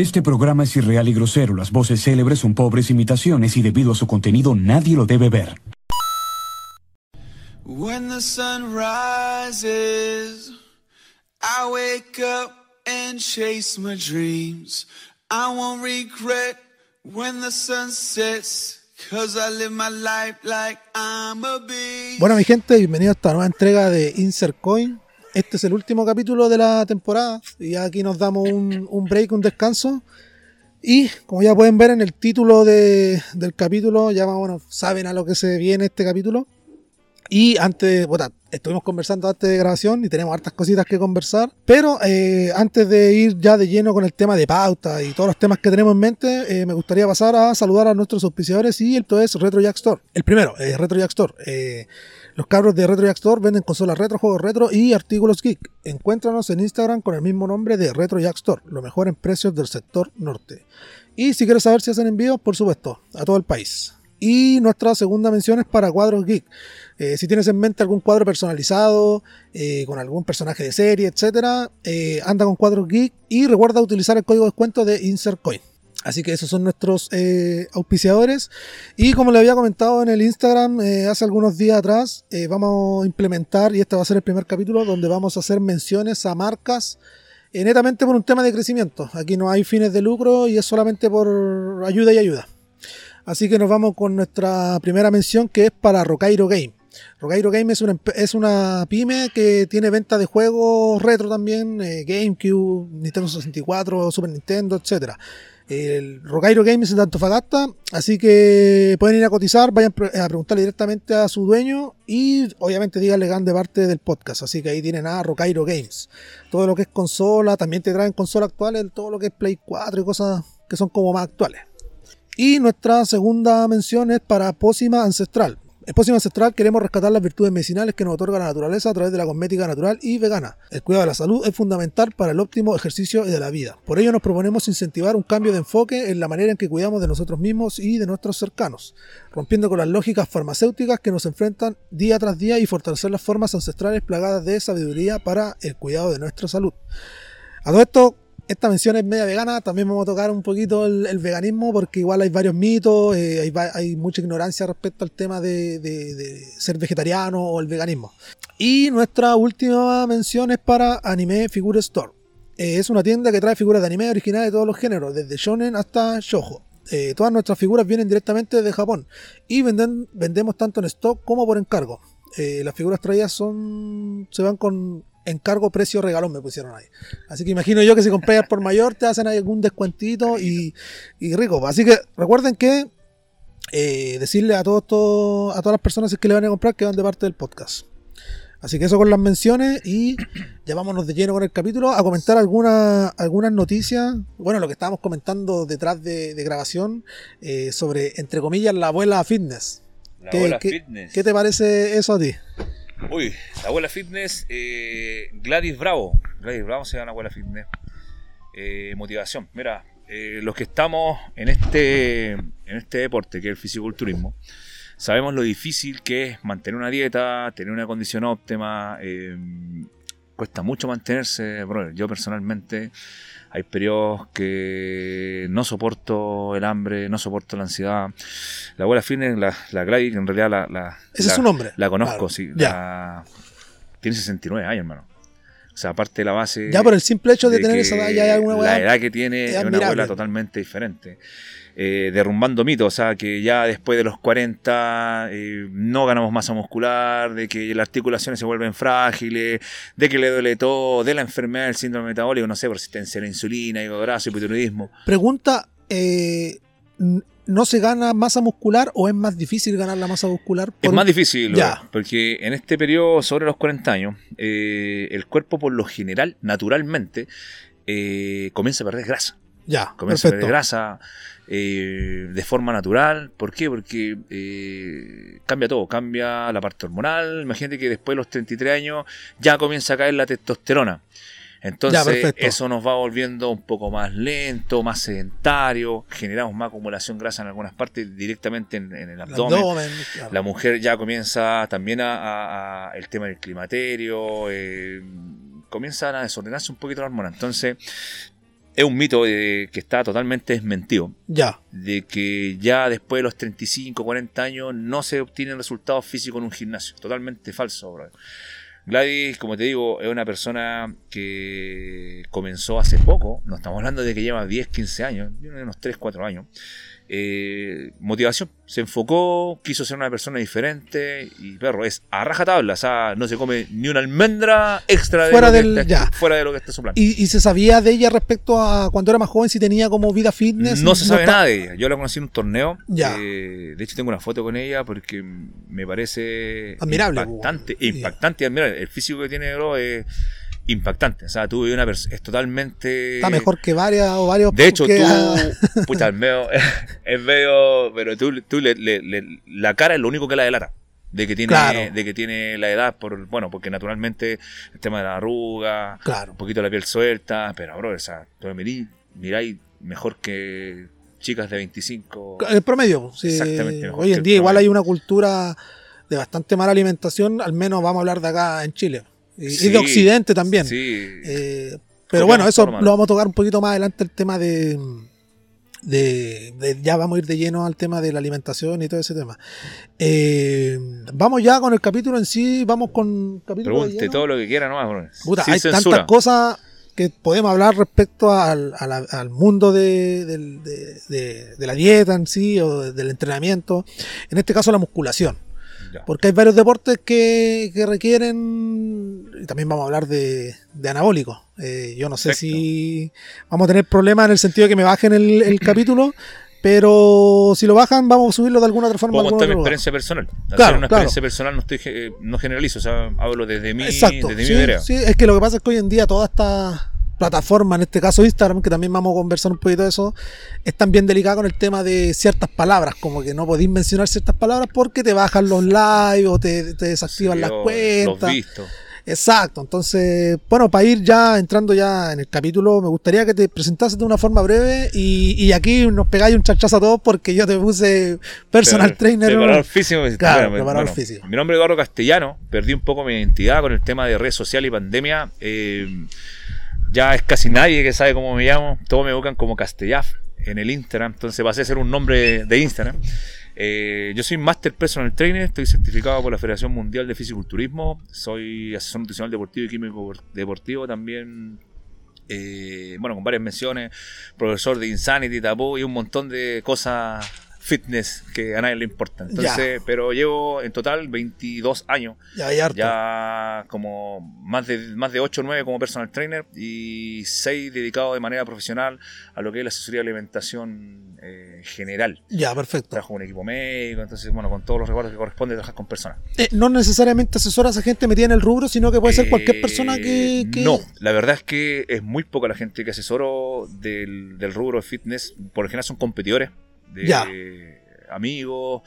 Este programa es irreal y grosero. Las voces célebres son pobres imitaciones y debido a su contenido nadie lo debe ver. When the sun rises, I wake up and chase my dreams. I won't regret when the sun sets, cause I live my life like I'm a bee. Bueno, mi gente, bienvenido a esta nueva entrega de Insert Coin. Este es el último capítulo de la temporada y aquí nos damos un, un break, un descanso. Y como ya pueden ver en el título de- del capítulo, ya más o menos saben a lo que se viene este capítulo. Y antes, bueno, estuvimos conversando antes de grabación y tenemos hartas cositas que conversar. Pero eh, antes de ir ya de lleno con el tema de pauta y todos los temas que tenemos en mente, eh, me gustaría pasar a saludar a nuestros auspiciadores y esto es Retro Jack Store. El primero, es Retro Jack Store. Los cabros de Retro Store venden consolas retro, juegos retro y artículos geek. Encuéntranos en Instagram con el mismo nombre de Retro Store, lo mejor en precios del sector norte. Y si quieres saber si hacen envíos, por supuesto, a todo el país. Y nuestra segunda mención es para Cuadros Geek. Eh, si tienes en mente algún cuadro personalizado, eh, con algún personaje de serie, etcétera, eh, anda con Cuadros Geek y recuerda utilizar el código de descuento de InsertCoin. Así que esos son nuestros eh, auspiciadores. Y como le había comentado en el Instagram eh, hace algunos días atrás, eh, vamos a implementar, y este va a ser el primer capítulo, donde vamos a hacer menciones a marcas netamente por un tema de crecimiento. Aquí no hay fines de lucro y es solamente por ayuda y ayuda. Así que nos vamos con nuestra primera mención que es para Rocairo Game. Rocairo Game es una, es una pyme que tiene venta de juegos retro también, GameCube, Nintendo 64, Super Nintendo, etcétera. El Rocairo Game es en Antofagasta, así que pueden ir a cotizar, vayan a preguntarle directamente a su dueño y obviamente díganle que de parte del podcast. Así que ahí tienen a Rocairo Games. Todo lo que es consola, también te traen consolas actuales, todo lo que es Play 4 y cosas que son como más actuales. Y nuestra segunda mención es para Pócima Ancestral. En Pócima Ancestral queremos rescatar las virtudes medicinales que nos otorga la naturaleza a través de la cosmética natural y vegana. El cuidado de la salud es fundamental para el óptimo ejercicio de la vida. Por ello nos proponemos incentivar un cambio de enfoque en la manera en que cuidamos de nosotros mismos y de nuestros cercanos, rompiendo con las lógicas farmacéuticas que nos enfrentan día tras día y fortalecer las formas ancestrales plagadas de sabiduría para el cuidado de nuestra salud. A todo esto, esta mención es media vegana, también vamos a tocar un poquito el, veganismo porque igual hay varios mitos, eh, hay, mucha ignorancia respecto al tema de, ser vegetariano o el veganismo. Y nuestra última mención es para Anime Figure Store. Eh, es una tienda que trae figuras de anime originales de todos los géneros, desde shonen hasta shoujo. Eh, todas nuestras figuras vienen directamente de Japón y vendemos tanto en stock como por encargo. Las figuras traídas son se van con encargo precio regalón me pusieron ahí. Así que imagino yo que si compras por mayor te hacen ahí algún descuentito y, y rico. Así que recuerden que eh, decirle a todos todos- a todas las personas que le van a comprar que van de parte del podcast. Así que eso con las menciones y ya vámonos de lleno con el capítulo a comentar algunas algunas noticias. Bueno, lo que estábamos comentando detrás de, de grabación eh, sobre, entre comillas, la abuela fitness. La ¿Qué- abuela qué- fitness. ¿Qué te parece eso a ti? Uy, la abuela fitness, eh, Gladys Bravo. Gladys Bravo se llama la abuela fitness. Eh, motivación. Mira, eh, los que estamos en este, en este deporte, que es el fisiculturismo, sabemos lo difícil que es mantener una dieta, tener una condición óptima. cuesta mucho mantenerse. brother. yo personalmente hay periodos que no soporto el hambre, no soporto la ansiedad. La abuela fitness, la, la Gladys, en realidad la, la, Ese la- es su nombre. la conozco, Claro. sí. Ya. la- Tiene 69 años, hermano. O sea, aparte de la base. Ya por el simple hecho de, tener esa edad ya hay alguna La weá. edad que tiene es es una abuela totalmente diferente. Eh, derrumbando mitos, o sea, que ya después de los 40 eh, no ganamos masa muscular, de que las articulaciones se vuelven frágiles, de que le duele todo, de la enfermedad del síndrome metabólico, no sé, resistencia a la insulina, hígado graso, hipotiroidismo. Pregunta, eh, ¿no se gana masa muscular o es más difícil ganar la masa muscular? Es más difícil, Ya. Porque en este periodo, sobre los 40 años, el cuerpo por lo general, naturalmente, comienza a perder grasa. Ya, Comienza a perfecto. perder grasa eh, de forma natural. ¿Por qué? Porque eh, cambia todo, cambia la parte hormonal. Imagínate que después de los 33 años ya comienza a caer la testosterona. Entonces, eso nos va volviendo un poco más lento, más sedentario, generamos más acumulación de grasa en algunas partes directamente en, en el El abdomen. abdomen, claro. La mujer ya comienza también a, a- a el tema del climaterio, eh, comienzan a desordenarse un poquito la hormona. Entonces, es un mito eh, que está totalmente desmentido. Ya. De que ya después de los 35, 40 años no se obtienen resultados físicos en un gimnasio. Totalmente falso, brother. Gladys, como te digo, es una persona que comenzó hace poco. No estamos hablando de que lleva 10, 15 años, unos 3, 4 años. Eh, motivación. Se enfocó, quiso ser una persona diferente y perro, es a rajatabla, o sea, no se come ni una almendra extra de, Fuera del- está- ya. fuera de lo que está su plan. ¿Y, y se sabía de ella respecto a cuando era más joven si tenía como vida fitness? No se sabe nada de ella. Yo la conocí en un torneo. Ya. Eh, de hecho, tengo una foto con ella porque me parece Admirable, impactante. po. Impactante y admirable. El físico que tiene bro es impactante. O sea, tú ves una persona. Es totalmente. Está mejor que varias o varios. De hecho, que- tú. Puta, es medio. Es medio. Pero tú, tú le, le- le- la cara es lo único que la delata. De que tiene, Claro. de que tiene la edad, por bueno, porque naturalmente el tema de la arruga, Claro. un poquito la piel suelta, pero bro, o sea, tú me mirís, miráis mejor que chicas de 25. El promedio. sí. Exactamente, mejor Hoy en día igual hay una cultura de bastante mala alimentación, al menos vamos a hablar de acá en Chile. Y, de Occidente también. Sí. Eh, pero bueno, eso lo vamos a tocar un poquito más adelante, el tema de, de, de- Ya vamos a ir de lleno al tema de la alimentación y todo ese tema. Eh, vamos ya con el capítulo en sí, vamos con capítulo Pregunte todo lo que quiera nomás, bro. Puta, hay censura. tantas cosas que podemos hablar respecto al, al mundo de, de- de- de la dieta en sí o del entrenamiento. En este caso, la musculación. Ya. Porque hay varios deportes que, que requieren. Y también vamos a hablar de, de anabólicos. Eh, yo no sé Perfecto. si vamos a tener problemas en el sentido de que me bajen el, el capítulo. Pero si lo bajan, vamos a subirlo de alguna otra forma. a algún contar mi experiencia personal. Al Claro, una claro. experiencia personal no estoy ge- no generalizo, o sea, hablo desde mi, Exacto. desde sí, mi vereda. sí, es que lo que pasa es que hoy en día toda esta plataforma, en este caso Instagram, que también vamos a conversar un poquito de eso, es también delicada con el tema de ciertas palabras, como que no podéis mencionar ciertas palabras porque te bajan los lives o te, te desactivan Sí, las cuentas. Los. Exacto, entonces, bueno, para ir ya entrando ya en el capítulo, me gustaría que te presentases de una forma breve y, y aquí nos pegáis un chachazo a todos porque yo te puse personal trainer. Preparador físico. Claro, preparador bueno, físico. Mi nombre es Eduardo Castellano. Perdí un poco mi identidad con el tema de redes sociales y pandemia. Eh, ya es casi nadie que sabe cómo me llamo. Todos me buscan como Castellaf en el Instagram. Entonces pasé a ser un nombre de Instagram. Eh, yo soy Master Personal Trainer, estoy certificado por la Federación Mundial de Fisiculturismo, soy asesor nutricional deportivo y químico deportivo también, eh, bueno, con varias menciones, profesor de Insanity, Tabú y un montón de cosas fitness que a nadie le importa. Entonces, pero llevo en total 22 años, Ya hay harto. ya como más de, más de 8 o 9 como personal trainer y 6 dedicados de manera profesional a lo que es la asesoría de alimentación eh, general. Ya, perfecto. Trabajo con equipo médico, entonces, bueno, con todos los recuerdos que corresponde trabajar con personas. Eh, no necesariamente asesoras a gente metida en el rubro, sino que puede ser cualquier Eh, persona que, que- No, la verdad es que es muy poca la gente que asesoro del, del rubro de fitness. Por lo general son competidores, de Ya. amigos.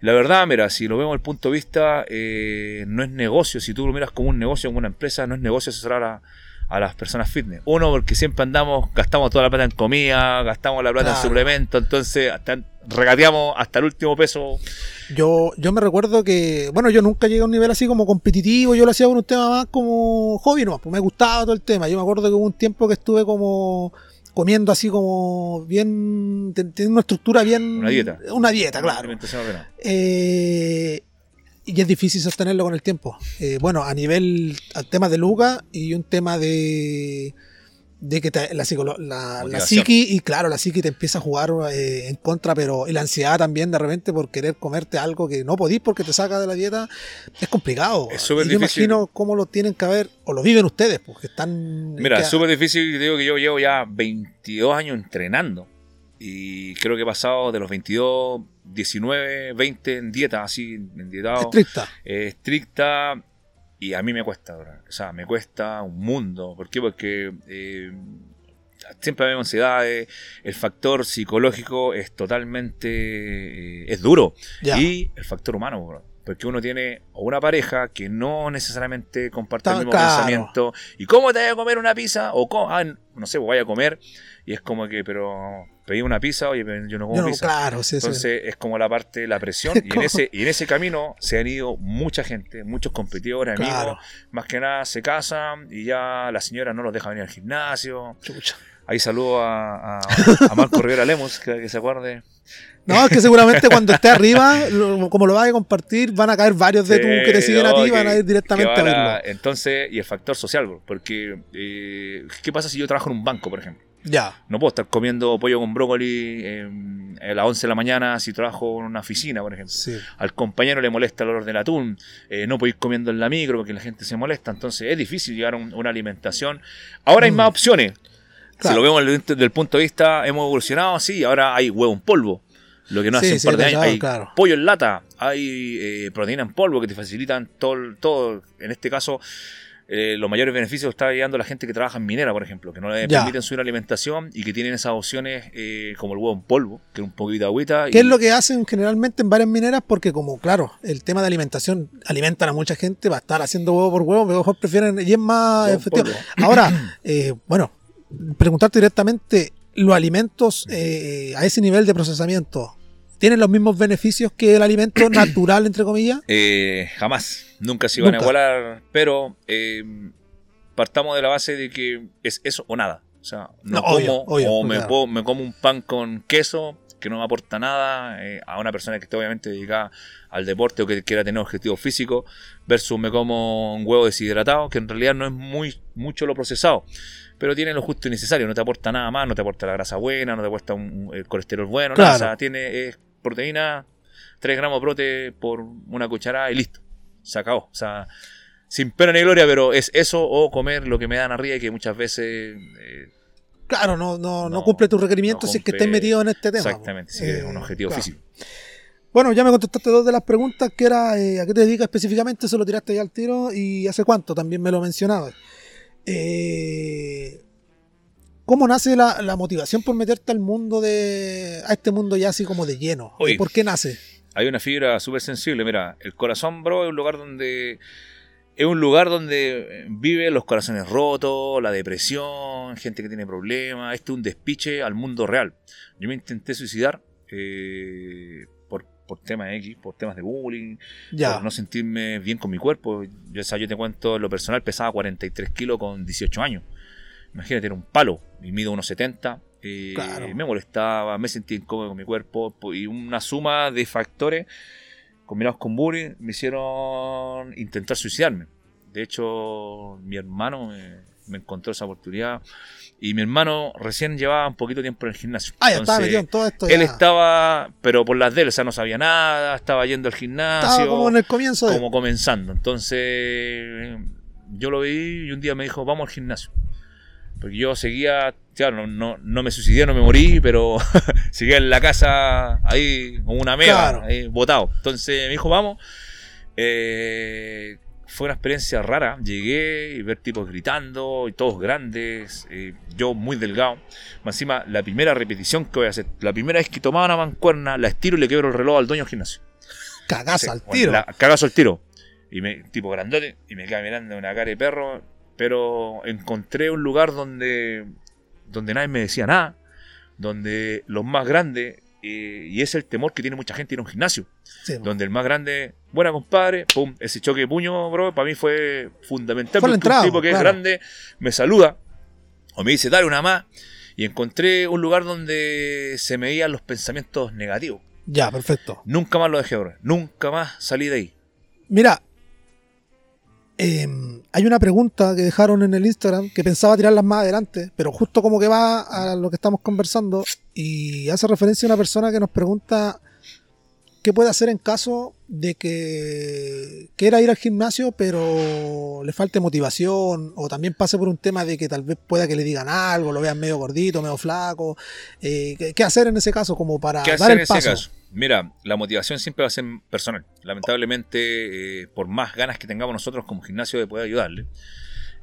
La verdad, mira, si lo vemos desde el punto de vista, eh, no es negocio. Si tú lo miras como un negocio, como una empresa, no es negocio asesorar a, a las personas fitness. Uno, porque siempre andamos, gastamos toda la plata en comida, gastamos la plata Claro. en suplementos, entonces hasta, regateamos hasta el último peso. Yo, yo me recuerdo que, bueno, yo nunca llegué a un nivel así como competitivo, yo lo hacía con un tema más como hobby, no, pues me gustaba todo el tema. Yo me acuerdo que hubo un tiempo que estuve como comiendo así como bien, teniendo una estructura bien... Una dieta. Una dieta, claro. Eh, y es difícil sostenerlo con el tiempo. Eh, bueno, a nivel, al tema de Luca y un tema de, de que te- la, la, la psiqui, y claro, la psiqui te empieza a jugar eh, en contra, pero y la ansiedad también de repente por querer comerte algo que no podís porque te saca de la dieta, es complicado. Es súper y yo difícil. imagino cómo lo tienen que ver, o lo viven ustedes, porque están... Mira, es súper difícil. Digo que yo llevo ya 22 años entrenando. Y creo que he pasado de los 22, 19, 20 en dieta, así, en dietado. estricta. eh, estricta. Y a mí me cuesta, bro. O sea, me cuesta un mundo. ¿Por qué? Porque eh, siempre hay ansiedades. El factor psicológico es totalmente. eh, es duro. Y el factor humano, bro. Porque uno tiene una pareja que no necesariamente comparte el mismo pensamiento. ¿Y cómo te vas a comer una pizza? O cómo, ah, no sé, voy a comer. Y es como que, pero pedí una pizza, oye, yo no como no, pizza. claro, sí, sí. Entonces es como la parte, la presión. Y en, ese, y en ese camino se han ido mucha gente, muchos competidores, amigos. Claro. Más que nada se casan y ya la señora no los deja venir al gimnasio. Chucha. Ahí saludo a, a, a Marco Rivera Lemos, que, que se acuerde. No, es que seguramente cuando esté arriba, lo- como lo vas a compartir, van a caer varios de Sí, tú que te siguen a ti y van a ir directamente a verlo. Entonces, y el factor social, porque eh, ¿qué pasa si yo trabajo en un banco, por ejemplo? Ya. No puedo estar comiendo pollo con brócoli eh, a las 11 de la mañana si trabajo en una oficina, por ejemplo. Sí. Al compañero le molesta el olor del atún, eh, no puedo ir comiendo en la micro porque la gente se molesta, entonces es difícil llegar a un- una alimentación. Ahora hay Mm. más opciones. Claro. Si lo vemos desde el punto de vista, hemos evolucionado, sí, ahora hay huevo en polvo. Lo que no Sí, hace un sí, par de años, hay claro. pollo en lata, hay eh, proteína en polvo que te facilitan todo, todo. En este caso, eh, los mayores beneficios está llegando a la gente que trabaja en minera, por ejemplo, que no le Ya. permiten subir alimentación y que tienen esas opciones eh, como el huevo en polvo, que es un poquito de agüita. ¿Qué y- es lo que hacen generalmente en varias mineras? Porque como, claro, el tema de alimentación alimentan a mucha gente, va a estar haciendo huevo por huevo, mejor prefieren, y es más Huevo efectivo. Ahora, eh, bueno, preguntarte directamente, ¿los alimentos eh, a ese nivel de procesamiento tienen los mismos beneficios que el alimento natural, entre comillas? Eh, jamás, nunca se iban a igualar, pero eh, partamos de la base de que es eso o nada. O sea, no, como obvio, o me, claro. puedo- me como un pan con queso que no me aporta nada eh, a una persona que esté obviamente dedicada al deporte o que quiera tener objetivos físicos versus me como un huevo deshidratado que en realidad no es muy mucho lo procesado pero tiene lo justo y necesario no te aporta nada más no te aporta la grasa buena no te aporta un, el colesterol bueno nada. Claro. o sea tiene es proteína 3 gramos de prote por una cucharada y listo se acabó o sea sin pena ni gloria pero es eso o comer lo que me dan arriba y que muchas veces eh, Claro, no, no, no, No, cumple tus requerimientos no si es que estés metido en este tema. exactamente si es Eh, un objetivo claro. físico Bueno, ya me contestaste dos de las preguntas, que era eh, a qué te dedicas específicamente, se lo tiraste ya al tiro y hace cuánto, también me lo mencionabas. Eh, ¿Cómo nace la, la motivación por meterte al mundo de. a este mundo ya así como de lleno? Uy. ¿Por qué nace? Hay una fibra súper sensible. Mira, el corazón, bro, es un lugar donde. Es un lugar donde viven los corazones rotos, la depresión, gente que tiene problemas. Este es un despiche al mundo real. Yo me intenté suicidar eh, por, por temas X, por temas de bullying, Ya. por no sentirme bien con mi cuerpo. Yo, o sea, yo te cuento, en lo personal pesaba 43 kilos con 18 años. Imagínate, era un palo. Y mido unos 70. Eh, Claro. Me molestaba, me sentía incómodo con mi cuerpo. po- Y una suma de factores combinados con bullying me hicieron intentar suicidarme. De hecho, mi hermano me, me encontró esa oportunidad. Y mi hermano recién llevaba un poquito de tiempo en el gimnasio. Ah, ya estaba metido en todo esto. él estaba, pero por las de él, o sea, no sabía nada, estaba yendo al gimnasio Estaba como en el comienzo de. como comenzando. Entonces, yo lo vi y un día me dijo, vamos al gimnasio. Porque yo seguía, claro, no, no, no me suicidé, no me morí, pero seguía en la casa ahí como una mega, Claro. ahí botado. Entonces me dijo, vamos. Eh, fue una experiencia rara. Llegué y ver tipos gritando, y todos grandes, eh, yo muy delgado. Más encima, la primera repetición que voy a hacer, la primera vez que tomaba una mancuerna, la estiro y le quebro el reloj al dueño del gimnasio. Cagazo al Bueno, tiro. la- cagazo al tiro. Y me, tipo grandote, y me queda mirando una cara de perro. Pero encontré un lugar donde, donde nadie me decía nada. Donde los más grandes, eh, y es el temor que tiene mucha gente ir a un gimnasio. Sí, Donde el más grande, buena compadre, pum, ese choque de puño, bro, para mí fue fundamental. Fue porque un entrada, tipo que claro. es grande me saluda o me dice, dale una más. Y encontré un lugar donde se me veían los pensamientos negativos. Ya, perfecto. Nunca más lo dejé, bro. Nunca más salí de ahí. Mira, eh, hay una pregunta que dejaron en el Instagram que pensaba tirarlas más adelante, pero justo como que va a lo que estamos conversando y hace referencia a una persona que nos pregunta qué puede hacer en caso de que quiera ir al gimnasio pero le falte motivación o también pase por un tema de que tal vez pueda que le digan algo, lo vean medio gordito, medio flaco. Eh, ¿qué, hacer en ese caso como para ¿Qué dar hacer el en ese paso? caso? Mira, la motivación siempre va a ser personal. Lamentablemente, eh, por más ganas que tengamos nosotros como gimnasio de poder ayudarle,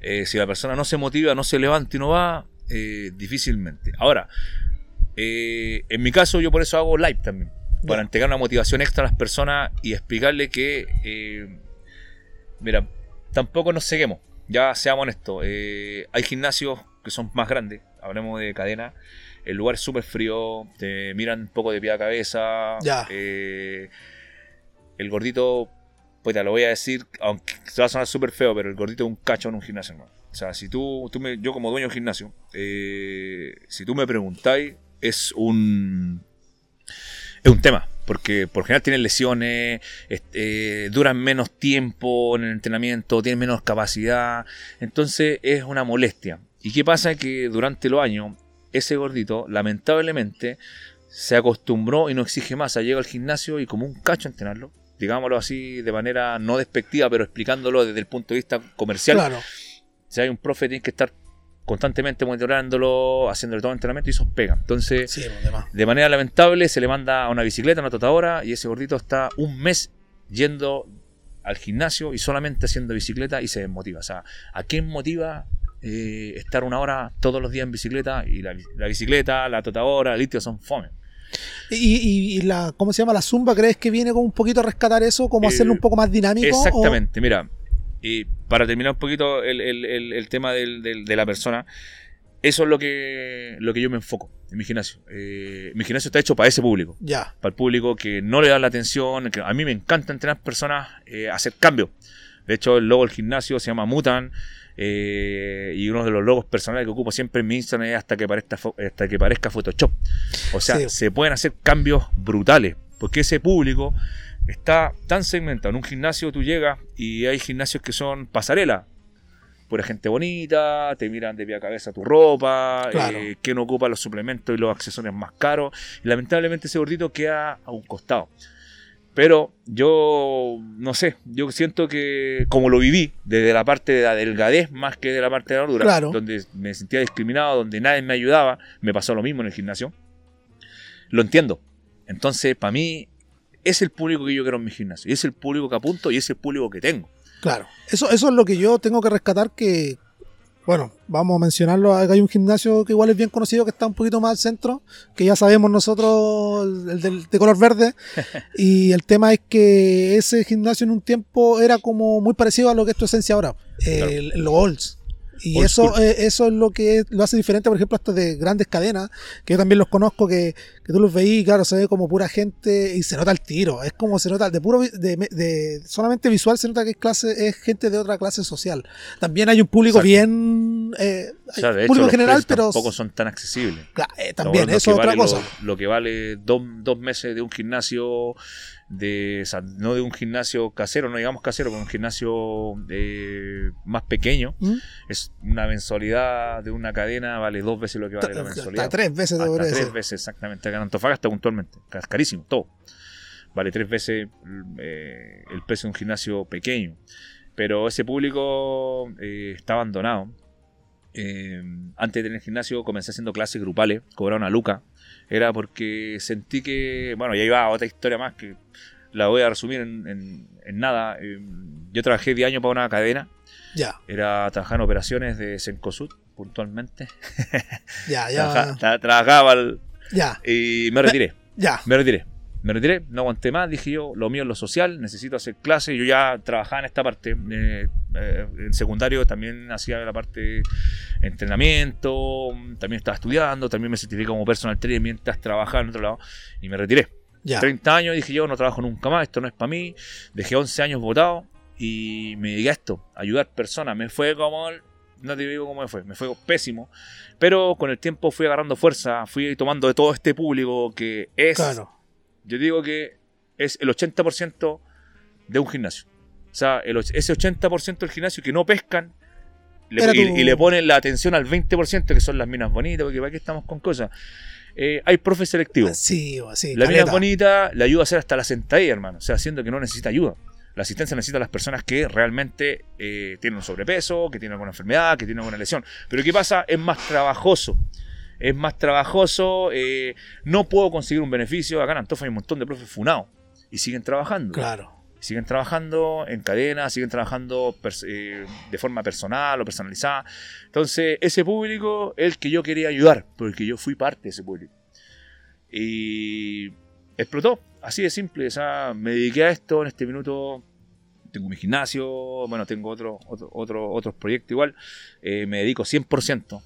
eh, si la persona no se motiva, no se levanta y no va, difícilmente. Ahora, en mi caso, yo por eso hago live también. Para entregar una motivación extra a las personas y explicarle que, eh, mira, tampoco nos seguimos. Ya seamos honestos. eh, hay gimnasios que son más grandes, hablemos de cadena. El lugar es súper frío, te miran un poco de pie a cabeza. Ya. eh, el gordito, pues te lo voy a decir, aunque se va a sonar súper feo, pero el gordito es un cacho en un gimnasio. hermano. O sea, si tú, tú me, yo como dueño de gimnasio, si tú me preguntáis, es un, es un tema. Porque por general tienen lesiones, este, duran menos tiempo en el entrenamiento, tienen menos capacidad. Entonces es una molestia. ¿Y qué pasa? Que durante los años, ese gordito, lamentablemente, se acostumbró y no exige más. Llega al gimnasio y como un cacho a entrenarlo, digámoslo así de manera no despectiva, pero explicándolo desde el punto de vista comercial. Claro. Si hay un profe, tiene que estar constantemente monitorándolo, haciéndole todo el entrenamiento y eso pega. Entonces, Sí, pues, de manera lamentable, se le manda a una bicicleta, a una trotadora, y ese gordito está un mes yendo al gimnasio y solamente haciendo bicicleta y se desmotiva. O sea, ¿a quién motiva eh, estar una hora todos los días en bicicleta? Y la, la bicicleta, la trotadora, el litio son fome. ¿Y, y, y la, cómo se llama la zumba? ¿Crees que viene como un poquito a rescatar eso? ¿Como Eh, hacerlo un poco más dinámico? Exactamente, mira, y para terminar un poquito el, el- el- el tema del- del- de la persona, eso es lo que, lo que yo me enfoco en mi gimnasio. Eh, mi gimnasio está hecho para ese público. Ya. para el público que no le da la atención. Que a mí me encanta entrenar personas, eh, hacer cambios. De hecho, el logo del gimnasio se llama Mutan. eh, y uno de los logos personales que ocupo siempre en mi Instagram es hasta que parezca, hasta que parezca Photoshop. O sea, Sí. se pueden hacer cambios brutales. Porque ese público está tan segmentado. En un gimnasio tú llegas y hay gimnasios que son pasarela. Pura gente bonita, te miran de pie a cabeza tu ropa, Claro. eh, que no ocupa los suplementos y los accesorios más caros. Y lamentablemente ese gordito queda a un costado. Pero yo no sé, yo siento que como lo viví desde la parte de la delgadez más que de la parte de la gordura, Claro. donde me sentía discriminado, donde nadie me ayudaba, me pasó lo mismo en el gimnasio. Lo entiendo. Entonces, para mí es el público que yo quiero en mi gimnasio, y es el público que apunto y es el público que tengo. Claro, eso, eso es lo que yo tengo que rescatar que, bueno, vamos a mencionarlo, hay un gimnasio que igual es bien conocido, que está un poquito más al centro, que ya sabemos nosotros, el, del- de color verde, y el tema es que ese gimnasio en un tiempo era como muy parecido a lo que es tu esencia ahora, el, los Olds. Y Old eso, eh, eso es lo que lo hace diferente, por ejemplo, hasta de grandes cadenas, que yo también los conozco, que, que tú los veís, y claro, se ve como pura gente y se nota el tiro. Es como se nota, de puro de, de- solamente visual se nota que es clase, es gente de otra clase social. También hay un público Exacto. bien eh, O sea, de hecho, público los general, pero tampoco son tan accesibles. Claro, eh, también, eso es otra vale cosa. Lo, lo que vale dos, dos meses de un gimnasio, de, o sea, no de un gimnasio casero, no digamos casero, pero un gimnasio eh, más pequeño, ¿Mm? es una mensualidad de una cadena, vale dos veces lo que vale la Hasta mensualidad. tres veces Hasta tres veces, exactamente. Acá en Antofagasta puntualmente. Es carísimo, todo. Vale tres veces eh, el precio de un gimnasio pequeño. Pero ese público eh, está abandonado. Antes de tener gimnasio comencé haciendo clases grupales, cobraba una luca. Era porque sentí que, bueno, ya iba a otra historia más que la voy a resumir en, en- en nada. Eh, yo trabajé 10 años para una cadena, Ya, era trabajar en operaciones de Sencosud puntualmente. ya, Trabaja- ya, tra- trabajaba el- ya, y me retiré. ya. Me retiré. Me retiré, no aguanté más, dije yo, lo mío es lo social, necesito hacer clases. Yo ya trabajaba en esta parte. eh, eh, en secundario también hacía la parte de entrenamiento, también estaba estudiando, también me certifiqué como personal trainer mientras trabajaba en otro lado y me retiré. Ya, 30 años dije yo, no trabajo nunca más, esto no es para mí. Dejé 11 años votado y me dediqué a esto, a ayudar personas. Me fue como, el- no te digo cómo me fue, me fue pésimo. Pero con el tiempo fui agarrando fuerza, fui tomando de todo este público que es, claro. Yo digo que es el 80% de un gimnasio. O sea, el ese 80% del gimnasio que no pescan le- y, le ponen la atención al 20% que son las minas bonitas, porque para qué estamos con cosas. Eh, hay profes selectivos. Sí, sí, La mina bonita le ayuda a hacer hasta la sentadilla, hermano. O sea, haciendo que no necesita ayuda. La asistencia necesita a las personas que realmente eh, tienen un sobrepeso, que tienen alguna enfermedad, que tienen alguna lesión. Pero ¿qué pasa? Es más trabajoso. Es más trabajoso. eh, no puedo conseguir un beneficio. Acá en Antofa hay un montón de profes funados. Y siguen trabajando. Claro. Siguen trabajando en cadena, siguen trabajando eh, de forma personal o personalizada. Entonces, ese público es el que yo quería ayudar, porque yo fui parte de ese público. Y explotó, así de simple. O sea, me dediqué a esto en este minuto. Tengo mi gimnasio, bueno, tengo otro, otro, otro- otros proyectos igual. Eh, me dedico 100%.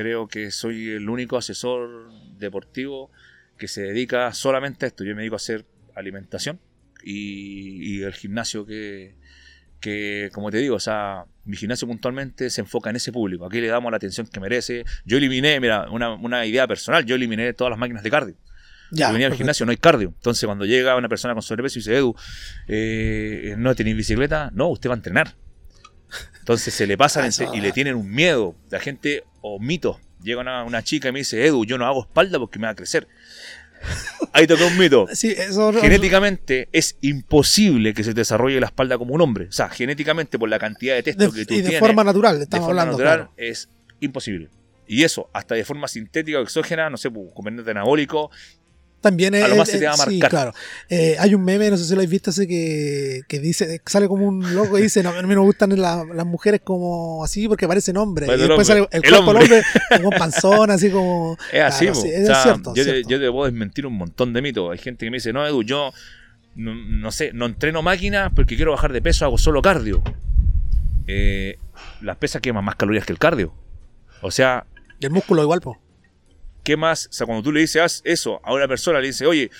Creo que soy el único asesor deportivo que se dedica solamente a esto. Yo me dedico a hacer alimentación y, y el gimnasio que, que, como te digo, o sea, mi gimnasio puntualmente se enfoca en ese público. Aquí le damos la atención que merece. Yo eliminé, mira, una, una idea personal, yo eliminé todas las máquinas de cardio. Ya, Yo venía al gimnasio, no hay cardio. Entonces, cuando llega una persona con sobrepeso y dice, Edu, eh, ¿no tenéis bicicleta? No, usted va a entrenar. Entonces se le pasan Ah, eso, y le tienen un miedo. La gente, o mitos. Llega una, una chica y me dice, Edu, yo no hago espalda porque me va a crecer. Ahí toca un mito. Sí, eso Genéticamente es imposible que se desarrolle la espalda como un hombre. O sea, genéticamente por la cantidad de testo de- que tú y de tienes, forma natural, de estamos forma hablando. natural claro. es imposible. Y eso, hasta de forma sintética o exógena, no sé, pues, componente anabólico, También es, A lo más es- se te va a sí, marcar. claro. Eh, hay un meme, no sé si lo habéis visto, ese que, que dice, sale como un loco y dice, no, a mí no me gustan la- las mujeres como así porque parecen hombres. Y después hombre, sale el, el cuerpo del hombre. como panzón, así como... Es así, Claro, po. sí, O es sea, cierto, yo, te, cierto. yo te puedo desmentir un montón de mitos. Hay gente que me dice, no, Edu, yo no, no sé, no entreno máquina porque quiero bajar de peso, hago solo cardio. Eh, las pesas queman más calorías que el cardio. O sea, Y el músculo igual, pues. ¿Qué más? O sea, cuando tú le dices haz eso a una persona, le dices, oye,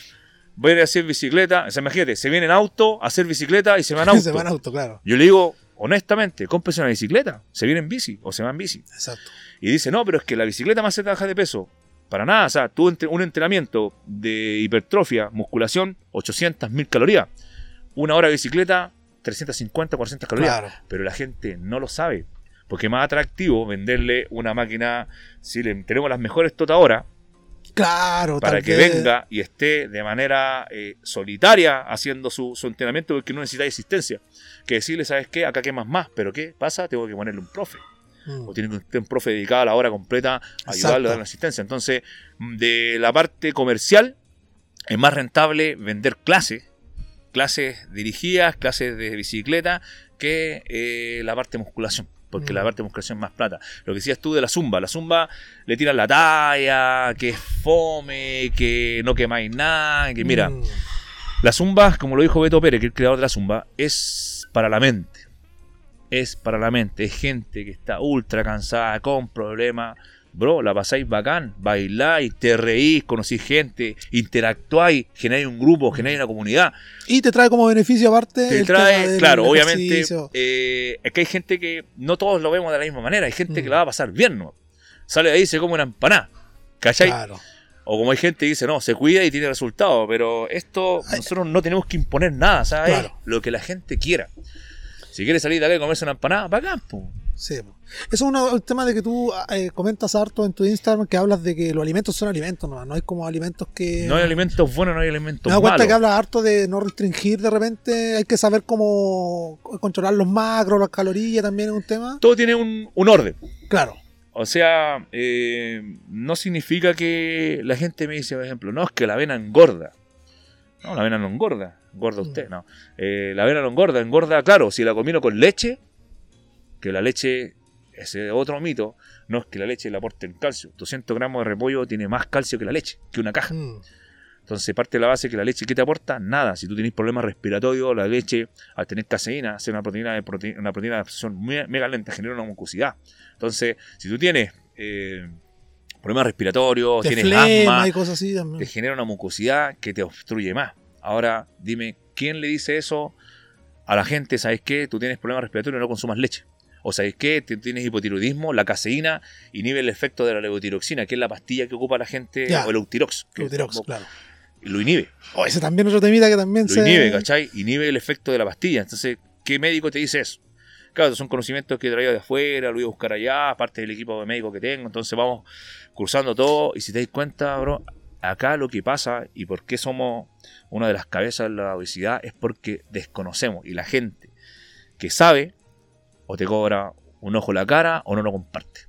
voy a ir a hacer bicicleta. O sea, imagínate, se viene en auto a hacer bicicleta y se va en auto. Se va en auto, claro. Yo le digo, honestamente, cómprese una bicicleta. Se viene en bici o se va en bici. Exacto. Y dice, no, pero es que la bicicleta me hace bajar de peso. Para nada, o sea, tú un entrenamiento de hipertrofia, musculación, 800, 1000 calorías. Una hora de bicicleta, 350, 400 calorías. Claro. Pero la gente no lo sabe. Porque es más atractivo venderle una máquina, si le tenemos las mejores totadoras, Claro, para que vez- venga y esté de manera eh, solitaria haciendo su, su entrenamiento porque no necesita asistencia. Que decirle, ¿sabes qué? Acá quemas más, pero ¿qué pasa? Tengo que ponerle un profe Mm. o tiene que tener un profe dedicado a la hora completa a ayudarle a dar la asistencia. Entonces, de la parte comercial, es más rentable vender clases, clases dirigidas, clases de bicicleta, que eh, la parte musculación. Porque Mm. la parte de musculación es más plata. Lo que decías tú de la zumba. La zumba le tiran la talla, que es fome, que no quemáis nada. Que mira, Mm. la zumba, como lo dijo Beto Pérez, que es el creador de la zumba, es para la mente. Es para la mente. Es gente que está ultra cansada, con problemas. Bro, la pasáis bacán, bailáis, te reís, conocís gente, interactuáis, generáis un grupo, generáis una comunidad. Y te trae como beneficio aparte. Te el trae, claro, obviamente, eh, es que hay gente que no todos lo vemos de la misma manera. Hay gente Mm. que la va a pasar bien, ¿no? Sale de ahí y se come una empanada. ¿Cachai? Claro. O como hay gente que dice, no, se cuida y tiene resultados, pero esto nosotros no tenemos que imponer nada, ¿sabes? Claro. Lo que la gente quiera. Si quiere salir de acá y comerse una empanada, bacán, po. Sí. Eso es uno, el tema de que tú eh, comentas harto en tu Instagram que hablas de que los alimentos son alimentos, no, no hay como alimentos que... No hay alimentos buenos, no hay alimentos Me da cuenta malos. que hablas harto de no restringir de repente, hay que saber cómo controlar los macros, las calorías también es un tema. Todo tiene un, un orden. Claro. O sea, eh, no significa que la gente me dice, por ejemplo, no, es que la avena engorda. No, la avena no engorda. Engorda usted, no. Eh, la avena no engorda. Engorda, claro, si la combino con leche, que la leche, ese otro mito, no es que la leche le aporte el calcio. 200 gramos de repollo tiene más calcio que la leche, que una caja. Mm. Entonces parte de la base que la leche, ¿qué te aporta? Nada. Si tú tienes problemas respiratorios, la leche, al tener caseína, hace una proteína de, prote- una proteína de absorción muy- mega lenta, genera una mucosidad. Entonces, si tú tienes eh, problemas respiratorios, tienes flema asma, y cosas así también. te genera una mucosidad que te obstruye más. Ahora, dime, ¿quién le dice eso a la gente? ¿Sabes qué? Tú tienes problemas respiratorios, no consumas leche. O sabes qué? Tú tienes hipotiroidismo, la caseína inhibe el efecto de la levotiroxina, que es la pastilla que ocupa la gente, Ya. o el Eutirox. que Eutirox, claro. Lo inhibe. Oh, ese también otro temita que también Lo se... inhibe, ¿cachai? Inhibe el efecto de la pastilla. Entonces, ¿qué médico te dice eso? Claro, son conocimientos que he traído de afuera, lo voy a buscar allá, aparte del equipo de médico que tengo. Entonces vamos cursando todo. Y si te das cuenta, bro, acá lo que pasa y por qué somos una de las cabezas de la obesidad es porque desconocemos. Y la gente que sabe, o te cobra un ojo en la cara o no lo comparte.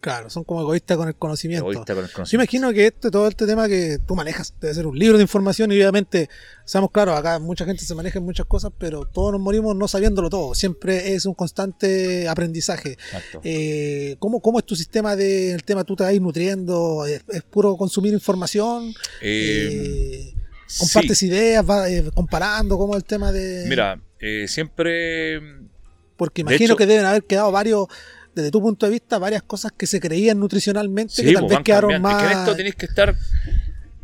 Claro, son como egoístas con el conocimiento. Egoísta con el Yo conocimiento. imagino que este, todo este tema que tú manejas debe ser un libro de información y obviamente, seamos claros, acá mucha gente se maneja en muchas cosas, pero todos nos morimos no sabiéndolo todo. Siempre es un constante aprendizaje. Exacto. Eh, ¿cómo, ¿Cómo es tu sistema de el tema? ¿Tú te vas nutriendo? ¿Es, es puro consumir información? Eh, Eh, ¿Compartes sí. ideas? ¿Vas eh, comparando? ¿Cómo es el tema de...? Mira, siempre Porque de imagino hecho- que deben haber quedado varios, desde tu punto de vista, varias cosas que se creían nutricionalmente Sí, que tal pues, vez quedaron cambiando. Es más... que en esto tenés que estar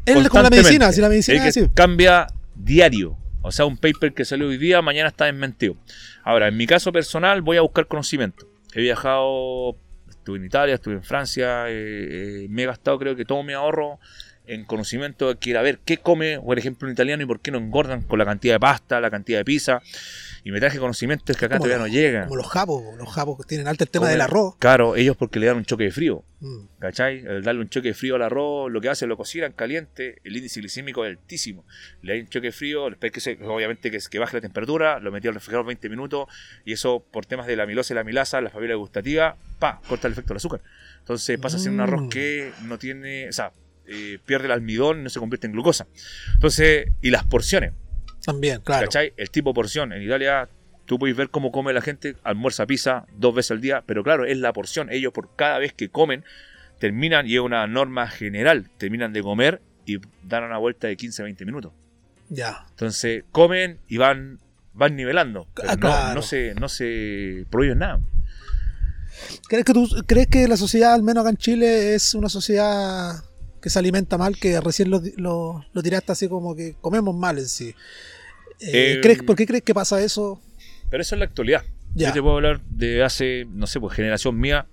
Es como la medicina, si la medicina Es es que así. cambia diario. O sea, un paper que salió hoy día, mañana está desmentido. Ahora, en mi caso personal, voy a buscar conocimiento. He viajado, estuve en Italia, estuve en Francia, eh, eh, me he gastado creo que todo mi ahorro en conocimiento de que ir a ver qué come, por ejemplo, un italiano y por qué no engordan con la cantidad de pasta, la cantidad de pizza. Y me traje conocimientos que acá Como todavía los- no llegan. Como los japos, los japos que tienen alto el tema del arroz. Claro, ellos porque le dan un choque de frío. Mm. ¿Cachai? El darle un choque de frío al arroz, lo que hace, lo cocinan caliente, el índice glicémico es altísimo. Le da un choque de frío, después que se- obviamente que, que baje la temperatura, lo metí al refrigerador 20 minutos y eso por temas de la amilosa y la amilasa, la familia gustativa, pa, corta el efecto del azúcar. Entonces pasa a ser un arroz Mm. que no tiene, o sea, eh, pierde el almidón y no se convierte en glucosa. Entonces, y las porciones. También, claro. ¿Cachai? El tipo de porción. En Italia, tú puedes ver cómo come la gente, almuerza pizza dos veces al día, pero claro, es la porción. Ellos por cada vez que comen, terminan, y es una norma general, terminan de comer y dan una vuelta de 15-20 minutos. Ya. Entonces, comen y van, van nivelando. Pero Ah, no, claro. no, se, no se prohíben nada. ¿Crees que, tú, ¿Crees que la sociedad, al menos acá en Chile, es una sociedad que se alimenta mal? Que recién lo, lo, lo tiraste así como que comemos mal en sí. Eh, Eh, ¿crees, ¿Por qué crees que pasa eso? Pero eso es la actualidad. Ya. Yo te puedo hablar de hace, no sé, pues generación mía,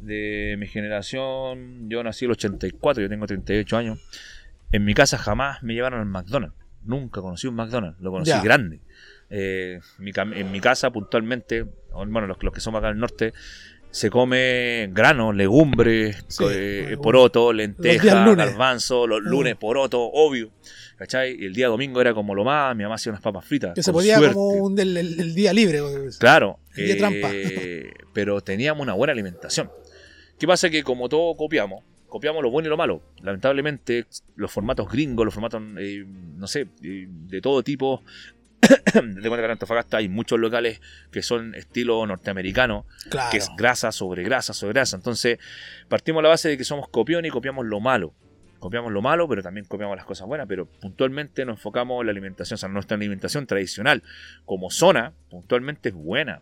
de mi generación, yo nací en el 84, yo tengo 38 años. En mi casa jamás me llevaron al McDonald's. Nunca conocí un McDonald's, lo conocí Ya. grande. Eh, mi en mi casa puntualmente, bueno, los, los que somos acá al norte, se come grano, legumbres, Sí, eh, poroto, días lenteja, lunes. garbanzo, los Mm. lunes poroto, obvio. ¿Cachai? Y el día domingo era como lo más, mi mamá hacía unas papas fritas. Que se podía suerte. como un, el, el- el día libre. Claro, Y de trampa. eh, pero teníamos una buena alimentación. ¿Qué pasa? Que como todo copiamos, copiamos lo bueno y lo malo. Lamentablemente, los formatos gringos, los formatos, eh, no sé, de todo tipo. de cuenta que en Antofagasta hay muchos locales que son estilo norteamericano, Claro. que es grasa sobre grasa sobre grasa. Entonces, partimos de la base de que somos copiones y copiamos lo malo. Copiamos lo malo, pero también copiamos las cosas buenas. Pero puntualmente nos enfocamos en la alimentación. O sea, nuestra alimentación tradicional, como zona, puntualmente es buena.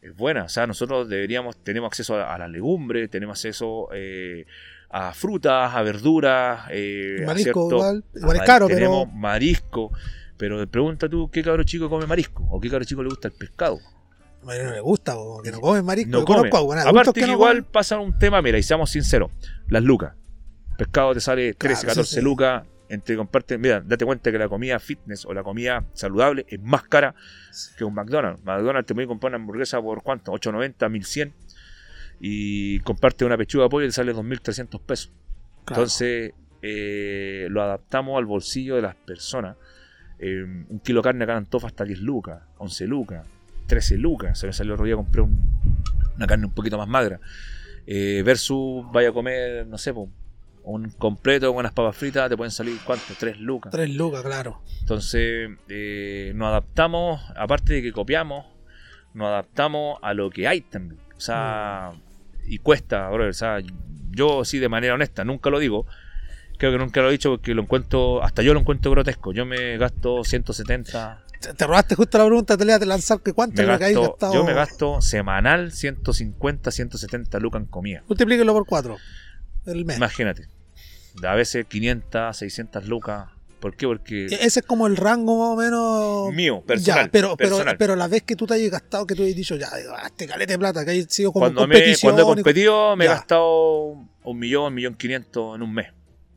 Es buena. O sea, nosotros deberíamos, tenemos acceso a, a las legumbres, tenemos acceso eh, a frutas, a verduras. eh, a Marisco cierto- igual. Igual es a- caro, tenemos pero. marisco. Pero pregunta tú, ¿qué cabro chico come marisco? ¿O qué cabro chico le gusta el pescado? Mí no le gusta, o que no comen marisco. No come. conozco adultos Aparte que, no igual pasa un tema, mira, y seamos sinceros, las lucas. Pescado te sale 13, Claro, 14 sí, sí. lucas, entre comparte, mira, date cuenta que la comida fitness o la comida saludable es más cara que un McDonald's. McDonald's te puede comprar una hamburguesa por cuánto, 8.90, 1.100 y comparte una pechuga de pollo y te sale 2.300 pesos. Claro. Entonces, eh, lo adaptamos al bolsillo de las personas. Eh, un kilo de carne acá en Antofa hasta 10 lucas, 11 lucas, 13 lucas. Se me salió el otro día, compré un- una carne un poquito más magra. Eh, versus vaya a comer, no sé, po, un completo con unas papas fritas, te pueden salir, ¿cuánto? 3 lucas. Tres lucas, claro. Entonces, eh, nos adaptamos, aparte de que copiamos, nos adaptamos a lo que hay también. O sea, y cuesta, brother. O sea, yo sí, de manera honesta, nunca lo digo. Creo que nunca lo he dicho porque lo encuentro, hasta yo lo encuentro grotesco. Yo me gasto 170, Te, te robaste justo la pregunta, te le lanzar que cuánto me es lo gasto, gastado. yo me gasto semanal 150, 170 lucas en comida. Multiplíquelo por cuatro. El mes. Imagínate. A veces 500, 600 lucas. ¿Por qué? Porque E- Ese es como el rango más o menos. mío, personal. Ya, pero, personal. pero la vez que tú te hayas gastado, que tú hayas dicho, ya, este calete de plata, que hayas sido como cuando, me, competición. cuando he competido me he gastado un millón, un millón quinientos en un mes,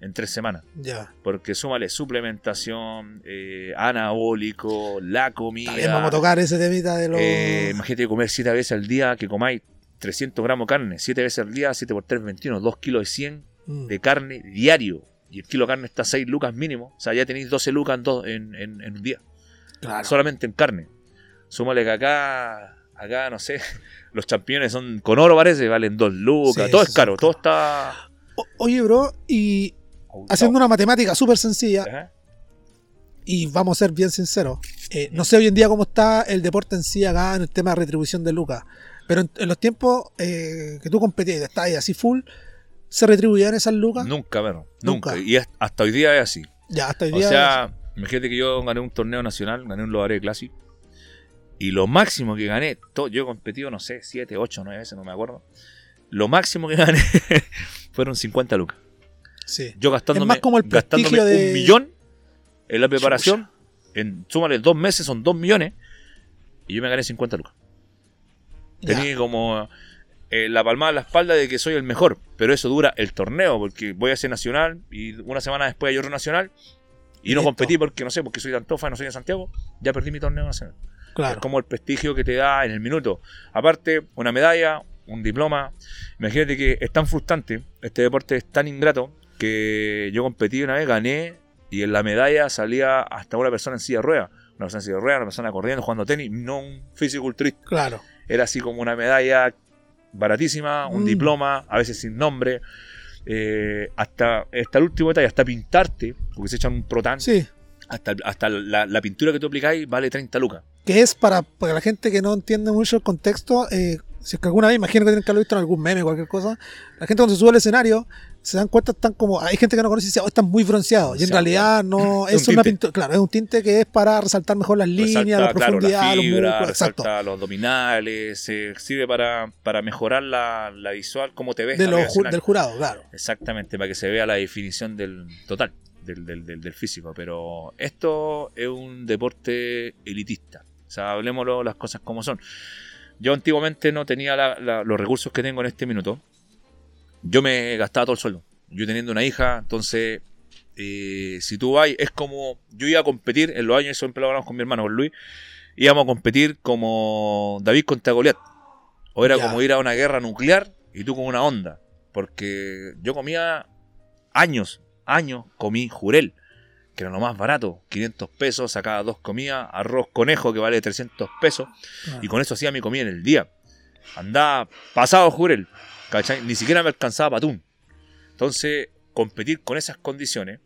en tres semanas. Ya. Porque súmale suplementación, eh, anabólico, la comida. También vamos a tocar ese temita de los. eh, imagínate comer siete veces al día, que comáis 300 gramos de carne, siete veces al día, 7 por 3, 21, 2 kilos de 100 Mm. de carne diario. Y el kilo de carne está a 6 lucas mínimo. O sea, ya tenéis 12 lucas en, dos- en, en- en un día. Claro. Solamente en carne. Súmale que acá, acá, no sé, los champiñones son con oro, parece, valen 2 lucas. Sí, todo es caro, todo está. O- Oye, bro, y haciendo una matemática súper sencilla, Ajá. y vamos a ser bien sinceros, eh, no sé hoy en día cómo está el deporte en sí acá en el tema de retribución de lucas, pero en, en los tiempos eh, que tú competías y estabas ahí así full, ¿se retribuían esas lucas? Nunca, pero Nunca. nunca. Y hasta hoy día es así. Ya, hasta hoy O día. sea, imagínate que yo gané un torneo nacional, gané un Lobaré Classic. Y lo máximo que gané, yo he competido, no sé, 7, 8, 9 veces, no me acuerdo. Lo máximo que gané fueron 50 lucas. Sí. Yo gastándome, Es más como el gastándome de- un millón en la preparación En, súmale dos meses, son 2 millones. Y yo me gané 50 lucas. Ya. Tenía como eh, la palmada en la espalda de que soy el mejor. Pero eso dura el torneo, porque voy a ser nacional y una semana después hay otro nacional. Y no competí porque, no sé, porque soy de Antofa, no soy de Santiago. Ya perdí mi torneo nacional. Es Claro. como el prestigio que te da en el minuto. Aparte, una medalla, un diploma. Imagínate que es tan frustrante, este deporte es tan ingrato, que yo competí una vez, gané, y en la medalla salía hasta una persona en silla de ruedas. Una persona en silla de ruedas, una persona corriendo, jugando tenis, no un fisiculturista. Claro. Era así como una medalla baratísima, un Mm. diploma, a veces sin nombre. eh, hasta, hasta el último detalle, hasta pintarte, porque se echan un protán, Sí. hasta, hasta la, la pintura que tú aplicáis vale 30 lucas. Que es para, para la gente que no entiende mucho el contexto. eh, si es que alguna vez, imagino que tienen que haberlo visto en algún meme o cualquier cosa. La gente cuando se sube al escenario se dan cuenta, están como. Hay gente que no conoce y dice, oh, están muy bronceados. Y en realidad no Es es, un una pintura. Claro, es un tinte que es para resaltar mejor las líneas, la claro, profundidad, la los fibra, músculos. Exacto. los abdominales, se sirve para, para mejorar la, la visual, cómo te ves. De lo ju- del jurado, claro. Exactamente, para que se vea la definición del total, del, del- del- del físico. Pero esto es un deporte elitista. O sea, hablemoslo las cosas como son. Yo antiguamente no tenía la- la- los recursos que tengo en este minuto. Yo me gastaba todo el sueldo. Yo teniendo una hija, entonces, eh, si tú vas, es como. Yo iba a competir en los años, siempre lo hablamos con mi hermano, con Luis. Íbamos a competir como David contra Goliat. O era como ir a una guerra nuclear y tú con una onda. Porque yo comía años, años, comí jurel, que era lo más barato, 500 pesos, sacaba dos comidas, arroz conejo que vale 300 pesos, y con eso hacía mi comida en el día. Andaba pasado jurel, ¿cachai? Ni siquiera me alcanzaba patún. Entonces, competir con esas condiciones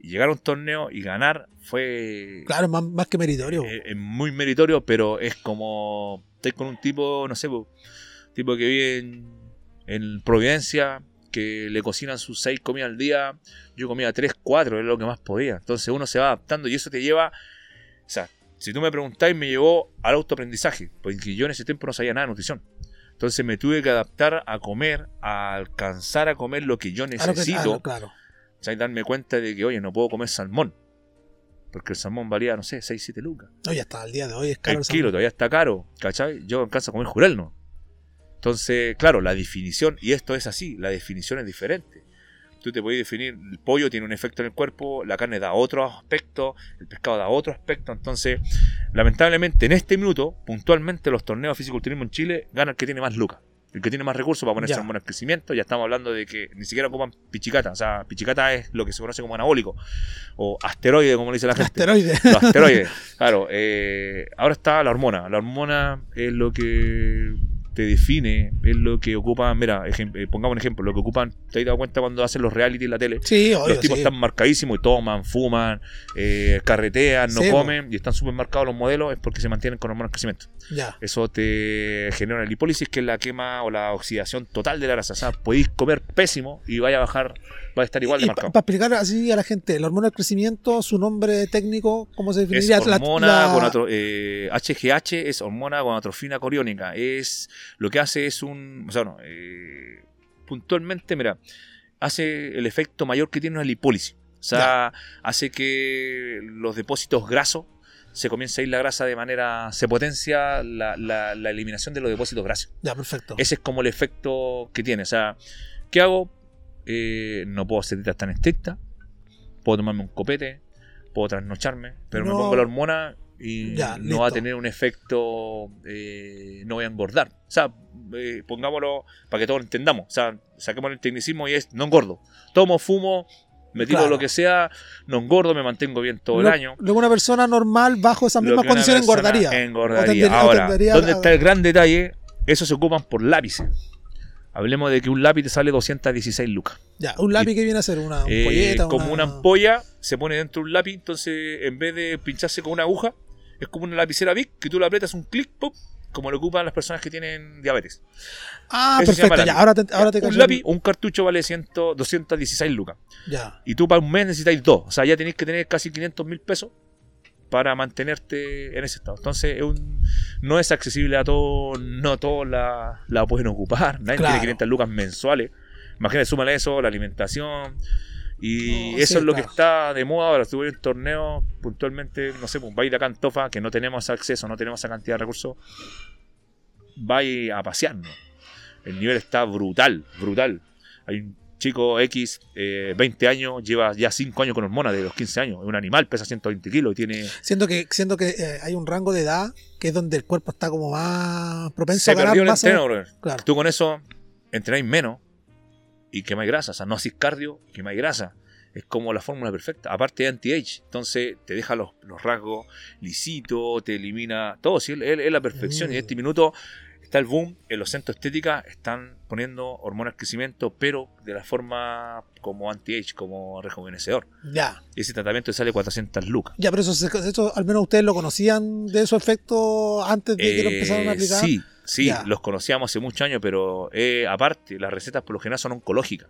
y llegar a un torneo y ganar fue Claro, más, más que meritorio. eh, es muy meritorio, pero es como estoy con un tipo, no sé, po, tipo que vive en, en Providencia, que le cocinan sus seis comidas al día, yo comía tres, cuatro, es lo que más podía. Entonces uno se va adaptando y eso te lleva, o sea, si tú me preguntáis, me llevó al autoaprendizaje, porque yo en ese tiempo no sabía nada de nutrición. Entonces me tuve que adaptar a comer, a alcanzar a comer lo que yo necesito. ah, claro. ¿cachai? darme cuenta de que, oye, no puedo comer salmón. Porque el salmón valía, no sé, 6, 7 lucas. No, ya está, al día de hoy es caro. el el kilo salmón. todavía está caro, ¿cachai? Yo alcanzo a comer jurel, ¿no? Entonces, claro, la definición, y esto es así, la definición es diferente. Tú te puedes definir, el pollo tiene un efecto en el cuerpo, la carne da otro aspecto, el pescado da otro aspecto. Entonces, lamentablemente, en este minuto, puntualmente, los torneos de fisiculturismo en Chile gana el que tiene más lucas. El que tiene más recursos para ponerse en buen crecimiento. Ya estamos hablando de que ni siquiera ocupan pichicata. O sea, pichicata es lo que se conoce como anabólico. O asteroide, como le dice la gente. Asteroide. Los asteroides. Claro, eh, ahora está la hormona. La hormona es lo que te define, es lo que ocupan. Mira, eh, pongamos un ejemplo: lo que ocupan, ¿te has dado cuenta cuando hacen los reality en la tele? Sí, obvio, los tipos sí. están marcadísimos y toman, fuman, eh, carretean, no Sí, comen y están súper marcados los modelos, es porque se mantienen con hormonas de crecimiento. Ya. Eso te genera una lipólisis, que es la quema o la oxidación total de la grasa. O sea, podéis comer pésimo y vaya a bajar, va a estar igual de Y para marcado. explicar así a la gente, la hormona del crecimiento, su nombre técnico, ¿cómo se Es definiría? La- hormona la- gonatro- eh, HGH es hormona gonatrofina coriónica. Es lo que hace es un, o sea, no, eh, puntualmente, mira, hace el efecto mayor que tiene una lipólisis. O sea, hace que los depósitos grasos se comience a ir la grasa de manera, se potencia la, la- la eliminación de los depósitos grasos. Ya, perfecto. Ese es como el efecto que tiene. O sea, ¿qué hago? Eh, no puedo hacer dietas tan estrictas. Puedo tomarme un copete. Puedo trasnocharme. Pero me pongo la hormona y Ya, no va a tener un efecto. eh, no voy a engordar. O sea, eh, pongámoslo para que todos lo entendamos. O sea, saquemos el tecnicismo y es no engordo. Tomo, fumo. Me tiro Claro. lo que sea, no engordo, me mantengo bien todo el año. Luego una persona normal bajo esas mismas condiciones engordaría. Engordaría. Ahora, ¿dónde está el gran detalle? Eso se ocupan por lápices. Hablemos de que un lápiz te sale 216 lucas. Ya, un lápiz que viene a ser una Eh, ampolleta, como una ampolla se pone dentro de un lápiz, entonces en vez de pincharse con una aguja, es como una lapicera Bic que tú le aprietas un clic, pop, como lo ocupan las personas que tienen diabetes. Ah, Eso perfecto. Ya, ahora te, ahora te un lápiz un cartucho vale 100, 216 lucas. Ya. Y tú para un mes necesitáis dos. O sea, ya tenéis que tener casi 500 mil pesos para mantenerte en ese estado. Entonces, es un- no es accesible a todos, no todos la, la pueden ocupar. Nadie Claro. tiene 500 lucas mensuales. Imagínate, súmale eso, la alimentación, Y eso sí, es lo que está de moda ahora. Estuve en torneo puntualmente, no sé, pues baile acá en Tofa, que no tenemos acceso, no tenemos esa cantidad de recursos. Vais a pasearnos. El nivel está brutal, brutal. Hay un chico X, eh, 20 años, lleva ya 5 años con hormonas de los 15 años. Es un animal, pesa 120 kilos y tiene. Siento que, siento que eh, hay un rango de edad que es donde el cuerpo está como más propenso Se a ganar perdió el masa. entreno, brother. Claro. Tú con eso entrenáis menos y quemáis grasa. O sea, no haces cardio, quemáis grasa. Es como la fórmula perfecta. Aparte de anti-age. Entonces te deja los, los rasgos lisito, te elimina todo. Sí, es, es la perfección. Mm. Y en este minuto está el boom. En los centros estética están poniendo hormonas de crecimiento, pero de la forma como anti-age, como rejuvenecedor. Ya, Y ese tratamiento sale 400 lucas. ya, pero eso, eso al menos ustedes lo conocían de esos efectos antes de que lo Eh, empezaran a aplicar. Sí, sí, Ya. los conocíamos hace muchos años, pero eh, aparte, las recetas por lo general son oncológicas.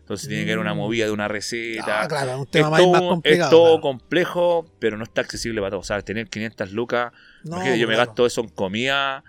Entonces tiene que haber una Mm. movida de una receta. Ah, claro, es un es tema más, todo, más es complicado. todo claro. complejo, pero no está accesible para todos. Sea, tener 500 lucas, No, yo me gasto eso en comida,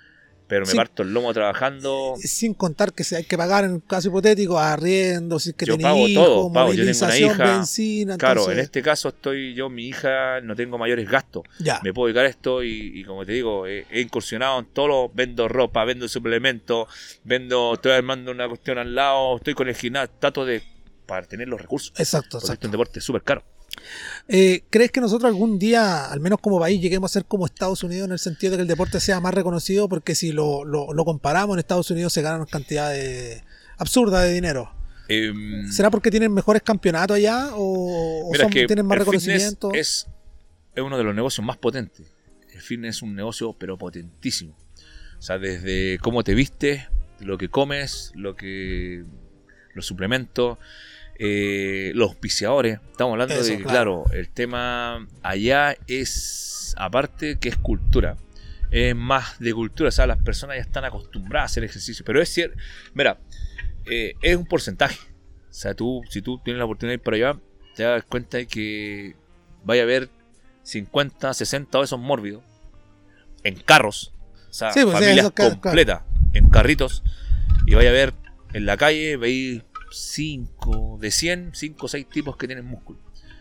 pero me Sí. parto el lomo trabajando. Sin contar que se hay que pagar en un caso hipotético arriendo, si es que Yo pago todo, pago. Yo tengo una hija. benzina, Claro, entonces- en este caso estoy yo, mi hija, no tengo mayores gastos. Ya, me puedo dedicar a esto y, y como te digo, he, he incursionado en todo, lo- vendo ropa, vendo suplementos, vendo, estoy armando una cuestión al lado, estoy con el gimnasio, trato de para tener los recursos. exacto, Porque es exacto. un deporte súper caro. Eh, ¿Crees que nosotros algún día, al menos como país, lleguemos a ser como Estados Unidos en el sentido de que el deporte sea más reconocido? Porque si lo, lo- lo comparamos, en Estados Unidos se ganan cantidades absurdas de dinero. Em, ¿Será porque tienen mejores campeonatos allá o, mira, son- es que tienen más el reconocimiento? Es, es uno de los negocios más potentes. El fitness es un negocio, pero potentísimo. O sea, desde cómo te vistes, lo que comes, lo que los suplementos, eh, los auspiciadores. Estamos hablando Eso, de que, claro. claro, el tema allá es, aparte que es cultura. Es más de cultura, o sea, las personas ya están acostumbradas a hacer ejercicio. Pero es cierto, mira, eh, es un porcentaje. O sea, tú, si tú tienes la oportunidad de ir para allá, te das cuenta de que vaya a haber 50, 60 de esos mórbidos en carros. O sea, Sí, pues, familias completas en carritos. Y vaya a ver en la calle, veis 5, de 100, 5 o 6 tipos que tienen músculo.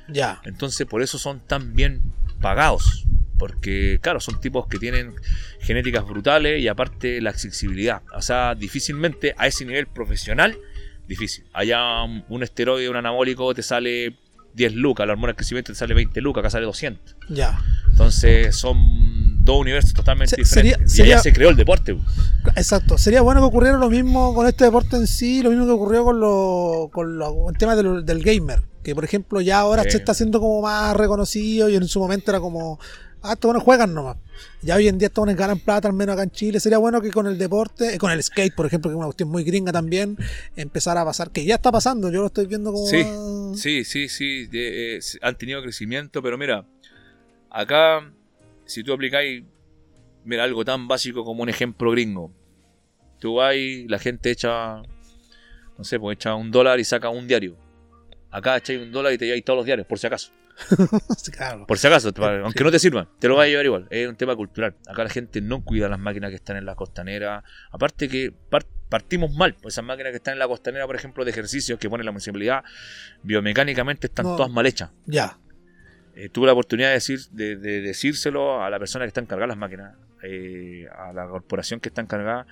Ya, Entonces, por eso son tan bien pagados. Porque, claro, son tipos que tienen genéticas brutales y aparte la accesibilidad. O sea, difícilmente a ese nivel profesional, difícil. Allá un, esteroide, un anabólico te sale 10 lucas, la hormona de crecimiento te sale 20 lucas, acá sale 200. ya. Entonces, son dos universos totalmente Se- diferentes. sería- Y allá se creó el deporte. Exacto. Sería bueno que ocurriera lo mismo con este deporte en sí, lo mismo que ocurrió con, lo, con lo- el tema del gamer. Que por ejemplo ya ahora Sí. se está haciendo como más reconocido y en su momento era como, ah, estos buenos juegan nomás. Ya hoy en día estos buenos ganan plata, al menos acá en Chile. Sería bueno que con el deporte, eh, con el skate, por ejemplo, que es una cuestión muy gringa también, empezara a pasar, que ya está pasando, yo lo estoy viendo como... Sí, más- Sí, sí, sí, de- eh, han tenido crecimiento, pero mira, acá, si tú aplicáis, mira, algo tan básico como un ejemplo gringo, tú vas y la gente echa, no sé, pues echa un dólar y saca un diario. Acá echáis un dólar y te lleváis todos los diarios, por si acaso. Claro. Por si acaso, aunque sí. no te sirvan, te lo vas a llevar igual. Es un tema cultural. Acá la gente no cuida las máquinas que están en la costanera. Aparte que par- partimos mal. Pues esas máquinas que están en la costanera, por ejemplo, de ejercicios que pone la municipalidad, biomecánicamente están No. todas mal hechas. Ya. Eh, tuve la oportunidad de, decir, de, de decírselo a la persona que está encargada de las máquinas, eh, a la corporación que está encargada,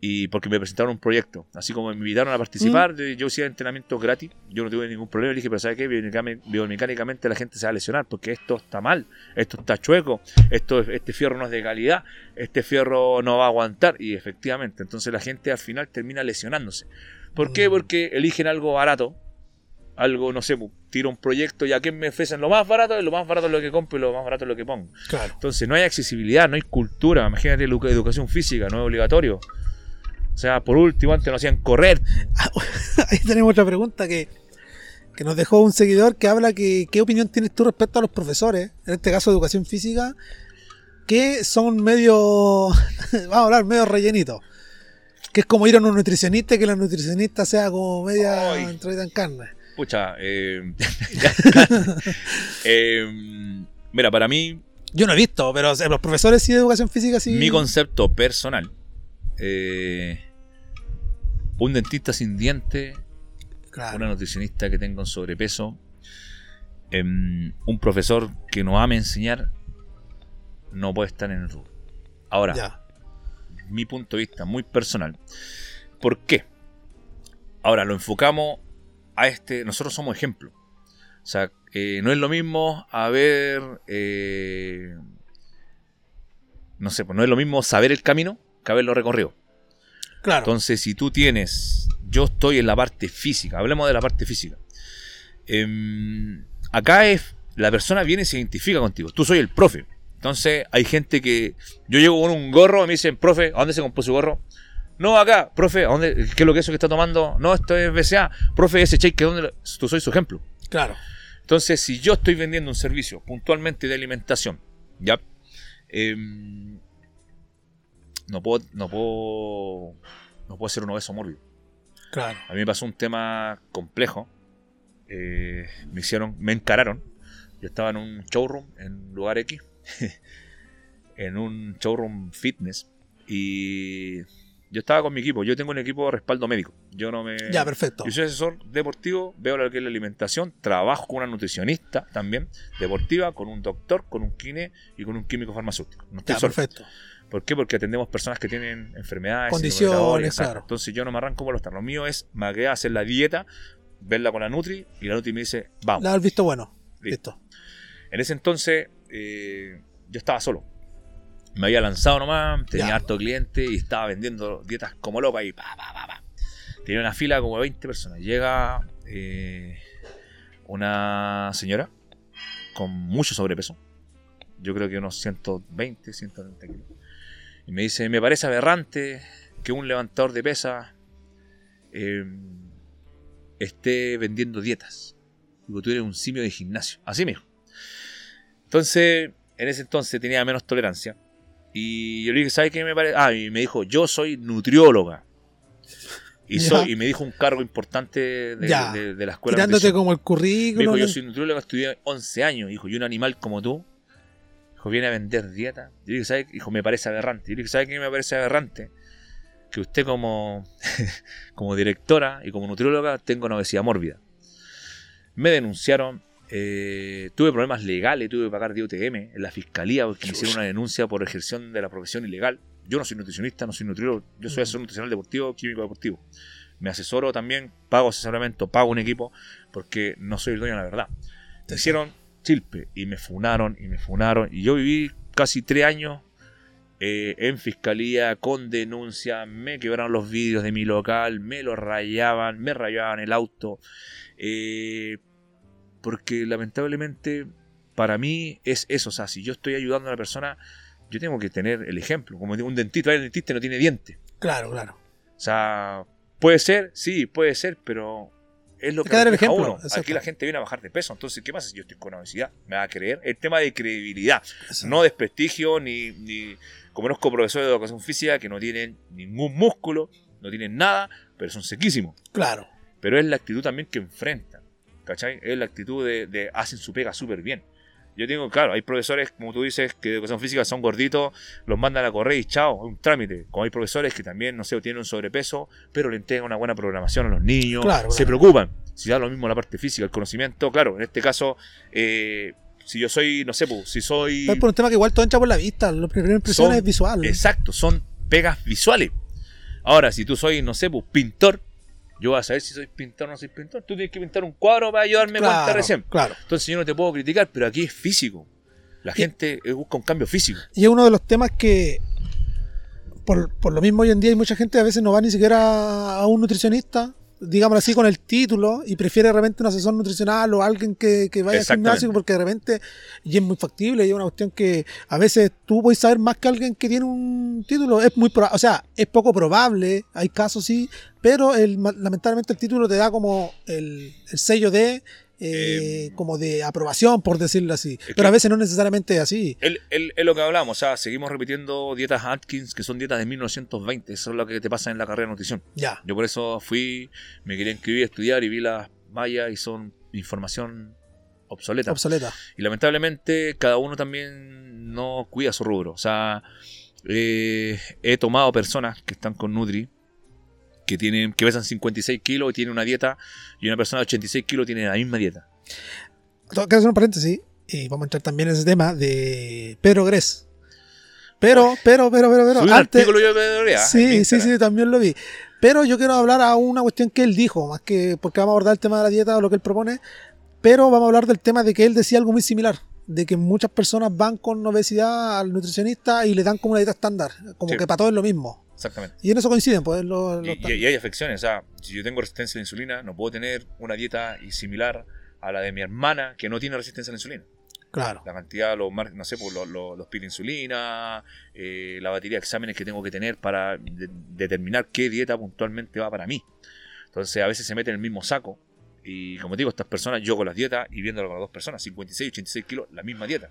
y porque me presentaron un proyecto. Así como me invitaron a participar, Mm. yo hacía entrenamientos gratis, yo no tuve ningún problema. Le dije, pero ¿sabes qué? Biomecánicamente, biomecánicamente la gente se va a lesionar porque esto está mal, esto está chueco, esto, este fierro no es de calidad, este fierro no va a aguantar. Y efectivamente, entonces la gente al final termina lesionándose. ¿Por qué? Mm. Porque eligen algo barato, algo, no sé, pues, tiro un proyecto y a quién me ofrecen lo más barato, y lo más barato es lo que compro y lo más barato es lo que pongo. Claro. Entonces no hay accesibilidad, no hay cultura. Imagínate edu- educación física, no es obligatorio. O sea, por último, antes nos hacían correr. Ahí tenemos otra pregunta que, que nos dejó un seguidor que habla que qué opinión tienes tú respecto a los profesores, en este caso educación física, que son medio, vamos a hablar, medio rellenitos. Que es como ir a un nutricionista y que la nutricionista sea como media Ay. en carne. Pucha, eh, eh, mira, para mí, Yo no he visto, pero los profesores sí de educación física sí. mi concepto personal, eh, un dentista sin diente Claro. una nutricionista que tenga un sobrepeso, em, un profesor que nos ame enseñar, no puede estar en el rubro. Ahora, Ya. mi punto de vista muy personal. ¿Por qué? Ahora lo enfocamos a este. Nosotros somos ejemplo. O sea, eh, no es lo mismo haber. eh, no sé, pues no es lo mismo saber el camino que haberlo recorrido. Claro. Entonces, si tú tienes. Yo estoy en la parte física. Hablemos de la parte física. Em, acá es. La persona viene y se identifica contigo. Tú soy el profe. Entonces, hay gente que. Yo llego con un gorro y me dicen, profe, ¿a dónde se compró su gorro? No, acá, profe, ¿a dónde, ¿qué es lo que es eso que está tomando? No, esto es BCA. Profe, ese shake, ¿dónde lo-?" Tú soy su ejemplo. Claro. Entonces, si yo estoy vendiendo un servicio puntualmente de alimentación, ¿ya? Em, no puedo, no puedo, no puedo ser un obeso mórbido. Claro. A mí me pasó un tema complejo. Eh, me hicieron, me encararon. Yo estaba en un showroom en lugar X, en un showroom fitness, y yo estaba con mi equipo. Yo tengo un equipo de respaldo médico. Yo no me. Ya, perfecto. Yo soy asesor deportivo, veo lo que es la alimentación, trabajo con una nutricionista también, deportiva, con un doctor, con un kine y con un químico farmacéutico. No estoy Ya, solo. perfecto. ¿Por qué? Porque atendemos personas que tienen enfermedades, Condiciones, claro. Entonces yo no me arranco por los Lo mío es me queda hacer la dieta, verla con la Nutri y la Nutri me dice, vamos. La has visto bueno. Listo. Listo. En ese entonces eh, yo estaba solo. Me había lanzado nomás, tenía Ya. harto cliente y estaba vendiendo dietas como loca y pa, pa, pa, pa. Tenía una fila como de 20 personas. Llega eh, una señora con mucho sobrepeso. Yo creo que unos 120, 130 kilos. Y me dice, me parece aberrante que un levantador de pesa eh, esté vendiendo dietas. Digo, tú eres un simio de gimnasio. Así dijo. Entonces, en ese entonces tenía menos tolerancia. Y yo le dije, ¿sabes qué me parece? Ah, y me dijo, yo soy nutrióloga. Y, Ya. soy, y me dijo un cargo importante de, Ya. de- de la escuela. Tirándote como el Me currículum. dijo, yo soy nutrióloga, estudié 11 años. Dijo, y un animal como tú, dijo, viene a vender dieta. Yo le dije, ¿sabes? Dijo, me parece aberrante. Yo le dije, ¿sabes qué me parece aberrante? Que usted como, como directora y como nutrióloga tenga una obesidad mórbida. Me denunciaron, eh, tuve problemas legales, tuve que pagar de UTM en la fiscalía porque me hicieron una denuncia por ejerción de la profesión ilegal. Yo no soy nutricionista, no soy nutriólogo, yo soy Mm. asesor nutricional deportivo, químico deportivo. Me asesoro también, pago asesoramiento, pago un equipo, porque no soy el dueño de la verdad. Me hicieron chilpe y me funaron y me funaron. Y yo viví casi tres años eh, en fiscalía con denuncia. Me quebraron los vídeos de mi local, me lo rayaban, me rayaban el auto. eh, porque lamentablemente para mí es eso. O sea, si yo estoy ayudando a una persona, yo tengo que tener el ejemplo. Como un dentista, el dentista no tiene dientes. Claro, claro. O sea, puede ser, sí, puede ser, pero es lo Hay que que dar el ejemplo, uno. Aquí la gente viene a bajar de peso. Entonces, ¿qué pasa si yo estoy con obesidad? ¿Me va a creer? El tema de credibilidad, no desprestigio, ni, ni... Conozco profesores de educación física que no tienen ningún músculo, no tienen nada, pero son sequísimos. Claro. Pero es la actitud también que enfrentan. ¿Cachai? Es la actitud de, de hacen su pega súper bien. Yo tengo, claro, hay profesores, como tú dices, que de educación física son gorditos, los mandan a correr y chao, es un trámite. Como hay profesores que también, no sé, tienen un sobrepeso, pero le entregan una buena programación a los niños, Claro, se claro. preocupan. Si da lo mismo la parte física, el conocimiento, claro, en este caso, eh, si yo soy, no sé, pues, si soy... Es por un tema que igual todo entra por la vista. La primera impresión Son- es visual. Exacto, son pegas visuales. Ahora, si tú soy, no sé, pues pintor, yo voy a saber si soy pintor o no soy pintor. Tú tienes que pintar un cuadro para yo darme cuenta claro, recién. claro. Entonces yo no te puedo criticar, pero aquí es físico. La gente eh, busca un cambio físico. Y es uno de los temas que, por, por lo mismo hoy en día, hay mucha gente a veces no va ni siquiera a un nutricionista, digámoslo así, con el título, y prefiere de repente un asesor nutricional o alguien que, que vaya al gimnasio, porque de repente, y es muy factible, y es una cuestión que a veces tú puedes saber más que alguien que tiene un título. Es muy o sea, es poco probable, hay casos sí, pero el, lamentablemente el título te da como el, el sello de. Eh, Eh, como de aprobación, por decirlo así. Pero a veces no es necesariamente así. Es es lo que hablamos, o sea, seguimos repitiendo dietas Atkins, que son dietas de 1920. Eso es lo que te pasa en la carrera de nutrición. Ya. Yo por eso fui, me quería inscribir, estudiar y vi las mallas y son información obsoleta. Obsoleta. Y lamentablemente cada uno también no cuida su rubro. O sea, eh, he tomado personas que están con Nutri que tienen que pesan 56 kilos y tienen una dieta y una persona de 86 kilos tiene la misma dieta. Tengo que hacer un paréntesis y vamos a entrar también en ese tema de Pedro Gres. Pero, pero, pero, pero, pero. Antes- yo de en sí, sí, sí, también lo vi. Pero yo quiero hablar a una cuestión que él dijo, más que porque vamos a abordar el tema de la dieta o lo que él propone, pero vamos a hablar del tema de que él decía algo muy similar, de que muchas personas van con obesidad al nutricionista y le dan como una dieta estándar, como Sí. que para todo es lo mismo. Exactamente. Y en eso coinciden, pues los, Y, los- y- y hay afecciones, o sea, si yo tengo resistencia a la insulina, no puedo tener una dieta similar a la de mi hermana que no tiene resistencia a la insulina. Claro. La cantidad, los, no sé, pues, los, los, los de insulina, eh, la batería de exámenes que tengo que tener para de- determinar qué dieta puntualmente va para mí. Entonces, a veces se mete en el mismo saco. Y como te digo, estas personas, yo con las dietas y viéndolo con las dos personas, 56, 86 kilos, la misma dieta.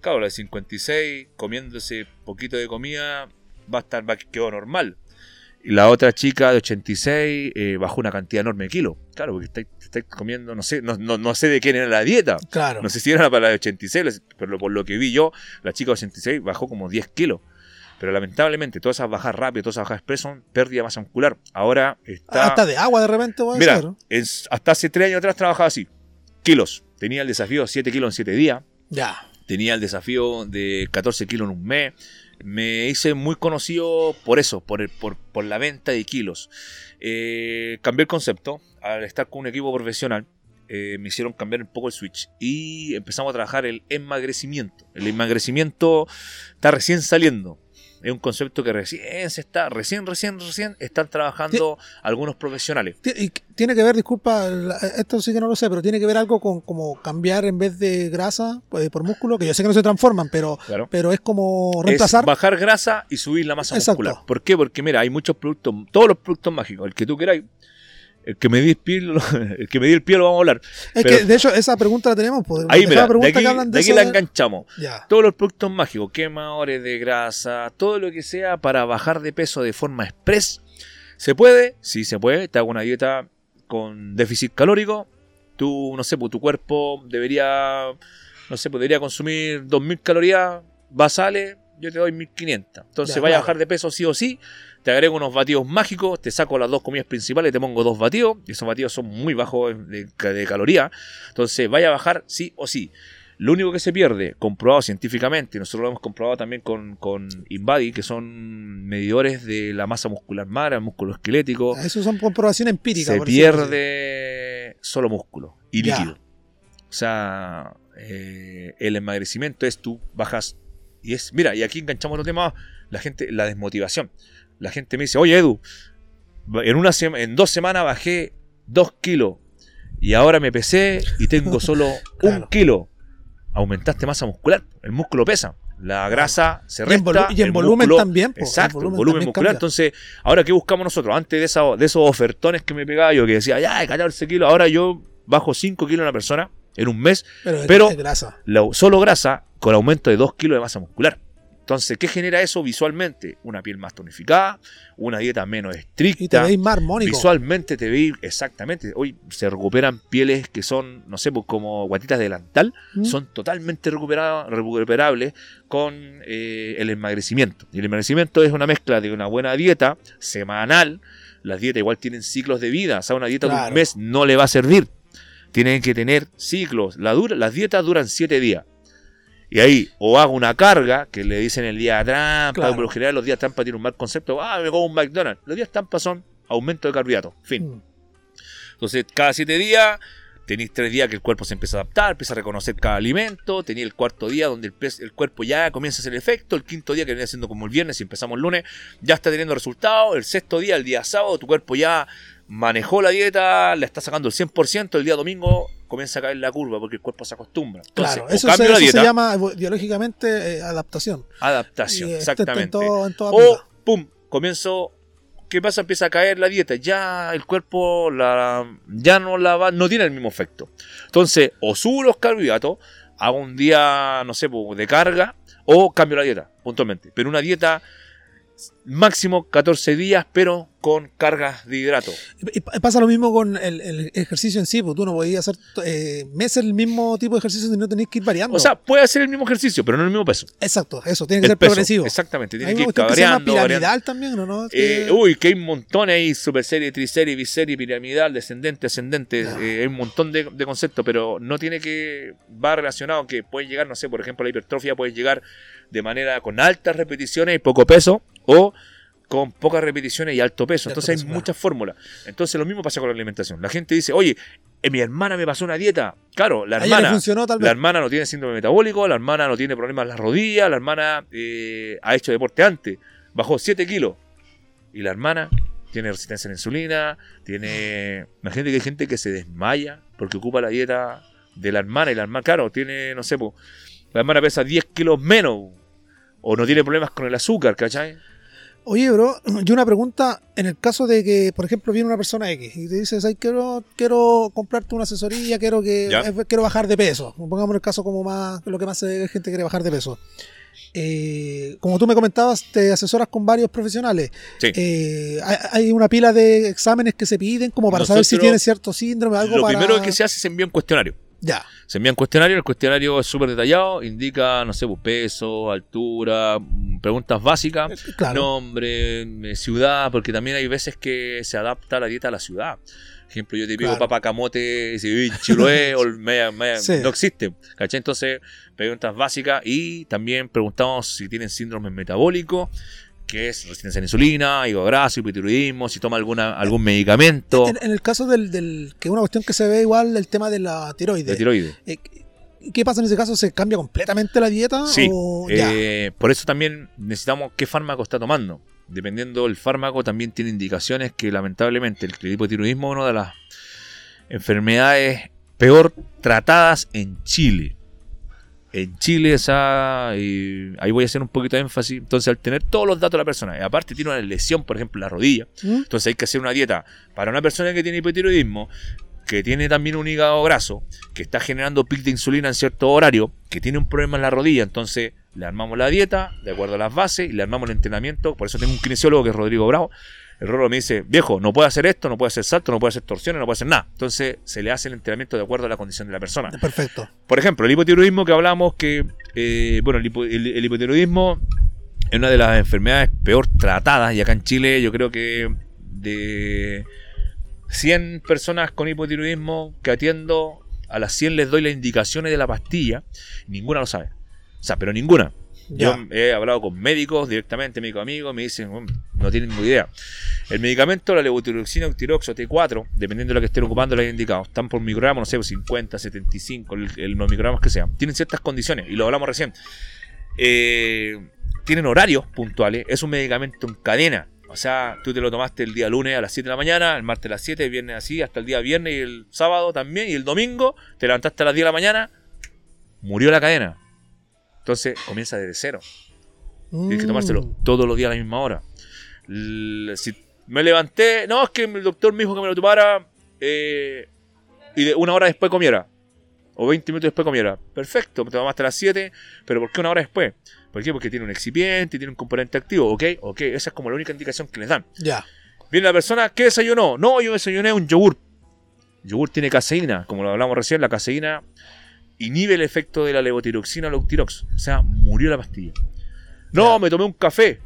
Claro, la de 56, comiéndose poquito de comida, va a estar, va, quedó normal. Y la otra chica de 86 eh, bajó una cantidad enorme de kilos. Claro, porque estáis estáis comiendo, no sé, no, no, no sé de quién era la dieta. Claro. No sé si era para la de 86, pero por lo que vi yo, la chica de 86 bajó como 10 kilos. Pero lamentablemente, todas esas bajas rápidas, todas esas bajas express son pérdida de masa muscular. Ahora está. Hasta de agua de repente Mira, ser. es- hasta hace 3 años atrás trabajaba así. Kilos. Tenía el desafío 7 kilos en 7 días. Ya. Tenía el desafío de 14 kilos en un mes. Me hice muy conocido por eso, por, la venta de kilos. Eh, cambié el concepto. Al estar con un equipo profesional, eh, me hicieron cambiar un poco el switch. Y empezamos a trabajar el emagrecimiento. El emagrecimiento está recién saliendo. Es un concepto que recién se está, recién, recién, recién están trabajando algunos profesionales. Y tiene que ver, disculpa, esto sí que no lo sé, pero tiene que ver algo con como cambiar en vez de grasa pues, por músculo, que yo sé que no se transforman, pero, Claro. pero es como es reemplazar. bajar grasa y subir la masa Exacto. muscular. ¿Por qué? Porque mira, hay muchos productos, todos los productos mágicos, el que tú queráis, el que me di el pie, el que me di el pie lo vamos a hablar. es pero- que de hecho esa pregunta la tenemos. Pues, Ahí mira, de aquí, que de aquí eso la de- enganchamos. Ya. Todos los productos mágicos, quemadores de grasa, todo lo que sea para bajar de peso de forma express. ¿Se puede? Sí, se puede. Te hago una dieta con déficit calórico. Tú, no sé, pues tu cuerpo debería, no sé, pues debería consumir 2000 calorías basales. Yo te doy 1500. Entonces Ya, vaya a bajar de peso sí o sí. Te agrego unos batidos mágicos, te saco las dos comidas principales, te pongo dos batidos. Y esos batidos son muy bajos de, de caloría. Entonces vaya a bajar sí o sí. Lo único que se pierde, comprobado científicamente, y nosotros lo hemos comprobado también con, con Inbody, que son medidores de la masa muscular magra, músculo esquelético, Eso son comprobación empírica. se por pierde solo músculo y Ya. líquido. O sea, eh, el emagrecimiento es tú bajas y es, mira, y aquí enganchamos otro tema, la gente, la desmotivación. La gente me dice, oye Edu, en, una sema- en dos semanas bajé dos kilos y ahora me pesé y tengo solo Claro. un kilo. Aumentaste masa muscular, el músculo pesa, la grasa se Y en, resta. volu- y en volumen músculo- también. po, Exacto, el volumen, muscular. cambia. Entonces, ahora, ¿qué buscamos nosotros? Antes de, esa- de esos ofertones que me pegaba yo, que decía, ya, 14 kilos, ahora yo bajo 5 kilos en una persona en un mes, pero, es- pero- es grasa. la- solo grasa, con aumento de 2 kilos de masa muscular. Entonces, ¿qué genera eso visualmente? Una piel más tonificada, una dieta menos Y te estricta. veis más armónico. Visualmente te veis exactamente. Hoy se recuperan pieles que son, no sé, pues como guatitas de delantal, ¿Mm? son totalmente recupera- recuperables con eh, el emagrecimiento. Y el emagrecimiento es una mezcla de una buena dieta semanal. Las dietas igual tienen ciclos de vida. O sea, una dieta de un mes no le va a servir. Tienen que tener ciclos. La dura, las dietas duran 7 días. Y ahí, o hago una carga, que le dicen el día trampa, Claro. por lo general los días trampa tienen un mal concepto, ah, me como un McDonald's. Los días trampa son aumento de carbohidratos, fin. Mm. Entonces, cada siete días tenéis tres días que el cuerpo se empieza a adaptar, empieza a reconocer cada alimento. Tenéis el cuarto día donde el, el cuerpo ya comienza a hacer efecto. El quinto día que viene siendo como el viernes y empezamos el lunes, ya está teniendo resultados. El sexto día, el día sábado, tu cuerpo ya manejó la dieta, le está sacando el 100%. El día domingo comienza a caer la curva porque el cuerpo se acostumbra. Entonces, Claro, eso, cambio se, la eso dieta, se llama biológicamente eh, adaptación. adaptación, Y exactamente. En, todo, en toda O, pum, comienzo. ¿Qué pasa? Empieza a caer la dieta. Ya el cuerpo la, ya no la va, no tiene el mismo efecto. Entonces, o subo los carbohidratos, hago un día, no sé, pues, de carga, o cambio la dieta, puntualmente. Pero una dieta máximo 14 días, pero con cargas de hidrato. Y pa- pasa lo mismo con el, el ejercicio en sí, pues tú no podías hacer eh, meses el mismo tipo de ejercicio si no tenés que ir variando. O sea, puede hacer el mismo ejercicio, pero no el mismo peso. exacto, eso, tiene que El ser peso, progresivo. Exactamente, tiene que ir variando, variando. piramidal también, ¿no? ¿no? Eh, uy, que hay un montón ahí, super serie, triserie, biserie, piramidal, descendente, ascendente, eh, hay un montón de, de conceptos, pero no tiene que, va relacionado que puede llegar, no sé, por ejemplo, la hipertrofia puede llegar de manera con altas repeticiones y poco peso, o con pocas repeticiones y alto peso. Entonces hay muchas fórmulas. Entonces lo mismo pasa con la alimentación. La gente dice, oye, eh, mi hermana me pasó una dieta. Claro, la hermana, funcionó tal vez. la hermana no tiene síndrome metabólico, la hermana no tiene problemas en las rodillas, la hermana eh, ha hecho deporte antes, bajó 7 kilos. Y la hermana tiene resistencia a la insulina, tiene... Imagínate que hay gente que se desmaya porque ocupa la dieta de la hermana y la hermana, claro, tiene, no sé, po, la hermana pesa 10 kilos menos o no tiene problemas con el azúcar, ¿cachai? Oye, bro, yo una pregunta, en el caso de que, por ejemplo, viene una persona X y te dice, "Ay, quiero, quiero comprarte una asesoría, quiero que eh, quiero bajar de peso. Pongamos el caso como más, lo que más se gente quiere bajar de peso. Eh, como tú me comentabas, te asesoras con varios profesionales. Sí. Eh, hay, una pila de exámenes que se piden como para saber si Nosotros- tiene cierto síndrome, algo Lo para... primero que se hace es enviar un cuestionario. Ya, Se envía un cuestionario, el cuestionario es súper detallado, indica, no sé, pues, peso, altura, mm, preguntas básicas, eh, claro. nombre, eh, ciudad, porque también hay veces que se adapta la dieta a la ciudad. Por ejemplo, yo te pido Claro. papa camote, si Chiloé, o media- media- Sí. no existe. ¿cachai? Entonces, preguntas básicas y también preguntamos si tienen síndrome metabólico, que es resistencia a la insulina, hígado graso, hipotiroidismo, si toma alguna, algún medicamento En, en el caso del, del que es una cuestión que se ve igual, el tema de la tiroides. de tiroides. Eh, ¿Qué pasa en ese caso? ¿Se cambia completamente la dieta? Sí, o ya? eh, por eso también necesitamos qué fármaco está tomando. Dependiendo del fármaco, también tiene indicaciones que lamentablemente el hipotiroidismo es una de las enfermedades peor tratadas en Chile. En Chile, esa, y ahí voy a hacer un poquito de énfasis. Entonces, al tener todos los datos de la persona, y aparte tiene una lesión, por ejemplo, en la rodilla, ¿Mm? entonces hay que hacer una dieta para una persona que tiene hipotiroidismo, que tiene también un hígado graso, que está generando pic de insulina en cierto horario, que tiene un problema en la rodilla. Entonces le armamos la dieta de acuerdo a las bases y le armamos el entrenamiento. Por eso tengo un kinesiólogo que es Rodrigo Bravo. El Rolo me dice, viejo, no puede hacer esto, no puede hacer salto, no puede hacer torsiones, no puede hacer nada. Entonces se le hace el entrenamiento de acuerdo a la condición de la persona. Perfecto. Por ejemplo, el hipotiroidismo que hablamos que, eh, bueno, el, hipo- el- el hipotiroidismo es una de las enfermedades peor tratadas y acá en Chile yo creo que de 100 personas con hipotiroidismo que atiendo, a las 100 les doy las indicaciones de la pastilla, ninguna lo sabe. O sea, pero ninguna. Yo he hablado con médicos directamente, médicos amigos, me dicen, "Mm, no tienen ni idea. El medicamento, la levotiroxina, Octirox o T4, dependiendo de lo que estén ocupando, lo han indicado. Están por microgramos, no sé, pues 50, 75, el, el- los microgramos que sean. Tienen ciertas condiciones, y lo hablamos recién. Eh, tienen horarios puntuales, es un medicamento en cadena. O sea, tú te lo tomaste el día lunes a las 7 de la mañana, el martes a las 7, el viernes así, hasta el día viernes y el sábado también, y el domingo te levantaste a las 10 de la mañana, murió la cadena. Entonces comienza desde cero. Tienes que tomárselo Mm. todos los días a la misma hora. L- si me levanté, no, es que el doctor me dijo que me lo tomara eh, y de una hora después comiera. O 20 minutos después comiera. Perfecto, te tomaste a las 7, pero ¿por qué una hora después? ¿Por qué? Porque tiene un excipiente, tiene un componente activo, ¿ok? Ok, esa es como la única indicación que les dan. Ya. Viene la persona, ¿qué desayunó? No, yo desayuné un yogur. El yogur tiene caseína, como lo hablamos recién, la caseína inhibe el efecto de la levotiroxina o la Octirox. O sea, murió la pastilla. No, me tomé un café.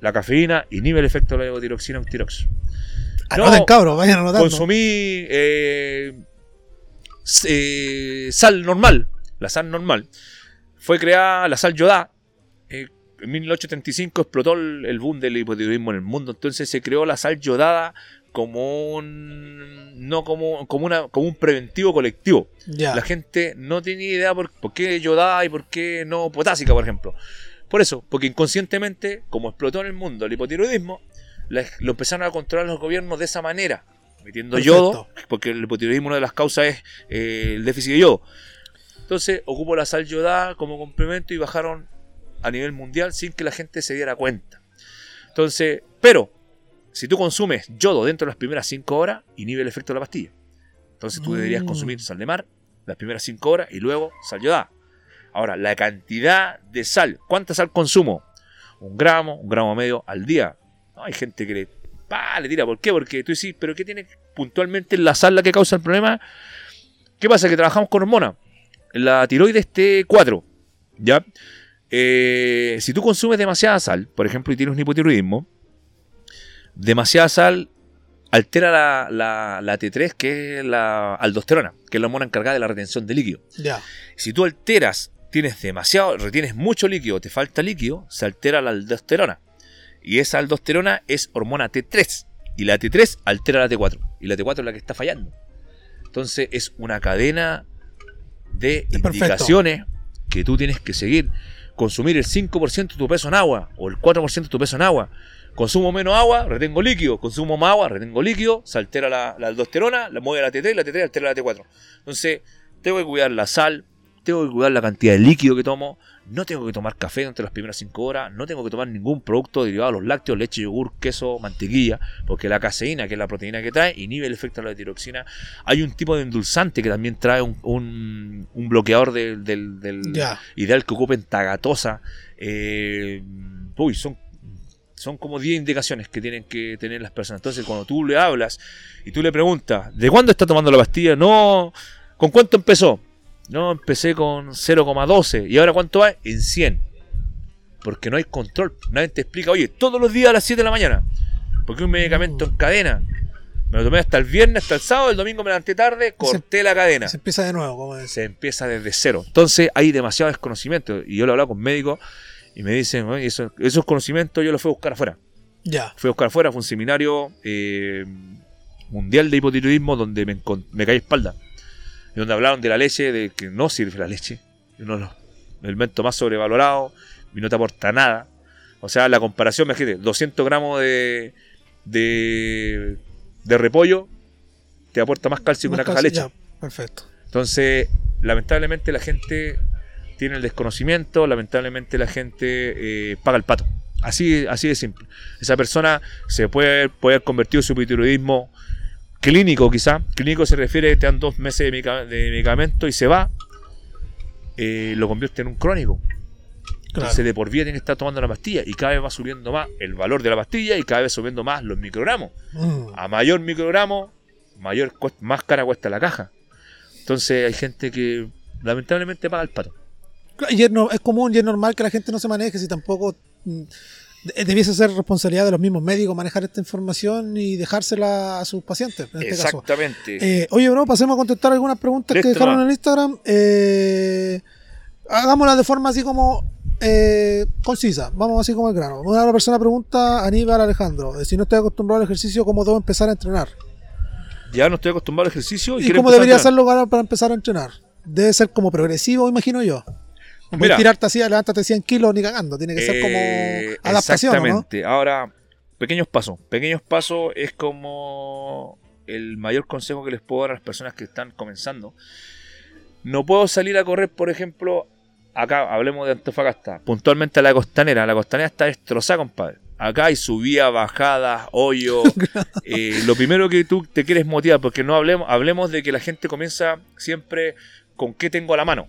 La cafeína inhibe el efecto de la levotiroxina o Octirox. Anoten, cabros, vayan anotando. Consumí eh, eh, sal normal. La sal normal. Fue creada la sal yodá. eh, en 1835 explotó el, el boom del hipotiroidismo en el mundo. Entonces se creó la sal yodada como un. No como, como, una, como un preventivo colectivo. La gente no tiene idea por, por qué yodada y por qué no potásica, por ejemplo. Por eso, porque inconscientemente, como explotó en el mundo el hipotiroidismo, la- lo empezaron a controlar los gobiernos de esa manera, metiendo Perfecto. yodo, porque el hipotiroidismo una de las causas es eh, el déficit de yodo. Entonces, ocupó la sal yodada como complemento y bajaron a nivel mundial sin que la gente se diera cuenta. Entonces, pero, si tú consumes yodo dentro de las primeras 5 horas, inhibe el efecto de la pastilla. Entonces tú deberías Mm. consumir sal de mar las primeras 5 horas y luego sal yodada. Ahora, la cantidad de sal, ¿cuánta sal consumo? un gramo, un gramo medio al día. No, hay gente que le, pa, le tira. ¿Por qué? Porque tú decís, ¿pero qué tiene puntualmente la sal la que causa el problema? ¿Qué pasa? Que trabajamos con hormonas. La tiroides T4, ¿ya? Eh, si tú consumes demasiada sal, por ejemplo, y tienes un hipotiroidismo, demasiada sal altera la, la- la T3, que es la aldosterona, que es la hormona encargada de la retención de líquido. Ya. Si tú alteras, tienes demasiado, retienes mucho líquido, te falta líquido, se altera la aldosterona. Y esa aldosterona es hormona T3. Y la T3 altera la T4. Y la T4 es la que está fallando. Entonces es una cadena de Perfecto. indicaciones que tú tienes que seguir. Consumir el 5% de tu peso en agua o el 4% de tu peso en agua. Consumo menos agua, retengo líquido. Consumo más agua, retengo líquido. Se altera la, la aldosterona, la mueve la T3 y la T3 altera la T4. Entonces, tengo que cuidar la sal, tengo que cuidar la cantidad de líquido que tomo, no tengo que tomar café durante las primeras 5 horas, no tengo que tomar ningún producto derivado de los lácteos, leche, yogur, queso, mantequilla, porque la caseína, que es la proteína que trae, inhibe el efecto de la tiroxina. Hay un tipo de endulzante que también trae un, un- un bloqueador del, del- del- Ya. ideal que ocupen tagatosa. Eh, uy, son, son como 10 indicaciones que tienen que tener las personas. Entonces, cuando tú le hablas y tú le preguntas, ¿de cuándo está tomando la pastilla? No, ¿con cuánto empezó? No, empecé con 0,12. ¿Y ahora cuánto va? En 100. Porque no hay control. Nadie te explica, oye, todos los días a las 7 de la mañana. Porque un medicamento en cadena. Me lo tomé hasta el viernes, hasta el sábado, el domingo me levanté tarde, corté la cadena Se empieza de nuevo, como se empieza desde cero. Entonces hay demasiado desconocimiento. Y yo lo he hablado con médicos y me dicen, "Oye, eso- esos conocimientos yo los fui a buscar afuera. Ya. Fui a buscar afuera, fue un seminario eh, mundial de hipotiroidismo donde me, me caí espalda. Y donde hablaron de la leche, de que no sirve la leche. Uno de los elementos más sobrevalorados y no te aporta nada. O sea, la comparación, me dijiste, 200 gramos de, de, de repollo te aporta más calcio que una caja de leche. ya, Perfecto. Entonces, lamentablemente la gente tiene el desconocimiento, lamentablemente la gente eh, paga el pato. Así, así de simple. Esa persona se puede, puede haber convertido en su hipotiroidismo clínico quizá. Clínico se refiere, te dan dos meses de, medica- de medicamento y se va. eh, lo convierte en un crónico. Claro. Entonces de por vida tiene que estar tomando la pastilla y cada vez va subiendo más el valor de la pastilla y cada vez subiendo más los microgramos. Mm. A mayor microgramo, mayor más cara cuesta la caja. Entonces hay gente que lamentablemente paga el pato. Y es, no- es común y es normal que la gente no se maneje si tampoco mm, de- debiese ser responsabilidad de los mismos médicos manejar esta información y dejársela a sus pacientes. En este caso. Exactamente. Eh, oye, bro, pasemos a contestar algunas preguntas Listo, que dejaron nomás. en el Instagram. Eh, hagámoslas de forma así como eh, concisa. Vamos así como el grano. Una persona pregunta, Aníbal Alejandro, eh, si no estoy acostumbrado al ejercicio, ¿cómo debo empezar a entrenar? ya no estoy acostumbrado al ejercicio y, ¿Y cómo debería hacerlo para empezar a entrenar? Debe ser como progresivo, imagino yo. No Mira. tirarte así, levántate 100 kilos ni cagando. Tiene que ser Eh, como adaptación, ¿o ¿no? Exactamente. Ahora, pequeños pasos. Pequeños pasos es como el mayor consejo que les puedo dar a las personas que están comenzando. No puedo salir a correr, por ejemplo, acá hablemos de Antofagasta, puntualmente a la costanera. La costanera está destrozada, compadre. Acá hay subidas, bajadas, hoyo. Eh, lo primero que tú te quieres motivar, porque no hablemos, hablemos de que la gente comienza siempre con qué tengo a la mano.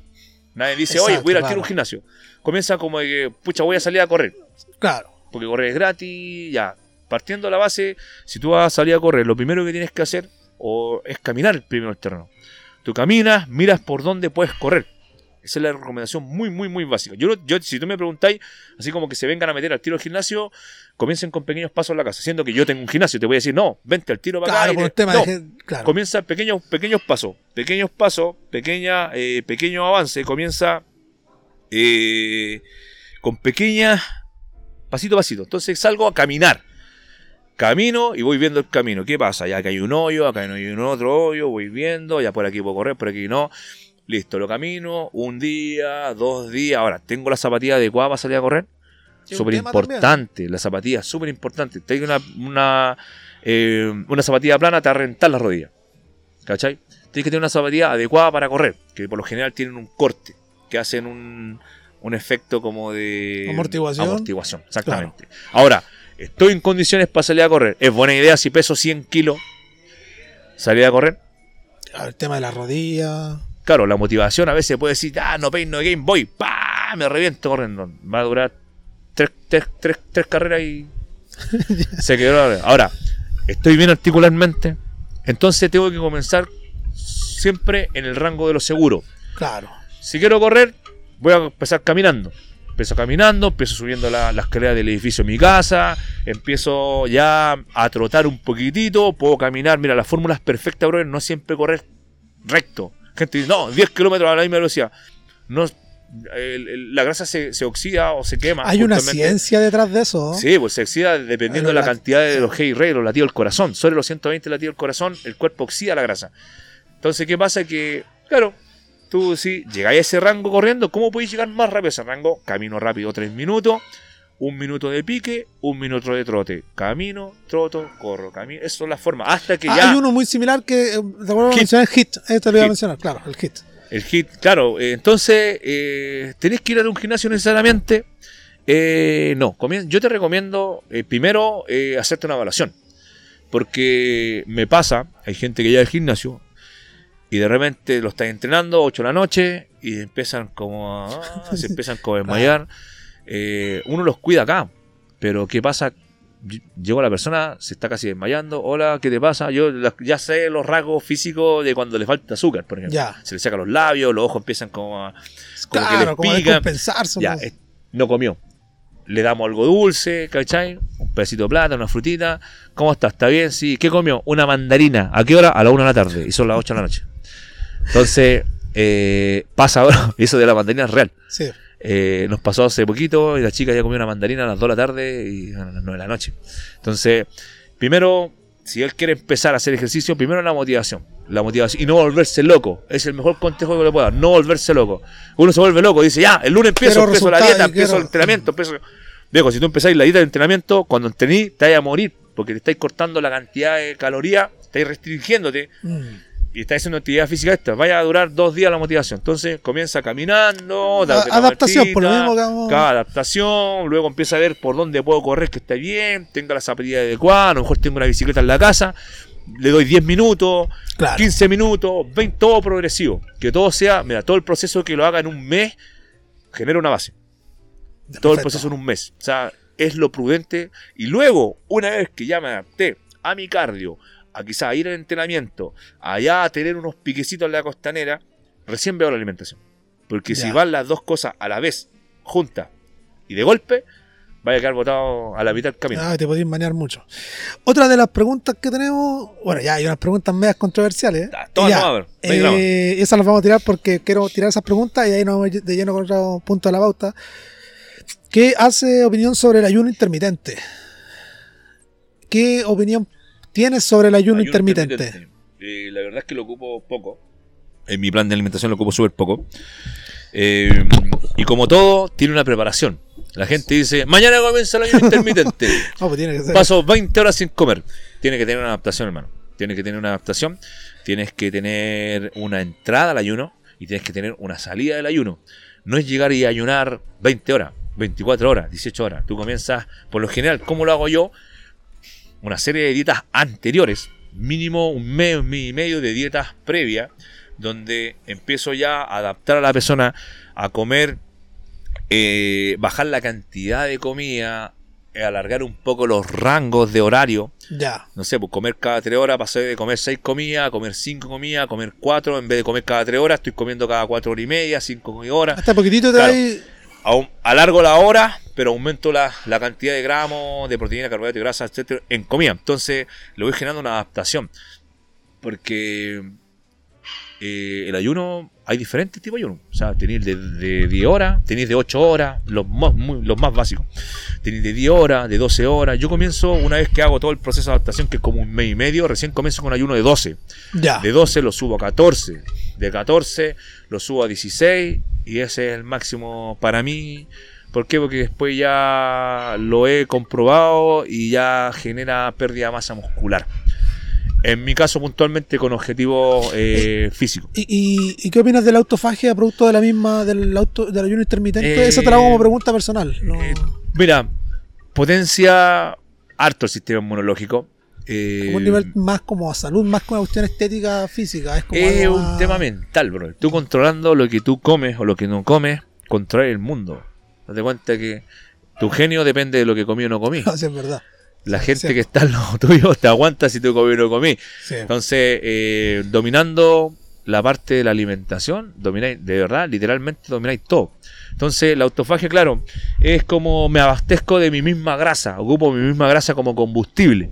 Nadie dice, oye, voy a ir al claro. a un gimnasio. Comienza como de que, pucha, voy a salir a correr Claro. porque correr es gratis, ya. Partiendo de la base, si tú vas a salir a correr, lo primero que tienes que hacer o es caminar primero el terreno. Tú caminas, miras por dónde puedes correr. Esa es la recomendación muy, muy, muy básica. Yo, yo si tú me preguntáis, así como que se vengan a meter al tiro al gimnasio, comiencen con pequeños pasos en la casa. Siendo que yo tengo un gimnasio, te voy a decir, no, vente al tiro para Claro, acá. por el tema no, de claro. comienza pequeños, pequeños pasos, pequeños pasos, pequeña, eh, pequeño avance, comienza eh, con pequeñas, pasito a pasito. Entonces salgo a caminar. Camino y voy viendo el camino. ¿Qué pasa? Ya que hay un hoyo, acá hay un otro hoyo, voy viendo, ya por aquí puedo correr, por aquí no. Listo, lo camino, un día, dos días. Ahora, ¿tengo la zapatilla adecuada para salir a correr? Súper importante, la zapatilla, súper importante. Te una, una, eh, una zapatilla plana, te va a rentar la rodilla. ¿Cachai? Tienes que tener una zapatilla adecuada para correr, que por lo general tienen un corte, que hacen un, un efecto como de Amortiguación. amortiguación, exactamente. Ahora, estoy en condiciones para salir a correr. Es buena idea si peso 100 kilos, salir a correr. El tema de la rodilla. Claro, la motivación a veces puede decir, ah, no peino de Game Boy, pa, me reviento corriendo. Va a durar tres, tres, tres, tres carreras y se quedó. Ahora, estoy bien articularmente, entonces tengo que comenzar siempre en el rango de lo seguro. Claro. Si quiero correr, voy a empezar caminando. Empiezo caminando, empiezo subiendo la, la escalera del edificio de mi casa, empiezo ya a trotar un poquitito, puedo caminar. Mira, la fórmula es perfecta, bro, no siempre correr recto. Gente dice, no, 10 kilómetros a la misma velocidad. No, el- el- la grasa se, se oxida o se quema. Hay una ciencia detrás de eso. ¿no? Sí, pues se oxida dependiendo de la La- cantidad de los G-Ray, los latidos del corazón. Sobre los 120 latidos del corazón, el cuerpo oxida la grasa. Entonces, ¿qué pasa? Que, claro, tú si llegáis a ese rango corriendo, ¿cómo podéis llegar más rápido a ese rango? Camino rápido 3 minutos, un minuto de pique, un minuto de trote. Camino, troto, corro, camino. Eso es la forma. Hasta que Ah, ya Hay uno muy similar que, eh, ¿te acuerdas? Hit. Mencionar hit. Esto lo iba a mencionar, claro, el hit. el hit, claro. eh, entonces, eh, ¿tenés que ir a un gimnasio necesariamente? Eh, no, yo te recomiendo eh, primero eh, hacerte una evaluación. Porque me pasa, hay gente que llega al gimnasio y de repente lo están entrenando 8 de la noche y empiezan como a, se empiezan como a desmayar. Eh, uno los cuida acá, pero ¿qué pasa? Ll- Llegó la persona, se está casi desmayando. Hola, ¿qué te pasa? Yo ya sé los rasgos físicos de cuando le falta azúcar, por ejemplo. Ya. Se le sacan los labios, los ojos empiezan como a. Como que claro, les pican. Ya, eh, no comió. Le damos algo dulce, ¿cachai? Un pedacito de plata, una frutita. ¿Cómo está? ¿Está bien? Sí. ¿Qué comió? Una mandarina. ¿A qué hora? A la una de la tarde. Y son las 8 de la noche. Entonces, eh, pasa ahora. Eso de la mandarina es real. Sí. Eh, nos pasó hace poquito y la chica ya comió una mandarina a las 2 de la tarde y a las 9 de la noche. Entonces, primero, si él quiere empezar a hacer ejercicio, primero la motivación. La motivación y no volverse loco. Es el mejor consejo que le puedo dar. No volverse loco. Uno se vuelve loco. Dice, ya, el lunes empiezo, empiezo la dieta, empiezo quiero- el entrenamiento, empiezo. Viejo, si tú empezáis la dieta de entrenamiento, cuando entrenís, te vais a morir. Porque te estáis cortando la cantidad de calorías, estáis restringiéndote Mm. Y estás haciendo actividad física esta, vaya a durar dos días la motivación. Entonces comienza caminando, una adaptación, por lo mismo que vamos- cada adaptación, luego empieza a ver por dónde puedo correr que esté bien, tenga las zapatillas adecuadas, a lo mejor tengo una bicicleta en la casa, le doy 10 minutos, Claro. 15 minutos, 20, todo progresivo. Que todo sea, mira, todo el proceso que lo haga en un mes genera una base. Todo el proceso en un mes. O sea, es lo prudente. Y luego, una vez que ya me adapté a mi cardio, a quizá ir al entrenamiento, allá a tener unos piquecitos en la costanera, recién veo la alimentación. Porque si van las dos cosas a la vez, juntas y de golpe, vaya a quedar botado a la mitad del camino. Ah, te podéis manear mucho. Otra de las preguntas que tenemos, bueno, ya hay unas preguntas medias controversiales. ¿eh? Ah, todas ya, no, a ver, no eh, esas las vamos a tirar porque quiero tirar esas preguntas y ahí nos vamos de lleno con otro punto de la pauta. ¿Qué hace opinión sobre el ayuno intermitente? ¿Qué opinión tienes sobre el ayuno, Ayuno intermitente? Eh, la verdad es que lo ocupo poco. En mi plan de alimentación lo ocupo súper poco. Eh, y como todo, tiene una preparación. La gente dice, mañana comienza el ayuno intermitente. No, pues tiene que ser. Paso 20 horas sin comer. Tiene que tener una adaptación, hermano. Tiene que tener una adaptación. Tienes que tener una entrada al ayuno y tienes que tener una salida del ayuno. No es llegar y ayunar 20 horas, 24 horas, 18 horas. Tú comienzas, por lo general, ¿cómo lo hago yo? Una serie de dietas anteriores, mínimo un mes, un mes y medio de dietas previas, donde empiezo ya a adaptar a la persona a comer, eh, bajar la cantidad de comida, eh, alargar un poco los rangos de horario. Ya. No sé, pues comer cada tres horas, pasé de comer seis comidas, a comer cinco comidas, a comer cuatro, en vez de comer cada tres horas, estoy comiendo cada cuatro horas y media, cinco horas. Hasta poquitito te Claro. Aún- alargo la hora, pero aumento la, la cantidad de gramos de proteína, carbohidratos y grasa, etcétera, en comida. Entonces, le voy generando una adaptación. Porque eh, el ayuno, hay diferentes tipos de ayuno. O sea, tenéis de, de 10 horas, tenéis de 8 horas, los más, muy- los más básicos. Tenéis de 10 horas, de 12 horas. Yo comienzo, una vez que hago todo el proceso de adaptación, que es como un mes y medio, recién comienzo con ayuno de 12. Ya. De 12 lo subo a 14. De 14 lo subo a 16. Y ese es el máximo para mí. ¿Por qué? Porque después ya lo he comprobado y ya genera pérdida de masa muscular. En mi caso, puntualmente con objetivo eh, físico. ¿Y, y, y qué opinas de la autofagia producto de la misma del auto del ayuno intermitente? Eh, Esa te la hago como pregunta personal. no- Eh, mira, potencia harto el sistema inmunológico. Eh, como un nivel más como a salud, más como una cuestión estética física. Es como Es algo un más- tema mental, bro. Tú controlando lo que tú comes o lo que no comes, controlas el mundo. Date cuenta que Tu genio depende de lo que comí o no comí. No, sí, es verdad. La gente sí. que está al lado tuyo te aguanta si tú comí o no comí. Entonces, eh, dominando la parte de la alimentación, domináis, de verdad, literalmente domináis todo. Entonces, la autofagia, claro, es como me abastezco de mi misma grasa, ocupo mi misma grasa como combustible.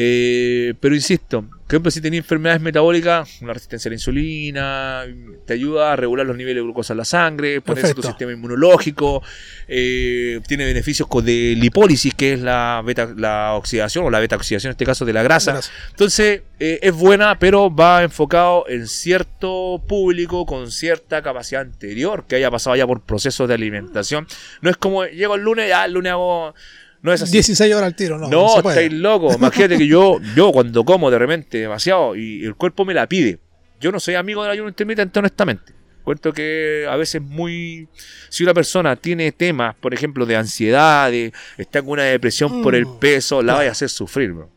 Eh, pero insisto, por ejemplo, si tenés enfermedades metabólicas, una resistencia a la insulina, te ayuda a regular los niveles de glucosa en la sangre, ponerse tu sistema inmunológico, eh, tiene beneficios de lipólisis, que es la beta, la oxidación o la beta oxidación en este caso de la grasa. Grasa. Entonces, eh, es buena, pero va enfocado en cierto público con cierta capacidad anterior, que haya pasado ya por procesos de alimentación. No es como, llego el lunes, ya el lunes hago... No es así. 16 horas al tiro, no. No, no estáis locos. Imagínate que yo, yo cuando como de repente demasiado y el cuerpo me la pide. Yo no soy amigo del ayuno intermitente, honestamente. Cuento que a veces muy... Si una persona tiene temas, por ejemplo, de ansiedad, de, está con una depresión por el Mm, peso, la vaya a hacer sufrir, bro.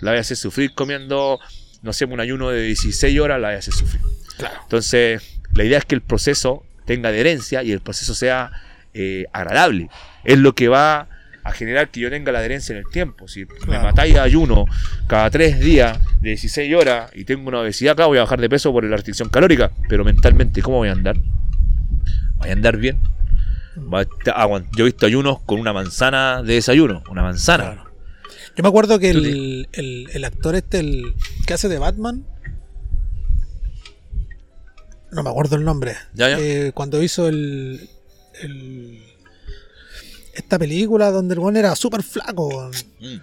La vaya a hacer sufrir comiendo, no sé, un ayuno de 16 horas, la vaya a hacer sufrir. Claro. Entonces, la idea es que el proceso tenga adherencia y el proceso sea eh, agradable. Es lo que va a generar que yo tenga la adherencia en el tiempo. Si me matáis a ayuno cada tres días de 16 horas y tengo una obesidad, claro, voy a bajar de peso por la restricción calórica, pero mentalmente, ¿cómo voy a andar? Voy a andar bien. Va a estar- aguant- Yo he visto ayunos con una manzana de desayuno, una manzana. Claro. Yo me acuerdo que el, el, el actor este, el que hace de Batman, no me acuerdo el nombre, Ya, ya. Eh, cuando hizo el, el- esta película donde el weón era súper flaco, Mm.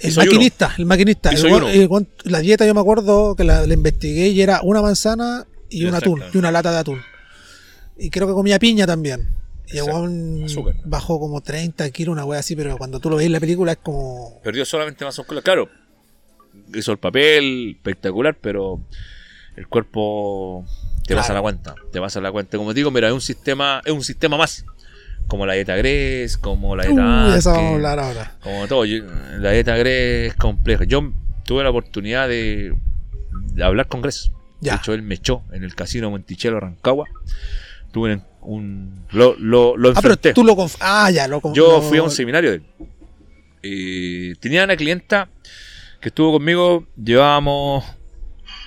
el maquinista, el maquinista, el la dieta yo me acuerdo que la, la investigué y era una manzana y un atún, y una lata de atún. Y creo que comía piña también. Y el Azúcar. bajó como 30 kilos, una wea así, pero cuando tú lo ves en la película es como... Perdió solamente masa muscular. Claro, hizo el papel espectacular, pero el cuerpo te pasa Claro. la cuenta. Te pasa la cuenta. Como te digo, mira, es un sistema, es un sistema más. Como la dieta Gress, como la dieta eso vamos a hablar ahora. Como todo. Yo- la dieta Gress es compleja. Yo tuve la oportunidad de, de hablar con Gress. Ya. De hecho, él me echó en el casino Monticello, Rancagua. Tuve un. un- lo, lo, lo Ah, pero tú lo conf- Ah, ya, lo conf- Yo fui a un seminario de él. Y tenía una clienta que estuvo conmigo, llevábamos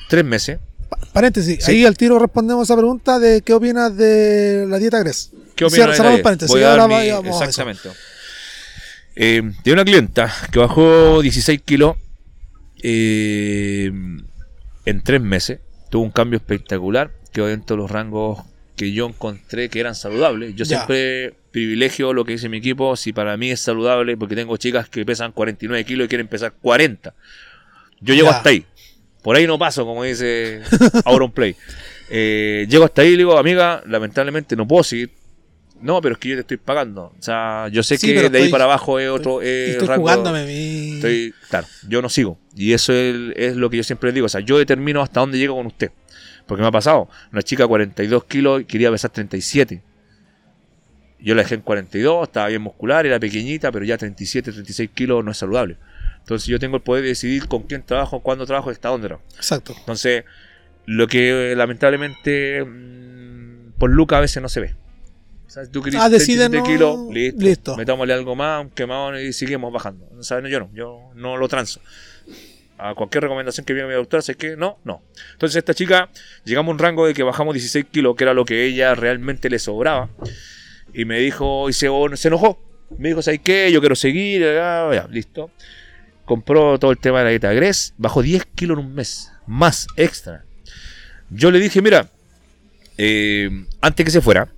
tres meses. Pa- Paréntesis, Sí. ahí al tiro respondemos esa pregunta de qué opinas de la dieta Gress. ¿Qué opinas cerramos paréntesis, Voy a dar mi- vamos. Exactamente. Eh, tenía una clienta que bajó 16 kilos eh, en tres meses. Tuvo un cambio espectacular. Quedó dentro de los rangos que yo encontré que eran saludables. Yo Ya. siempre privilegio lo que dice mi equipo. Si para mí es saludable, porque tengo chicas que pesan 49 kilos y quieren pesar 40. Yo llego Ya. hasta ahí. Por ahí no paso, como dice Auron Play. Eh, llego hasta ahí y digo, amiga, lamentablemente no puedo seguir. No, pero es que yo te estoy pagando. O sea, yo sé Sí, que de ahí para abajo es otro. es Estoy rango- jugándome mi... Estoy, claro, yo no sigo. Y eso es, es lo que yo siempre digo. O sea, yo determino hasta dónde llego con usted. Porque me ha pasado. Una chica de 42 kilos quería pesar 37. Yo la dejé en 42, estaba bien muscular, era pequeñita, pero ya 37, 36 kilos no es saludable. Entonces yo tengo el poder de decidir con quién trabajo, cuándo trabajo y hasta dónde trabajo. Exacto. Entonces, lo que lamentablemente mm, por Luca a veces no se ve. Tú querés Ah, decide 37 no- kilos, listo, listo. Metámosle algo más, un quemado y seguimos bajando. No, yo no, yo no lo transo. A cualquier recomendación que viene mi doctora, sé que no, no. Entonces, esta chica, llegamos a un rango de que bajamos 16 kilos, que era lo que ella realmente le sobraba. Y me dijo, y se, se enojó. Me dijo, ¿sabes qué? Yo quiero seguir, ya, ya, listo compró todo el tema de la dieta Gress, bajó 10 kilos en un mes, más extra. Yo le dije, mira, eh, antes que se fuera,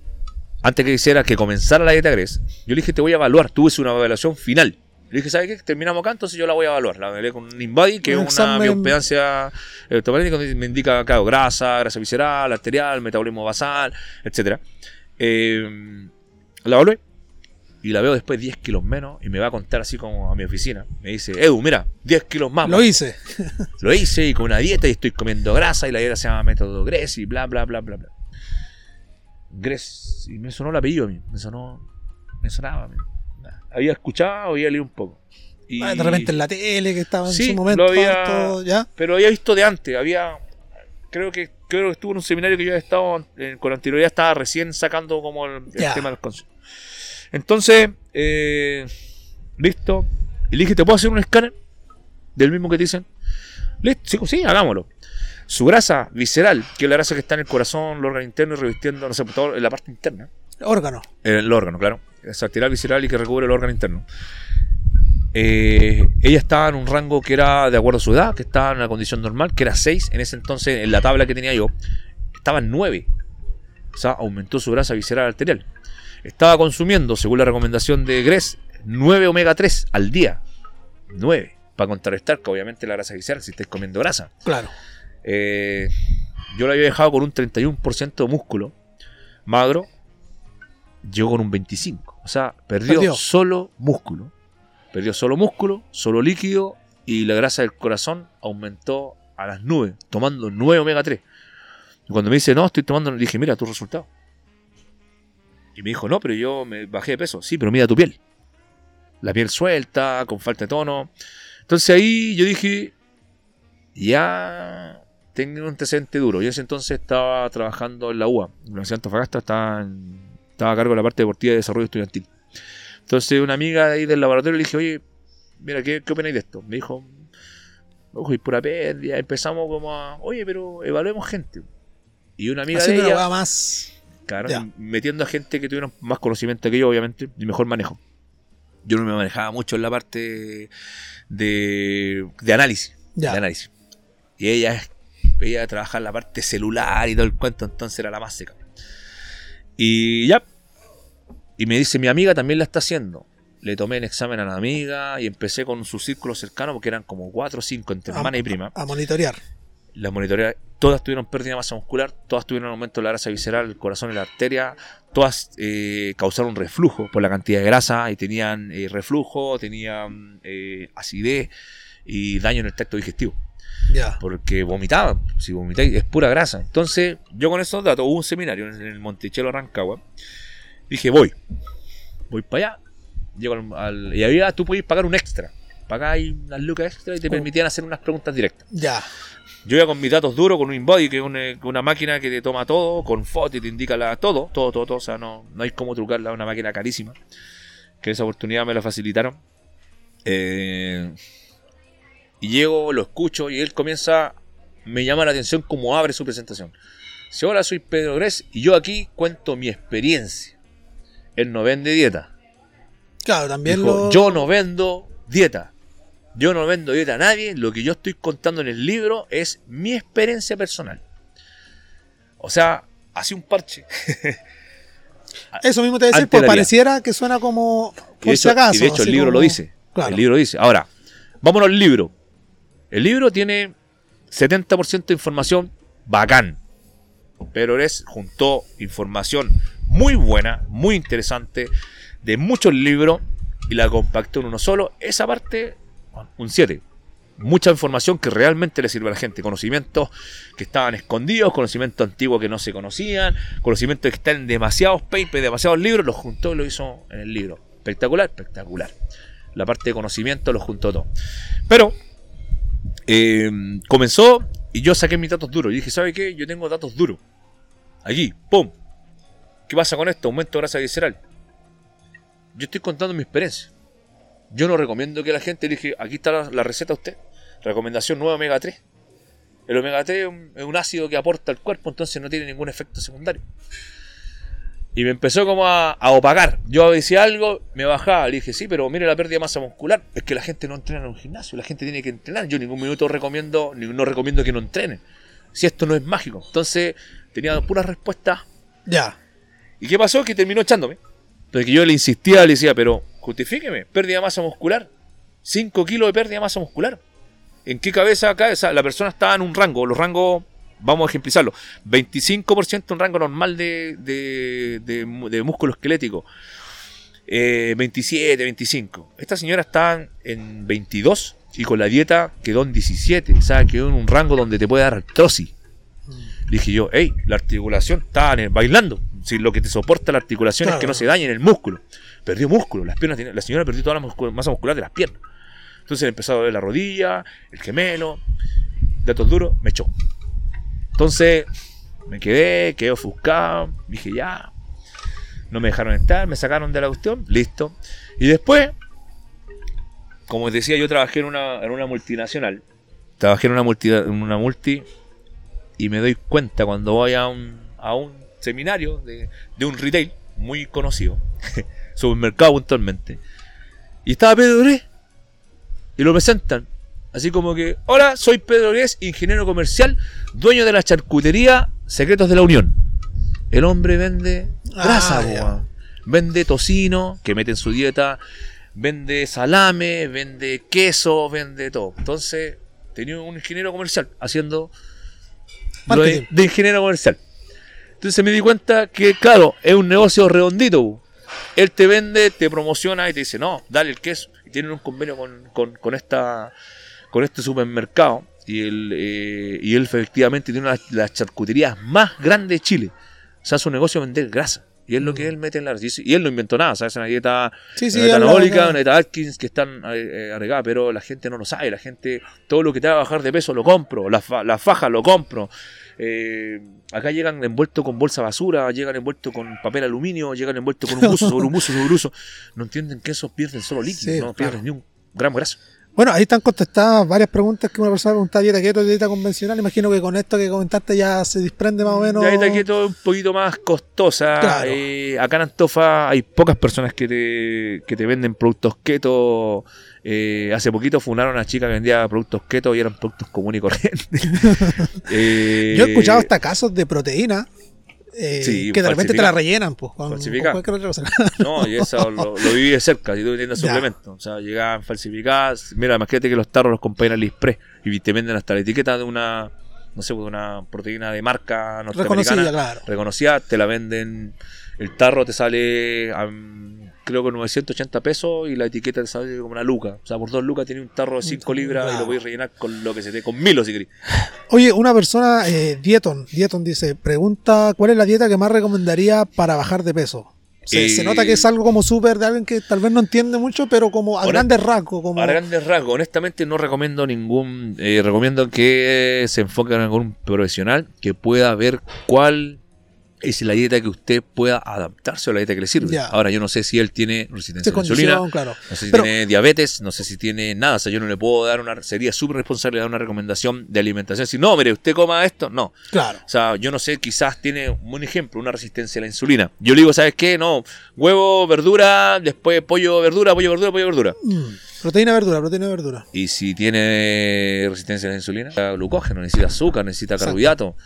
antes que hiciera que comenzara la dieta Gress, yo le dije, te voy a evaluar, tuve una evaluación final. Le dije, ¿sabes qué? Terminamos acá, entonces yo la voy a evaluar. La evalué con un InBody, que Un es una bioimpedancia automática, donde me indica, claro, grasa, grasa visceral, arterial, metabolismo basal, etcétera. Eh, la evalué y la veo después 10 kilos menos y me va a contar así como a mi oficina. Me dice, Edu, mira, 10 kilos más. Lo hice. Lo hice y con una dieta y estoy comiendo grasa y la dieta se llama método Gress y bla, bla, bla, bla, bla. Gress, y me sonó el apellido a mí, me sonó, me sonaba a mí. Había escuchado, había leído un poco. Y- Ah, De repente en la tele que estaba en Sí, su momento. lo había- ¿ya? Pero había visto de antes, había. Creo que creo que estuvo en un seminario que yo había estado eh, con anterioridad, estaba recién sacando como el, el Ya. tema del concepto. Entonces, eh, listo. Y le dije, ¿te puedo hacer un escáner? Del mismo que te dicen. Listo, sí, sí, hagámoslo. Su grasa visceral, que es la grasa que está en el corazón, el órgano interno y revistiendo, no sé, todo en la parte interna. Órgano. El órgano, claro. Esa actividad visceral y que recubre el órgano interno. Eh, ella estaba en un rango que era de acuerdo a su edad, que estaba en una condición normal, que era 6. En ese entonces, en la tabla que tenía yo, estaba en 9. O sea, aumentó su grasa visceral arterial. Estaba consumiendo, según la recomendación de Gress, 9 omega 3 al día. 9. Para contrarrestar que obviamente la grasa visceral si estáis comiendo grasa. Claro. Eh, yo la había dejado con un 31% de músculo magro. Llegó con un 25%. O sea, perdió, Perdió. solo músculo. Perdió solo músculo, solo líquido y la grasa del corazón aumentó a las nubes, tomando 9 omega 3. Y cuando me dice, no, estoy tomando, le dije, mira tu resultado. Y me dijo, no, pero yo me bajé de peso. Sí, pero mira tu piel. La piel suelta, con falta de tono. Entonces ahí yo dije, ya tengo un antecedente duro. Yo en ese entonces estaba trabajando en la UA, en la Universidad de Antofagasta, estaba, en- estaba a cargo de la parte deportiva y desarrollo estudiantil. Entonces una amiga de ahí del laboratorio le dije, oye, mira, ¿qué, qué opináis de esto? Me dijo, ojo, y pura pérdida. Empezamos como a, oye, pero evaluemos gente. Y una amiga de ella, más. Claro, Ya. metiendo a gente que tuvieron más conocimiento que yo, obviamente, y mejor manejo. Yo no me manejaba mucho en la parte de, de análisis. De análisis. Y ella, es- ella trabaja en la parte celular y todo el cuento, entonces era la más seca. Y ya. Y me dice, mi amiga también la está haciendo. Le tomé el examen a la amiga y empecé con su círculo cercano, porque eran como cuatro o cinco entre A- hermana y prima A monitorear. las monitoreas, todas tuvieron pérdida de masa muscular, todas tuvieron aumento de la grasa visceral, el corazón y la arteria, todas eh, causaron reflujo por la cantidad de grasa y tenían eh, reflujo, tenían eh, acidez y daño en el tracto digestivo, Ya. porque vomitaban, si vomitáis es pura grasa. Entonces, yo con esos datos, hubo un seminario en el Monticello Rancagua, dije, voy, voy para allá, llego al, al- y había, tú podías pagar un extra, pagáis unas lucas extra y te Oh. permitían hacer unas preguntas directas. Ya. Yo iba con mis datos duros, con un InBody, que es una, una máquina que te toma todo, con foto y te indica la, todo, todo, todo, todo. O sea, no, no hay cómo trucarla, una máquina carísima. Que esa oportunidad me la facilitaron. Eh, y llego, lo escucho y él comienza, me llama la atención cómo abre su presentación. Si hola, soy Pedro Gres y yo aquí cuento mi experiencia. Él no vende dieta. Claro, también Dijo, lo. Yo no vendo dieta. Yo no vendo dieta a nadie. Lo que yo estoy contando en el libro es mi experiencia personal. O sea, así un parche. Eso mismo te decía, pues pareciera que suena como. Y Por de si acaso. y de hecho el libro lo dice. Claro. El libro dice. Ahora, vámonos al libro. El libro tiene 70% de información bacán. Pero es juntó información muy buena, muy interesante, de muchos libros y la compactó en uno solo. Esa parte, un 7. Mucha información que realmente le sirve a la gente. Conocimientos que estaban escondidos, conocimientos antiguos que no se conocían, conocimientos que están en demasiados papers, demasiados libros, los juntó y lo hizo en el libro. Espectacular, espectacular. La parte de conocimiento lo juntó todo. Pero eh, comenzó y yo saqué mis datos duros. Y dije, ¿sabe qué? Yo tengo datos duros. Aquí, ¡pum! ¿Qué pasa con esto? Aumento de grasa visceral. Yo estoy contando mi experiencia. Yo no recomiendo que la gente le dije, aquí está la, receta a usted. Recomendación 9 omega 3. El omega 3 es un, es un ácido que aporta al cuerpo, entonces no tiene ningún efecto secundario. Y me empezó como a, a opacar. Yo decía algo, me bajaba. Le dije, sí, pero mire la pérdida de masa muscular. Es que la gente no entrena en un gimnasio, la gente tiene que entrenar. Yo en ningún minuto recomiendo, ni- no recomiendo que no entrenen. Si esto no es mágico. Entonces, tenía puras respuestas Ya. ¿Y qué pasó? Que terminó echándome. Porque yo le insistía, le decía, pero justifíqueme, pérdida de masa muscular. 5 kilos de pérdida de masa muscular. ¿En qué cabeza acá? Esa- la persona estaba en un rango, los rangos, vamos a ejemplizarlo, 25% un rango normal de, de, de músculo esquelético. Eh, 27, 25. Esta señora está en 22 y con la dieta quedó en 17. O sea, quedó en un rango donde te puede dar artrosis. Dije yo, hey, la articulación está en el- bailando. Si lo que te soporta la articulación es que no se dañe en el músculo. Perdió músculo, las piernas la señora perdió toda la masa muscular de las piernas. Entonces le empezó a doler la rodilla, el gemelo, datos duros, me echó. Entonces me quedé, quedé ofuscado, dije ya. No me dejaron entrar, me sacaron de la cuestión, listo. Y después, como decía, yo trabajé en una, en una multinacional. Trabajé en una multi, en una multi y me doy cuenta cuando voy a un, a un seminario de, de un retail muy conocido, supermercado puntualmente. Y estaba Pedro Grés y lo presentan. Así como que, hola, soy Pedro Grés, ingeniero comercial, dueño de la charcutería Secretos de la Unión. El hombre vende grasa, Ah, weón. vende tocino, que mete en su dieta, vende salame, vende queso, vende todo. Entonces, tenía un ingeniero comercial haciendo lo de, ingeniero comercial. Entonces me di cuenta que, claro, es un negocio redondito. bu. Él te vende, te promociona y te dice, no, dale el queso. Y tienen un convenio con, con- con esta, con este supermercado. Y él, eh, y él efectivamente tiene una de las charcuterías más grandes de Chile. O sea, su negocio es vender grasa. Y es lo que él mete en la y Y él no inventó nada. O sea, es una dieta, Sí, sí, una dieta anabólica, una dieta Atkins que están eh, eh, agregadas, pero la gente no lo sabe. La gente, todo lo que te va a bajar de peso lo compro. La, fa- la faja lo compro. Eh, acá llegan envueltos con bolsa basura, llegan envueltos con papel aluminio, llegan envueltos con un buzo sobre un buzo sobre un buzo. No entienden que esos pierden solo líquido, Sí, no claro. pierden ni un gramo de grasa. Bueno, ahí están contestadas varias preguntas que una persona pregunta dieta keto, dieta convencional. Imagino que con esto que comentaste ya se desprende más o menos. La dieta keto es un poquito más costosa. Claro. Eh, acá en Antofa hay pocas personas que te, que te venden productos keto. Eh, hace poquito funaron a una chica que vendía productos keto y eran productos comunes y corrientes. Eh, Yo he escuchado hasta casos de proteína eh, Sí, que de repente te la rellenan pues, con, con Falsificada. cualquier otra cosa. No, y eso lo, lo viví de cerca, tiendas de Ya. suplementos. O sea, llegaban falsificadas. Mira, imagínate que los tarros los compré en AliExpress y te venden hasta la etiqueta de una, no sé, de una proteína de marca norteamericana. Reconocida, claro. reconocida, te la venden. El tarro te sale, am, creo que 980 pesos y la etiqueta te sale como una luca. O sea, por dos lucas tiene un tarro de 5 libras y lo podéis rellenar con lo que se te, con milo si queréis. Oye, una persona, eh, Dieton, Dieton dice, pregunta cuál es la dieta que más recomendaría para bajar de peso. Se, Eh, se nota que es algo como súper de alguien que tal vez no entiende mucho, pero como a grandes rasgos. Como... A grandes rasgos, honestamente no recomiendo ningún, eh, recomiendo que se enfoque en algún profesional que pueda ver cuál es la dieta que usted pueda adaptarse a la dieta que le sirve. Ahora yo no sé si él tiene resistencia a la insulina, claro. no sé si Pero- tiene diabetes, no sé si tiene nada, o sea, yo no le puedo dar una, sería súper responsable dar una recomendación de alimentación. Si no, mire, usted coma esto, no. Claro. O sea, yo no sé, quizás tiene un ejemplo, una resistencia a la insulina. Yo le digo, ¿sabes qué? No, huevo, verdura, después pollo, verdura, pollo, verdura, pollo, verdura. Mm, Proteína, verdura, proteína, verdura. Y si tiene resistencia a la insulina, glucógeno, necesita azúcar, necesita Exacto. carbohidrato.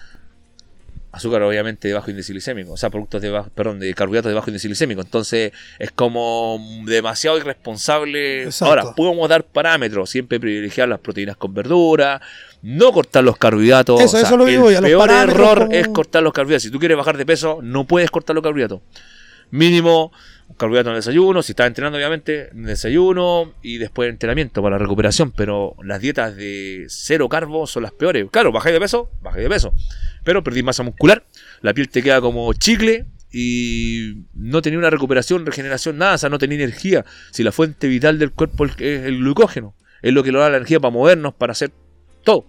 Azúcar obviamente de bajo índice glicémico, o sea, productos de bajo, perdón, de carbohidratos de bajo índice glicémico. Entonces es como demasiado irresponsable. Exacto. Ahora, podemos dar parámetros, siempre privilegiar las proteínas con verdura, no cortar los carbohidratos. Eso, eso lo el digo, los peor error como- es cortar los carbohidratos. Si tú quieres bajar de peso, no puedes cortar los carbohidratos. Mínimo carbohidratos en desayuno, si estás entrenando obviamente, en desayuno y después entrenamiento para la recuperación, pero las dietas de cero carbo son las peores. Claro, bajáis de peso, bajáis de peso, pero perdí masa muscular, la piel te queda como chicle y no tenía una recuperación, regeneración, nada, o sea, no tenía energía. Si la fuente vital del cuerpo es el glucógeno, es lo que nos da la energía para movernos, para hacer todo.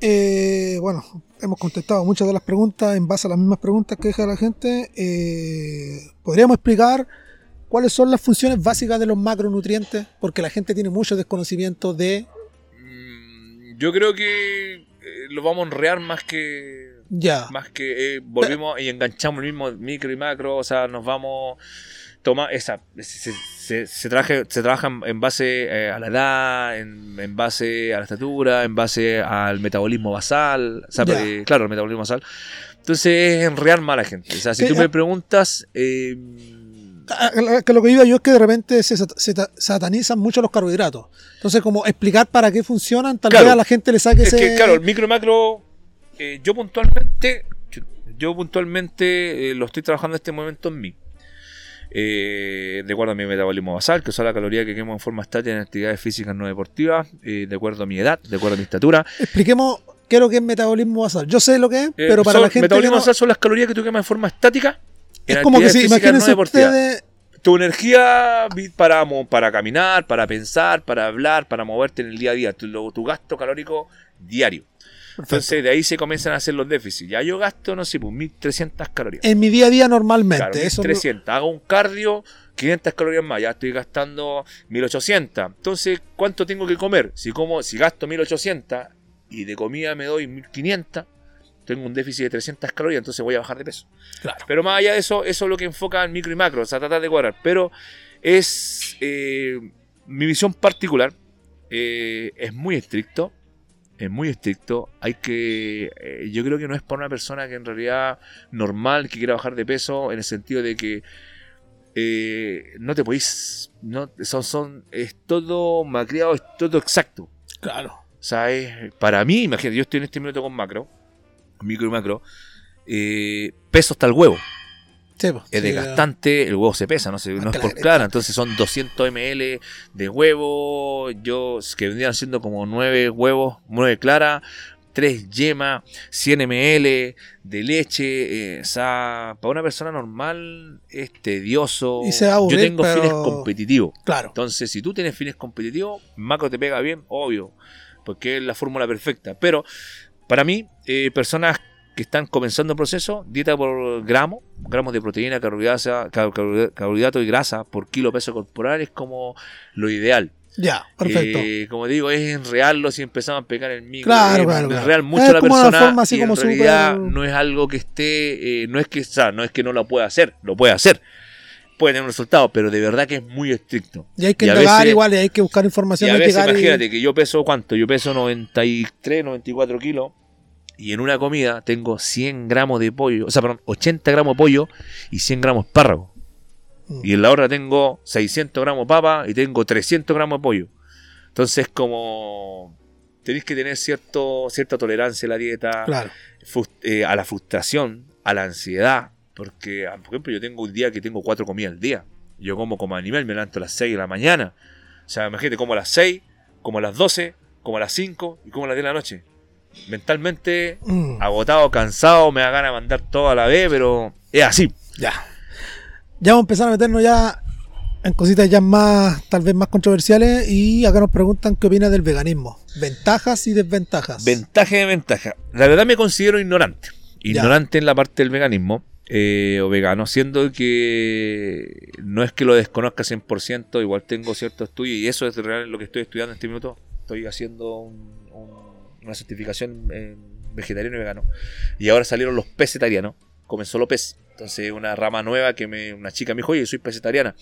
Eh, bueno, hemos contestado muchas de las preguntas en base a las mismas preguntas que deja la gente. Eh, ¿Podríamos explicar cuáles son las funciones básicas de los macronutrientes? Porque la gente tiene mucho desconocimiento de... Mm, Yo creo que eh, lo vamos a enrear más que Ya, más que eh, volvimos y enganchamos el mismo micro y macro, o sea, nos vamos toma esa se, se, se traje- se trabaja en- base eh, a la edad, en, en base a la estatura, en base al metabolismo basal, o sea, Ya. eh, claro, el metabolismo basal. Entonces es enrear más a la gente. O sea, si Que- tú me preguntas, eh, que lo que digo yo es que de repente se, sat- se ta- satanizan mucho los carbohidratos. Entonces, como explicar para qué funcionan, tal Claro. vez a la gente le saque es ese... que claro, el micro y macro, eh, yo puntualmente, yo, yo puntualmente eh, lo estoy trabajando en este momento en mí. Eh, de acuerdo a mi metabolismo basal, que son la caloría que quemo en forma estática en actividades físicas no deportivas, eh, de acuerdo a mi edad, de acuerdo a mi estatura. Expliquemos qué es lo que es metabolismo basal. Yo sé lo que es, Eh, pero para son- la gente que metabolismo no- basal son las calorías que tú quemas en forma estática. en es como que si, no imagínense deportivas. ustedes... Tu energía para, para caminar, para pensar, para hablar, para moverte en el día a día, tu, tu gasto calórico diario. Entonces de ahí se comienzan a hacer los déficits. Ya yo gasto, no sé, pues 1300 calorías. En mi día a día normalmente. Claro, eso no- 1300. Hago un cardio, 500 calorías más. Ya estoy gastando 1800. Entonces, ¿cuánto tengo que comer? Si como, si gasto 1800 y de comida me doy 1500, tengo un déficit de 300 calorías, entonces voy a bajar de peso. Claro. Pero más allá de eso, eso es lo que enfoca en micro y macro, o sea, tratar de cuadrar. Pero es eh, mi visión particular, eh, es muy estricto, es muy estricto. Hay que, eh, yo creo que no es para una persona que en realidad normal, que quiera bajar de peso, en el sentido de que eh, no te podéis, no, son, son, es todo macriado, es todo exacto. Claro. O sea, es- para mí, imagínate, yo estoy en este minuto con macro, micro y macro, eh, peso hasta el huevo. Sí, pues, Es sí, desgastante, el huevo se pesa, no, se, no es por clara, entonces son 200 ml de huevo, yo que vendrían siendo como 9 huevos, 9 claras, 3 yemas, 100 ml de leche, eh, o sea, para una persona normal es tedioso. Y se va a yo tengo pero- fines competitivos. Claro. Entonces, si tú tienes fines competitivos, macro te pega bien, obvio, porque es la fórmula perfecta. Pero para mí, eh, personas que están comenzando el proceso, dieta por gramo, gramos de proteína, carbohidratos, carbohidrato y grasa por kilo peso corporal es como lo ideal. Ya, perfecto. Eh, como digo, es enrearlo si empezamos a pegar el micro. Claro, es claro, claro. mucho Es a la como persona forma así y como en realidad no es algo que esté, eh, no es que, o sea, no es que no lo pueda hacer, lo puede hacer. Puede tener un resultado, pero de verdad que es muy estricto. y hay que indagar igual y hay que buscar Y información. a veces, y- imagínate que yo peso cuánto, yo peso 93, 94 kilos y en una comida tengo 100 gramos de pollo, o sea, perdón, 80 gramos de pollo y 100 gramos de espárrago. Mm. Y en la otra tengo 600 gramos de papa y tengo 300 gramos de pollo. Entonces, como tenéis que tener cierto, cierta tolerancia a la dieta, Claro. eh, a la frustración, a la ansiedad. Porque, ah, por ejemplo, yo tengo un día que tengo cuatro comidas al día. Yo como como animal, me levanto a las 6 de la mañana. O sea, imagínate, como a las 6, como a las 12, como a las 5 y como a las 10 de la noche. Mentalmente Mm, agotado, cansado, me da ganas de mandar todo a la vez, pero es así. ya. Ya vamos a empezar a meternos ya en cositas ya más, tal vez más controversiales. Y acá nos preguntan qué opina del veganismo. Ventajas y desventajas. Ventaja y desventaja. La verdad me considero ignorante. Ya. Ignorante en la parte del veganismo eh, o vegano, siendo que no es que lo desconozca 100%, igual tengo cierto estudio y eso es real lo que estoy estudiando en este minuto. Estoy haciendo un- una certificación en vegetariano y vegano. Y ahora salieron los pesetarianos. Comenzó lo pez. Entonces una rama nueva que me, una chica me dijo, oye, soy pesetariana.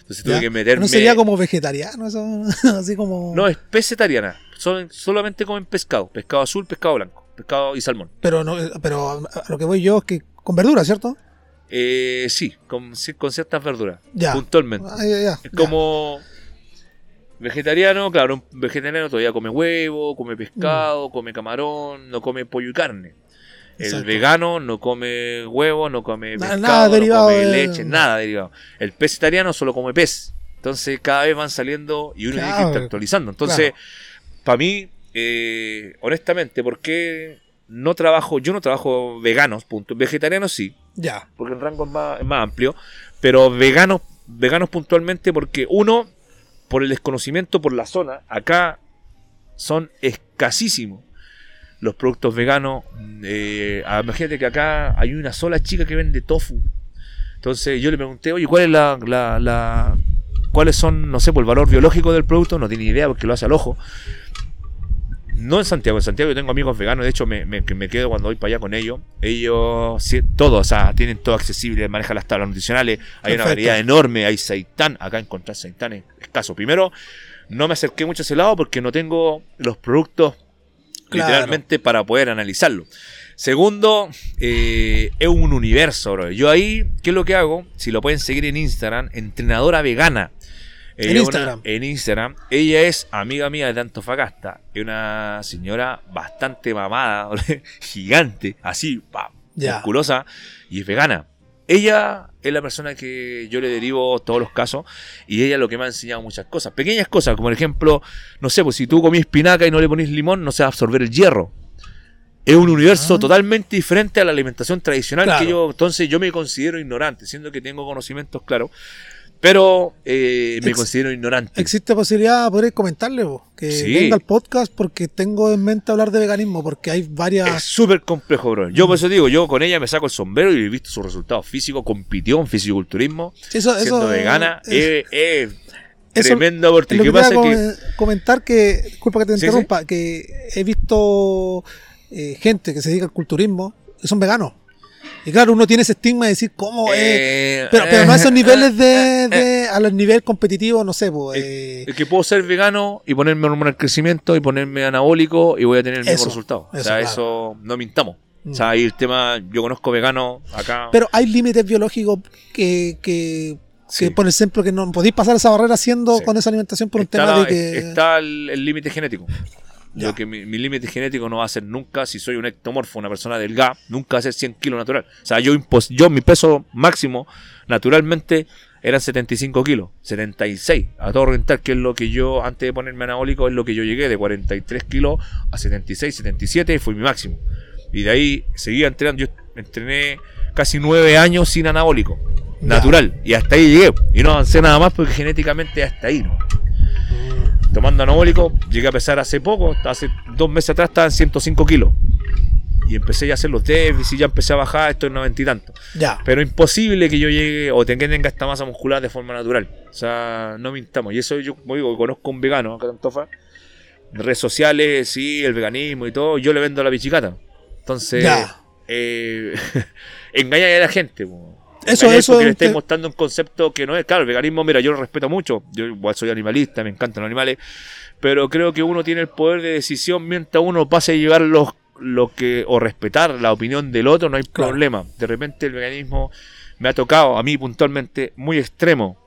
Entonces tuve Ya. que meterme... ¿No sería como vegetariano eso? Así como... No, es pesetariana. Son, solamente comen pescado. Pescado azul, pescado blanco. Pescado y salmón. Pero, no, pero a lo que voy yo es que con verduras, ¿cierto? Eh, sí, con, ciertas verduras. Ya. Puntualmente. Ah, ya, ya, Es ya. Vegetariano, claro, un vegetariano todavía come huevo, come pescado, come camarón, no come pollo y carne. El Mm. Exacto. vegano no come huevo, no come pescado, nada no derivado come de- leche, nada derivado. El vegetariano solo come pez. Entonces cada vez van saliendo y uno tiene que Claro, ir actualizando. Entonces, para mí, eh, honestamente, ¿por qué no trabajo? Yo no trabajo veganos, punto. Vegetarianos sí, Ya. porque el rango es más, es más amplio, pero veganos, veganos puntualmente porque uno, por el desconocimiento por la zona, acá son escasísimos los productos veganos. Eh, ah, imagínate que acá hay una sola chica que vende tofu. Entonces yo le pregunté, oye, ¿cuál es la, la- la- cuáles son, no sé, por el valor biológico del producto? No tiene idea porque lo hace al ojo. No en Santiago, en Santiago yo tengo amigos veganos, de hecho me, me- que me quedo cuando voy para allá con ellos. Ellos, sí, todo, o sea, tienen todo accesible, manejan las tablas nutricionales, hay una variedad enorme, hay seitán, acá encontrar seitán es escaso. Primero, no me acerqué mucho a ese lado porque no tengo los productos Claro. literalmente para poder analizarlo. Segundo, eh, es un universo, bro. Yo ahí, ¿qué es lo que hago? Si lo pueden seguir en Instagram, entrenadora vegana. En Instagram. una- en Instagram. Ella es amiga mía de Antofagasta. Es una señora bastante mamada, gigante, así, pa, musculosa, y es vegana. Ella es la persona que yo le derivo todos los casos y ella es lo que me ha enseñado muchas cosas. Pequeñas cosas, como por ejemplo, no sé, pues si tú comís espinaca y no le ponís limón, no se va a absorber el hierro. Es un universo Ah. totalmente diferente a la alimentación tradicional Claro. que yo, entonces yo me considero ignorante, siendo que tengo conocimientos claros. Pero eh, me Ex- considero ignorante. Existe posibilidad de poder comentarle vos, que Sí. venga al podcast porque tengo en mente hablar de veganismo, porque hay Es varias... súper complejo, bro. Yo por eso digo, yo con ella me saco el sombrero y he visto sus resultados físicos, compitió en fisiculturismo, Eso, siendo eso, vegana. es- Es, es eso- tremendo porque Lo ¿qué que pasa? comentar que, disculpa que te Sí, sí. interrumpa, que he visto eh, gente que se dedica al culturismo que son veganos. Y claro, uno tiene ese estigma de decir cómo es. eh, Pero, pero no a esos eh, niveles eh, de, de- a los niveles competitivos, no sé, pues, eh, Es que puedo ser vegano y ponerme hormona al crecimiento y ponerme anabólico y voy a tener el mismo Eso, resultado. o sea, claro. eso no mintamos. Mm. O sea, ahí el tema, yo conozco veganos acá. pero hay límites biológicos que, que, Sí. que por ejemplo, que no podéis pasar esa barrera haciendo Sí. con esa alimentación por un está, tema la- de que. está el el límite genético. Ya. Yo que mi, mi límite genético no va a ser nunca, si soy un ectomorfo, una persona delgada, nunca va a ser 100 kilos natural. O sea, yo, impos- yo mi peso máximo naturalmente eran 75 kilos, 76 a todo rentar, que es lo que yo, antes de ponerme anabólico, es lo que yo llegué, de 43 kilos a 76, 77, fue mi máximo. Y de ahí seguía entrenando, yo entrené casi 9 años sin anabólico, Ya. natural, y hasta ahí llegué. Y no avancé nada más porque genéticamente hasta ahí, ¿no? Tomando anabólico, llegué a pesar hace poco, hace dos meses atrás estaba en 105 kilos. Y empecé ya a hacer los déficits, ya empecé a bajar, estoy en 90 y tanto. Ya. Pero imposible que yo llegue o tenga, tenga esta masa muscular de forma natural. O sea, no mintamos. Y eso yo, como digo, conozco un vegano acá en Antofa. Redes sociales, sí, el veganismo y todo, yo le vendo la pichicata. Entonces, eh, engaña a la gente. po. Eso- Engañáis eso porque es le estáis mostrando un concepto que no es. Claro, el veganismo, mira, yo lo respeto mucho. Yo igual soy animalista, me encantan los animales. Pero creo que uno tiene el poder de decisión mientras uno pase a llevar los, lo que, o respetar la opinión del otro, no hay Claro. problema. De repente el veganismo me ha tocado, a mí puntualmente, muy extremo.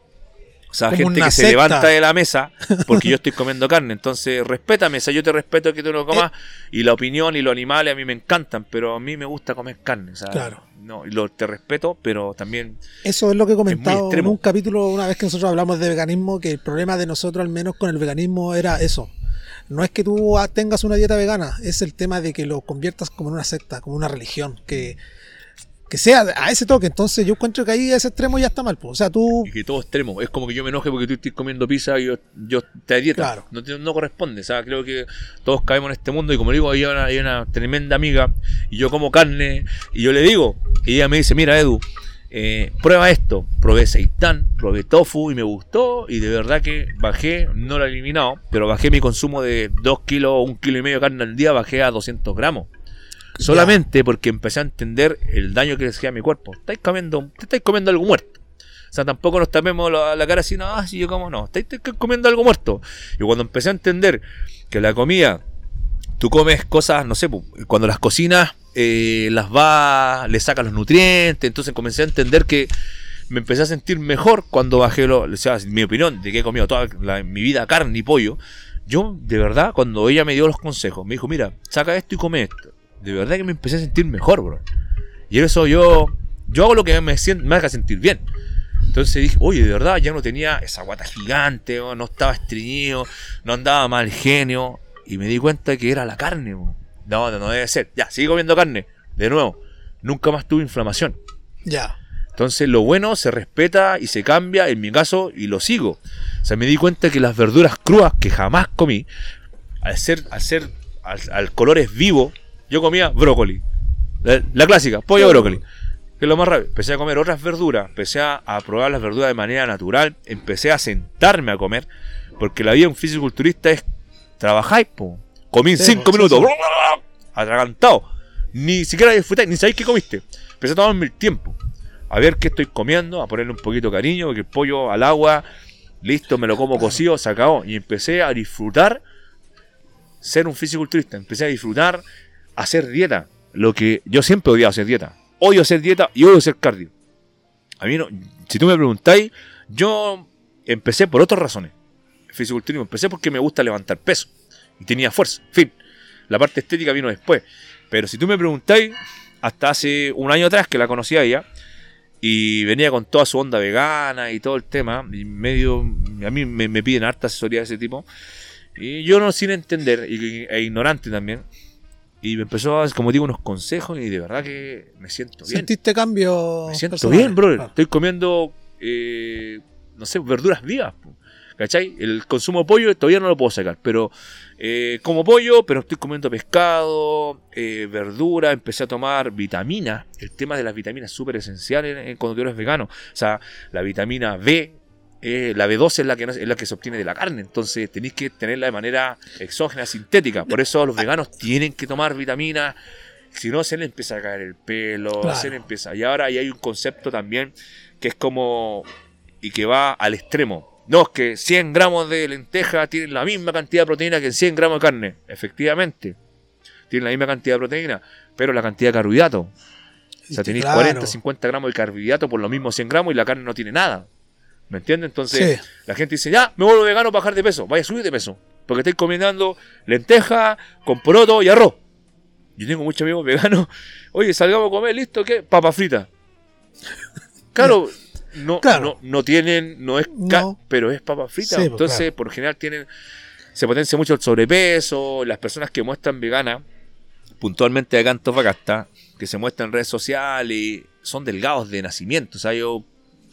O sea, Como gente que se levanta de la mesa porque yo estoy comiendo carne. Entonces, respétame. O sea, yo te respeto que tú lo comas. Eh. Y la opinión y los animales a mí me encantan, pero a mí me gusta comer carne. O sea, Claro. No, lo, te respeto, pero también Eso es lo que he comentado en un capítulo una vez que nosotros hablamos de veganismo, que el problema de nosotros al menos con el veganismo era eso. No es que tú tengas una dieta vegana, es el tema de que lo conviertas como en una secta, como una religión, que, que sea a ese toque. Entonces yo encuentro que ahí ese extremo ya está mal. pues. O sea, tú... y que todo extremo. Es como que yo me enoje porque tú estés comiendo pizza y yo, yo te dieta. Claro. No, no corresponde. O sea, creo que todos caemos en este mundo y como digo, hay una, hay una tremenda amiga y yo como carne y yo le digo, y ella me dice, mira Edu, eh, prueba esto. Probé seitán, probé tofu y me gustó y de verdad que bajé, no lo he eliminado, pero bajé mi consumo de 2 kilos o 1 kilo y medio de carne al día, bajé a 200 gramos. Solamente porque empecé a entender el daño que le hacía a mi cuerpo. Estáis comiendo, te estáis comiendo algo muerto. O sea, tampoco nos tapemos la, cara así, no, ah, si yo como no, estáis, comiendo algo muerto. Y cuando empecé a entender que la comida, tú comes cosas, no sé, pu, cuando las cocinas, eh, las va, le sacas los nutrientes, entonces comencé a entender que me empecé a sentir mejor cuando bajé, lo, o sea, mi opinión de que he comido toda mi vida carne y pollo. Yo, de verdad, cuando ella me dio los consejos, me dijo, mira, saca esto y come esto. De verdad que me empecé a sentir mejor, bro. Y eso yo, yo hago lo que me, me haga sentir bien. Entonces dije, oye, de verdad, ya no tenía esa guata gigante, oh, no estaba estreñido, no andaba mal genio. Y me di cuenta que era la carne. bo. No, no, no debe ser. Ya, sigo comiendo carne. De nuevo, nunca más tuve inflamación. Ya. Entonces lo bueno se respeta y se cambia, en mi caso, y lo sigo. O sea, me di cuenta que las verduras crudas que jamás comí, al ser, al ser, al, al colores vivo, yo comía brócoli. La, la clásica, pollo brócoli. Que es lo más rápido. Empecé a comer otras verduras, empecé a, a probar las verduras de manera natural, empecé a sentarme a comer, porque la vida de un fisiculturista es trabajáis, po. Comí en Sí, cinco sí, minutos, sí. atragantado. Ni siquiera disfrutáis, ni sabéis qué comiste. Empecé a tomarme el tiempo a ver qué estoy comiendo, a ponerle un poquito de cariño, porque el pollo al agua, listo, me lo como cocido, se acabó. Y empecé a disfrutar ser un fisiculturista, empecé a disfrutar hacer dieta, lo que yo siempre odiaba hacer dieta. Odio hacer dieta y odio hacer cardio. A mí no, si tú me preguntáis, yo empecé por otras razones. Fisiculturismo, empecé porque me gusta levantar peso y tenía fuerza. En fin, la parte estética vino después. Pero si tú me preguntáis, hasta hace un año atrás que la conocía ella, y venía con toda su onda vegana y todo el tema, y medio, a mí me, me piden harta asesoría de ese tipo, y yo no sin entender, e ignorante también, y me empezó a dar, como digo, unos consejos, y de verdad que me siento bien. ¿Sentiste cambio? Me siento personal? bien, brother. Claro. Estoy comiendo eh, no sé, verduras vivas. ¿Cachai? El consumo de pollo todavía no lo puedo sacar, pero eh, como pollo, pero estoy comiendo pescado, eh, verdura, empecé a tomar vitaminas. El tema de las vitaminas es súper esencial en- en- cuando tú eres vegano. O sea, la vitamina B, eh, la B12 es la, que no- es la que se obtiene de la carne, entonces tenéis que tenerla de manera exógena, sintética. Por eso los veganos tienen que tomar vitaminas. Si no, se le empieza a caer el pelo, Claro. se le empieza. Y ahora ahí hay un concepto también que es como. y que va al extremo. No, es que 100 gramos de lenteja tienen la misma cantidad de proteína que 100 gramos de carne. Efectivamente, tienen la misma cantidad de proteína, pero la cantidad de carbohidratos. O sea, tenéis Claro. 40, 50 gramos de carbohidrato por lo mismo 100 gramos y la carne no tiene nada. ¿Me entiendes? Entonces, Sí. la gente dice, ya, me vuelvo vegano para bajar de peso. Vaya a subir de peso. Porque estáis combinando lenteja con poroto y arroz. Yo tengo muchos amigos veganos. Oye, salgamos a comer, listo, ¿qué? Papa frita. Claro, no, Claro. no, no tienen, no es ca- No. pero es papa frita. Sí, pues, Entonces, claro. por general tienen, se potencia mucho el sobrepeso, las personas que muestran veganas, puntualmente acá en Antofagasta, que se muestran en redes sociales, son delgados de nacimiento, o sea, ellos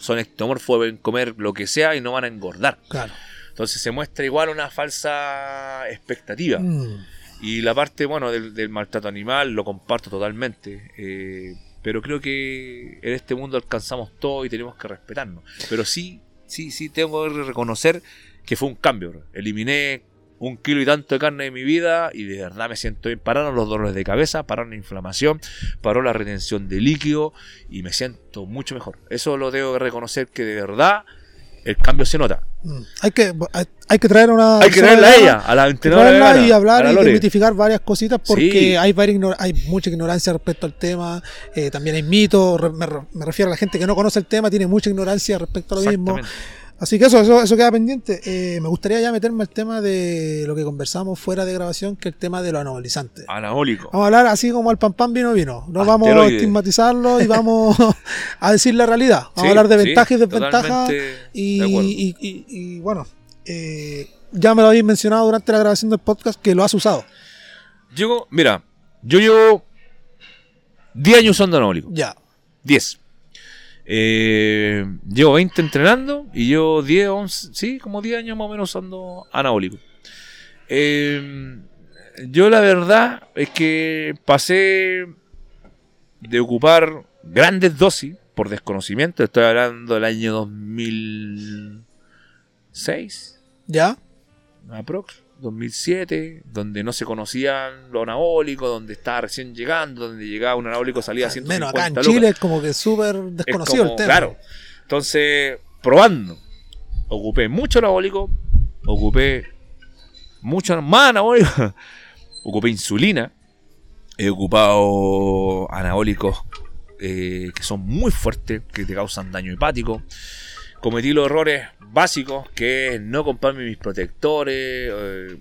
son ectomorfos, pueden comer lo que sea y no van a engordar. Claro. Entonces se muestra igual una falsa expectativa. Mm. Y la parte, bueno, del, del maltrato animal lo comparto totalmente. eh, pero creo que en este mundo alcanzamos todo y tenemos que respetarnos. Pero sí, sí, sí tengo que reconocer que fue un cambio. Eliminé un kilo y tanto de carne de mi vida y de verdad me siento bien. Pararon los dolores de cabeza, pararon la inflamación, paró la retención de líquido y me siento mucho mejor. Eso lo tengo que reconocer que de verdad el cambio se nota. Mm. Hay que, hay, hay que traer una. Hay que traerla a ella, a la entrenadora vegana, y hablar y Lore. demitificar varias cositas porque Sí. hay, varias ignor- hay mucha ignorancia respecto al tema. eh, también hay mitos. Me, me refiero a la gente que no conoce el tema, tiene mucha ignorancia respecto a lo mismo. Así que eso, eso, eso queda pendiente. Eh, me gustaría ya meterme al tema de lo que conversamos fuera de grabación, que es el tema de lo anabolizante. Anabólico. Vamos a hablar así como al pan pan vino vino. No vamos a estigmatizarlo y vamos a decir la realidad. Vamos Sí, a hablar de sí, ventajas y desventajas. y, bueno, eh, ya me lo habéis mencionado durante la grabación del podcast que lo has usado. Llego, mira, yo llevo 10 años usando anabólico. Ya. 10. Eh, llevo 20 entrenando y llevo 10, 11, sí, como 10 años más o menos usando anabólico. Eh, yo la verdad es que pasé de ocupar grandes dosis por desconocimiento, estoy hablando del año 2006, ¿Ya? aprox, 2007, donde no se conocían los anabólicos, donde estaba recién llegando, donde llegaba un anabólico salía a Al 150 menos acá en. Chile es como que súper Es desconocido como- el tema. Claro. Entonces, probando. Ocupé mucho anabólico, ocupé mucho más anabólico, ocupé insulina, he ocupado anabólicos eh, que son muy fuertes, que te causan daño hepático. Cometí los errores básicos, que es no comprarme mis protectores, eh,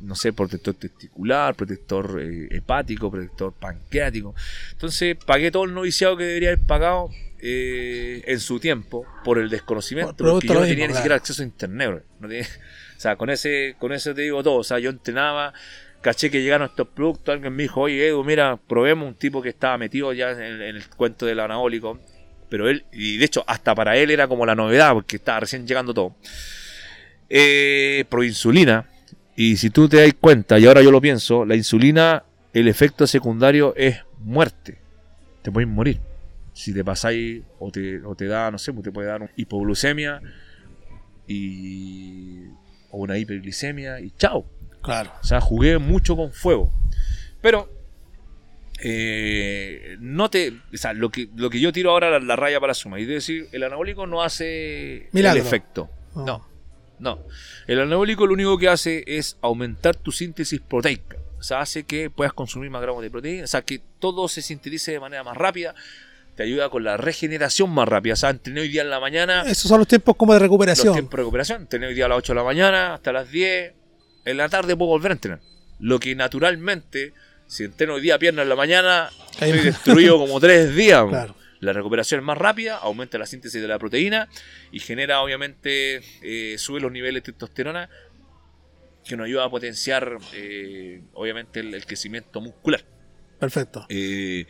no sé, protector testicular, protector eh, hepático, protector pancreático. Entonces pagué todo el noviciado que debería haber pagado eh, en su tiempo por el desconocimiento, Por porque yo no mismo, tenía ni claro. siquiera acceso a internet. No tenía- o sea, con ese, con eso te digo todo. O sea, yo entrenaba, caché que llegaron estos productos, alguien me dijo, oye Edu, mira, probemos un tipo que estaba metido ya en, en el cuento del anabólico. Pero él, y de hecho, hasta para él era como la novedad, porque estaba recién llegando todo. Eh, pro insulina. Y si tú te das cuenta, y ahora yo lo pienso, la insulina, el efecto secundario es muerte. Te puedes morir. Si te pasáis o te, o te da, no sé, pues te puede dar una hipoglucemia y, o una hiperglicemia y chao. Claro. O sea, jugué mucho con fuego. Pero eh, no te. O sea, lo que, lo que yo tiro ahora la, la raya para la suma. Y de decir, el anabólico no hace Milagro. el efecto. No. No, no. El anabólico lo único que hace es aumentar tu síntesis proteica. O sea, hace que puedas consumir más gramos de proteína. O sea, que todo se sintetice de manera más rápida. Te ayuda con la regeneración más rápida. O sea, entrené hoy día en la mañana. Esos son los tiempos como de Los recuperación. tiempos de recuperación. Entrené hoy día a las 8 de la mañana hasta las 10. En la tarde puedo volver a entrenar. Lo que naturalmente, si entreno hoy día pierna en la mañana, estoy destruido como tres días. Claro. La recuperación es más rápida, aumenta la síntesis de la proteína y genera, obviamente, eh, sube los niveles de testosterona que nos ayuda a potenciar, eh, obviamente, el, el crecimiento muscular. Perfecto. Eh,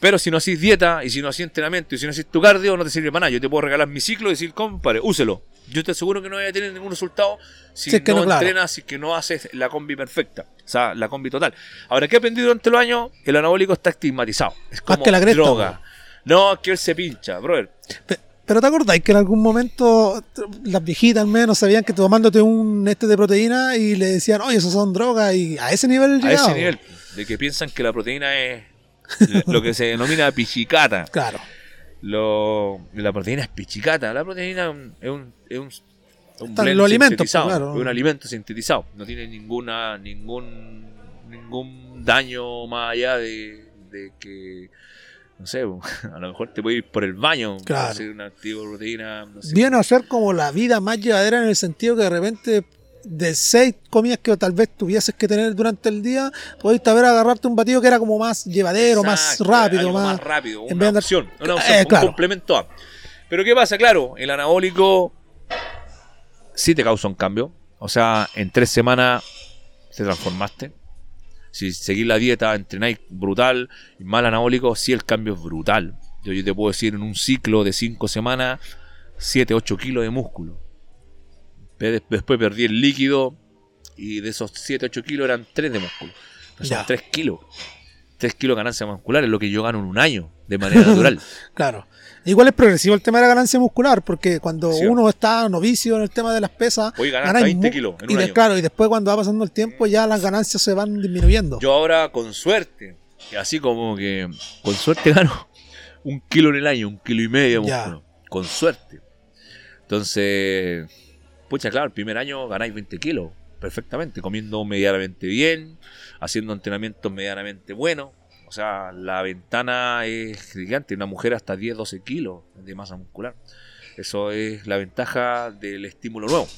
pero si no haces dieta y si no haces entrenamiento y si no haces tu cardio, no te sirve para nada. Yo te puedo regalar mi ciclo y decir, compadre, úselo. Yo te aseguro que no vaya a tener ningún resultado si, Si es que no, no, claro. entrenas, si es que no haces la combi perfecta. O sea, la combi total. Ahora, ¿qué he aprendido durante los años? El anabólico está estigmatizado. Es como que la cresta, droga. No, es que él se pincha, brother. Pe- Pero te acordáis que en algún momento las viejitas al menos sabían que tomándote un este de proteína y le decían, oye, esos son drogas y a ese nivel A llegaba, ese nivel, de que piensan que la proteína es lo que se denomina pichicata. Claro. Lo, la proteína es pichicata. La proteína es un, es un, es un, blend sintetizado, pues, claro. es un alimento sintetizado. No tiene ninguna ningún ningún daño más allá de, de que no sé, a lo mejor te puede ir por el baño, Claro. hacer un activo proteína, no sé. Viene a ser como la vida más llevadera en el sentido que de repente de seis comidas que tal vez tuvieses que tener durante el día, podéis haber agarrarte un batido que era como más llevadero, más rápido, algo más... rápido, una de opción, una Eh, opción, un complemento a. Pero ¿qué pasa? Claro, el anabólico sí te causa un cambio. O sea, en tres semanas te transformaste. Si seguís la dieta, entrenáis brutal, y mal anabólico, sí el cambio es brutal. Yo, yo te puedo decir, en un ciclo de cinco semanas, 7, 8 kilos de músculo. Después perdí el líquido y de esos 7, 8 kilos eran 3 de músculo. Son Ya. 3 kilos. 3 kilos de ganancia muscular es lo que yo gano en un año, de manera natural. Claro. Igual es progresivo el tema de la ganancia muscular, porque cuando Sí. uno está novicio en el tema de las pesas, ganar ganáis 20 mu- kilos en y un de- año. claro, y después cuando va pasando el tiempo ya las ganancias se van disminuyendo. Yo ahora, con suerte, así como que con suerte gano un kilo en el año, un kilo y medio de músculo. Con suerte. Entonces, pucha, claro, el primer año ganáis 20 kilos perfectamente, comiendo medianamente bien, haciendo entrenamientos medianamente buenos. O sea, la ventana es gigante. Una mujer hasta 10, 12 kilos de masa muscular. Eso es la ventaja del estímulo nuevo.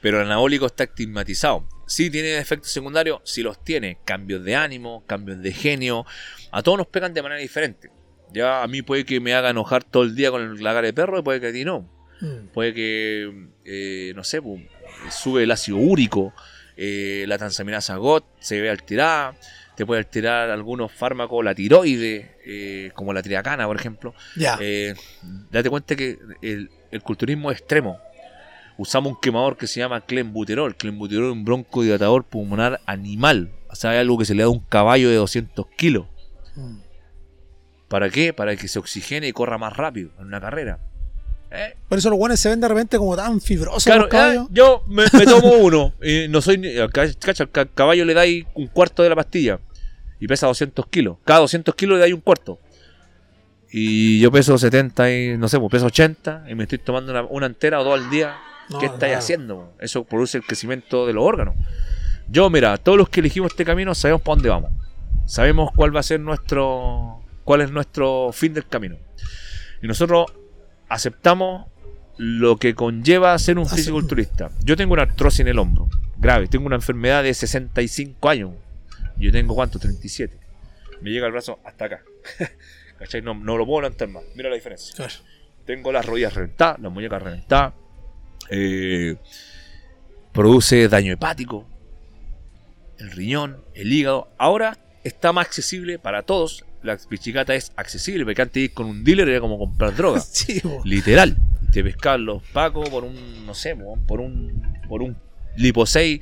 Pero el anabólico está estigmatizado. Sí tiene efectos secundarios, sí los tiene. Cambios de ánimo, cambios de genio. A todos nos pegan de manera diferente. Ya a mí puede que me haga enojar todo el día con la cara de perro y puede que a ti no. Mm. Puede que, eh, no sé, pum, sube el ácido úrico, eh, la transaminasa GOT se ve alterada, te puede alterar algunos fármacos, la tiroides, eh, como la triacana, por ejemplo. Ya. Eh, date cuenta que el, el culturismo es extremo. Usamos un quemador que se llama clenbuterol. Clenbuterol es un broncodilatador pulmonar animal. O sea, es algo que se le da a un caballo de 200 kilos. Mm. ¿Para qué? Para que se oxigene y corra más rápido en una carrera. ¿Eh? Por eso los guanes se ven de repente como tan fibrosos Claro, los caballos. eh, yo me, me tomo uno. y no soy. Cacha, al ca- caballo le dais un cuarto de la pastilla. Y pesa 200 kilos. Cada 200 kilos le dais un cuarto. Y yo peso 70 y no sé, pues peso 80. Y me estoy tomando una, una entera o dos al día. No, ¿Qué estáis claro. haciendo? Eso produce el crecimiento de los órganos. Yo, mira, todos los que elegimos este camino sabemos para dónde vamos. Sabemos cuál va a ser nuestro. cuál es nuestro fin del camino. Y nosotros aceptamos lo que conlleva ser un fisiculturista. Yo tengo una artrosis en el hombro, grave. Tengo una enfermedad de 65 años. Yo tengo cuánto? 37. Me llega el brazo hasta acá. ¿Cachai? No, no lo puedo levantar más. Mira la diferencia. Claro. Tengo las rodillas reventadas, las muñecas reventadas. eh, produce daño hepático. El riñón, el hígado. Ahora está más accesible para todos. La pichicata es accesible, porque antes ir con un dealer era como comprar droga. Sí. Literal. Te pescaban los pacos por un, no sé, po, por un, por un lipo 6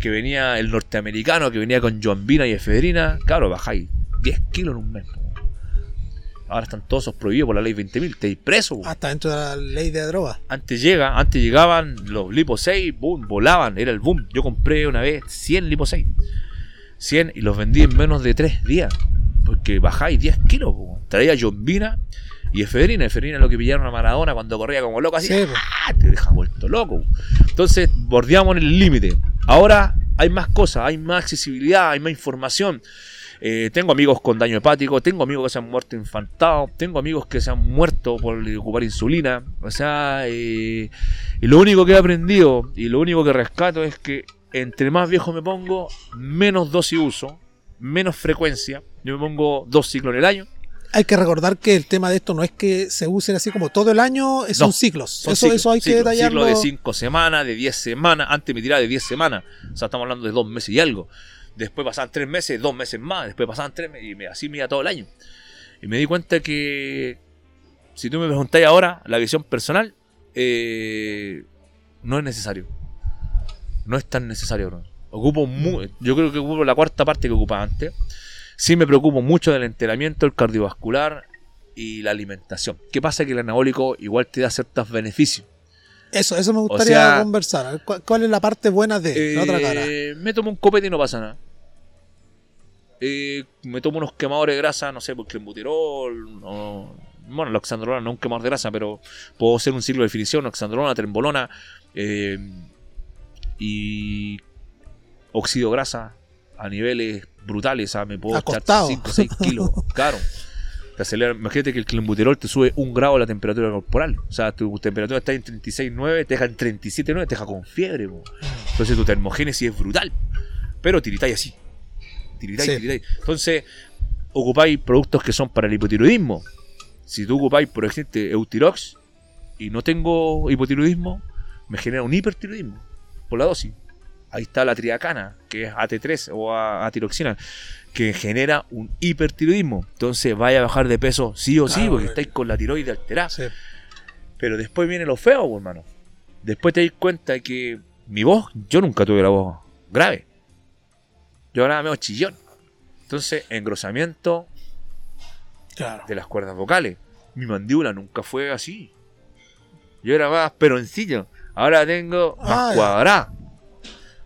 que venía el norteamericano, que venía con joambina y efedrina. Claro, bajáis 10 kilos en un mes. po. Ahora están todos esos prohibidos por la ley 20.000. Te preso. po. Hasta dentro de la ley de droga. Antes llega, antes llegaban los lipo 6, boom, volaban, era el boom. Yo compré una vez 100 lipo 6. 100 y los vendí en menos de 3 días. Porque bajáis 10 kilos. po. Traía jombina y efedrina. Efedrina es lo que pillaron a Maradona cuando corría como loco así. Sí. ¡ah! Te deja vuelto loco. Entonces bordeamos en el límite. Ahora hay más cosas, hay más accesibilidad, hay más información. Eh, tengo amigos con daño hepático, tengo amigos que se han muerto infantados, tengo amigos que se han muerto por ocupar insulina. O sea, eh, y lo único que he aprendido y lo único que rescato es que entre más viejo me pongo, menos dosis uso, menos frecuencia. Yo me pongo dos ciclos en el año. Hay que recordar que el tema de esto no es que se usen así como todo el año, son No, ciclos. Son eso, ciclos, eso hay que ciclos, detallarlo. Ciclos de 5 semanas, de 10 semanas. Antes me tiraba de 10 semanas. O sea, estamos hablando de 2 meses y algo. Después pasaban 3 meses, 2 meses más. Después pasaban 3 meses y me, así me iba todo el año. Y me di cuenta que, si tú me preguntáis ahora, la visión personal, eh, no es necesario. No es tan necesario, bro. Ocupo mu- yo creo que ocupo la cuarta parte que ocupaba antes. Sí me preocupo mucho del enteramiento, el cardiovascular y la alimentación. ¿Qué pasa? Que el anabólico igual te da ciertos beneficios. Eso, eso me gustaría sea- conversar. ¿Cuál, cuál es la parte buena de la otra cara? Eh, me tomo un copete y no pasa nada. Eh, me tomo unos quemadores de grasa, no sé, porque el butirol, no, bueno, la oxandrolona no es un quemador de grasa, pero puedo hacer un ciclo de definición, oxandrolona, trembolona eh, y óxido grasa a niveles brutales, me puedo Acostado. echar 5 o 6 kilos, claro. Te acelera. Imagínate que el clenbuterol te sube un grado la temperatura corporal. O sea, tu temperatura está en 36,9, te deja en 37,9, te deja con fiebre. po. Entonces tu termogénesis es brutal. Pero tiritáis así. Tiritáis, Sí. tiritáis. Entonces, ocupáis productos que son para el hipotiroidismo. Si tú ocupáis, por ejemplo, Eutirox y no tengo hipotiroidismo, me genera un hipertiroidismo por la dosis. Ahí está la triacana, que es AT3 o atiroxina, que genera un hipertiroidismo. Entonces vaya a bajar de peso sí o sí, porque estáis con la tiroide alterada. Sí. Pero después viene lo feo, pues, hermano. Después te das cuenta que mi voz, yo nunca tuve la voz grave. Yo hablaba medio chillón. Entonces, engrosamiento Claro. de las cuerdas vocales. Mi mandíbula nunca fue así. Yo era más peroncillo. Ahora tengo más Ah, cuadrada.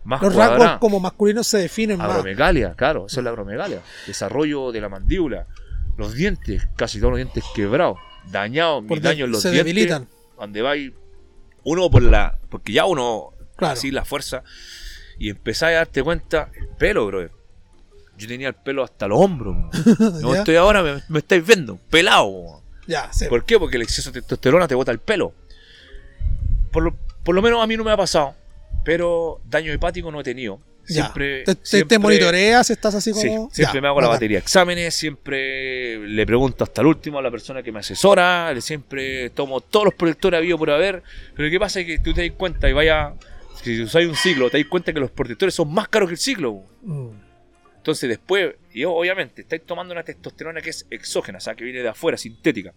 Más Los rasgos como masculinos se definen más. Agromegalia, claro, eso es la agromegalia. Desarrollo de la mandíbula. Los dientes, casi todos los dientes quebrados, dañados, mis daños en los se dientes. debilitan. Donde va y- uno por la. Porque ya uno, Claro. así la fuerza, y empezáis a darte cuenta, el pelo, bro. Yo tenía el pelo hasta los hombros. bro. No estoy ahora, me, me estáis viendo, pelado. bro. Ya, sí. ¿Por qué? Porque el exceso de testosterona te bota el pelo. Por lo, por lo menos a mí no me ha pasado. Pero daño hepático no he tenido. Ya. Siempre, te, siempre- monitoreas, estás así Sí, como. siempre Ya, me hago la batería de exámenes, siempre le pregunto hasta el último a la persona que me asesora, siempre tomo todos los protectores habido por haber. Pero lo que pasa es que tú te das cuenta y vaya, si usáis un ciclo, te das cuenta que los protectores son más caros que el ciclo. Mm. Entonces después, y obviamente, estáis tomando una testosterona que es exógena, o sea, que viene de afuera, sintética.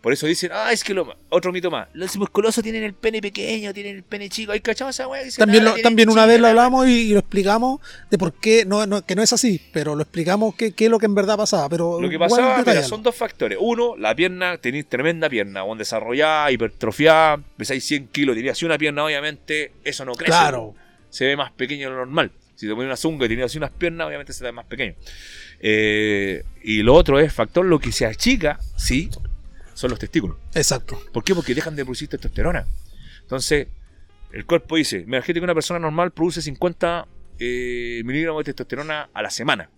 Por eso dicen, ah, es que lo, otro mito más, los musculosos tienen el pene pequeño, tienen el pene chico, ¿hay cachado esa weá? que También, "Ah, lo- tienen también una vez lo la hablamos y, y lo explicamos de por qué, no, no- que no es así, pero lo explicamos qué es lo que en verdad pasaba. Pero Lo que pasaba, mira, son dos factores. Uno, la pierna, tenéis tremenda pierna, o desarrollada, hipertrofiada, pesáis 100 kilos, tenías así una pierna, obviamente, eso no crece. Claro. Se ve más pequeño de lo normal. Si te pones una zunga y tenías así unas piernas, obviamente se ve más pequeño. Eh, y lo otro es, factor, lo que se achica, sí, son los testículos. Exacto. ¿Por qué? Porque dejan de producir testosterona. Entonces, el cuerpo dice, gente que una persona normal produce 50 eh, miligramos de testosterona a la semana.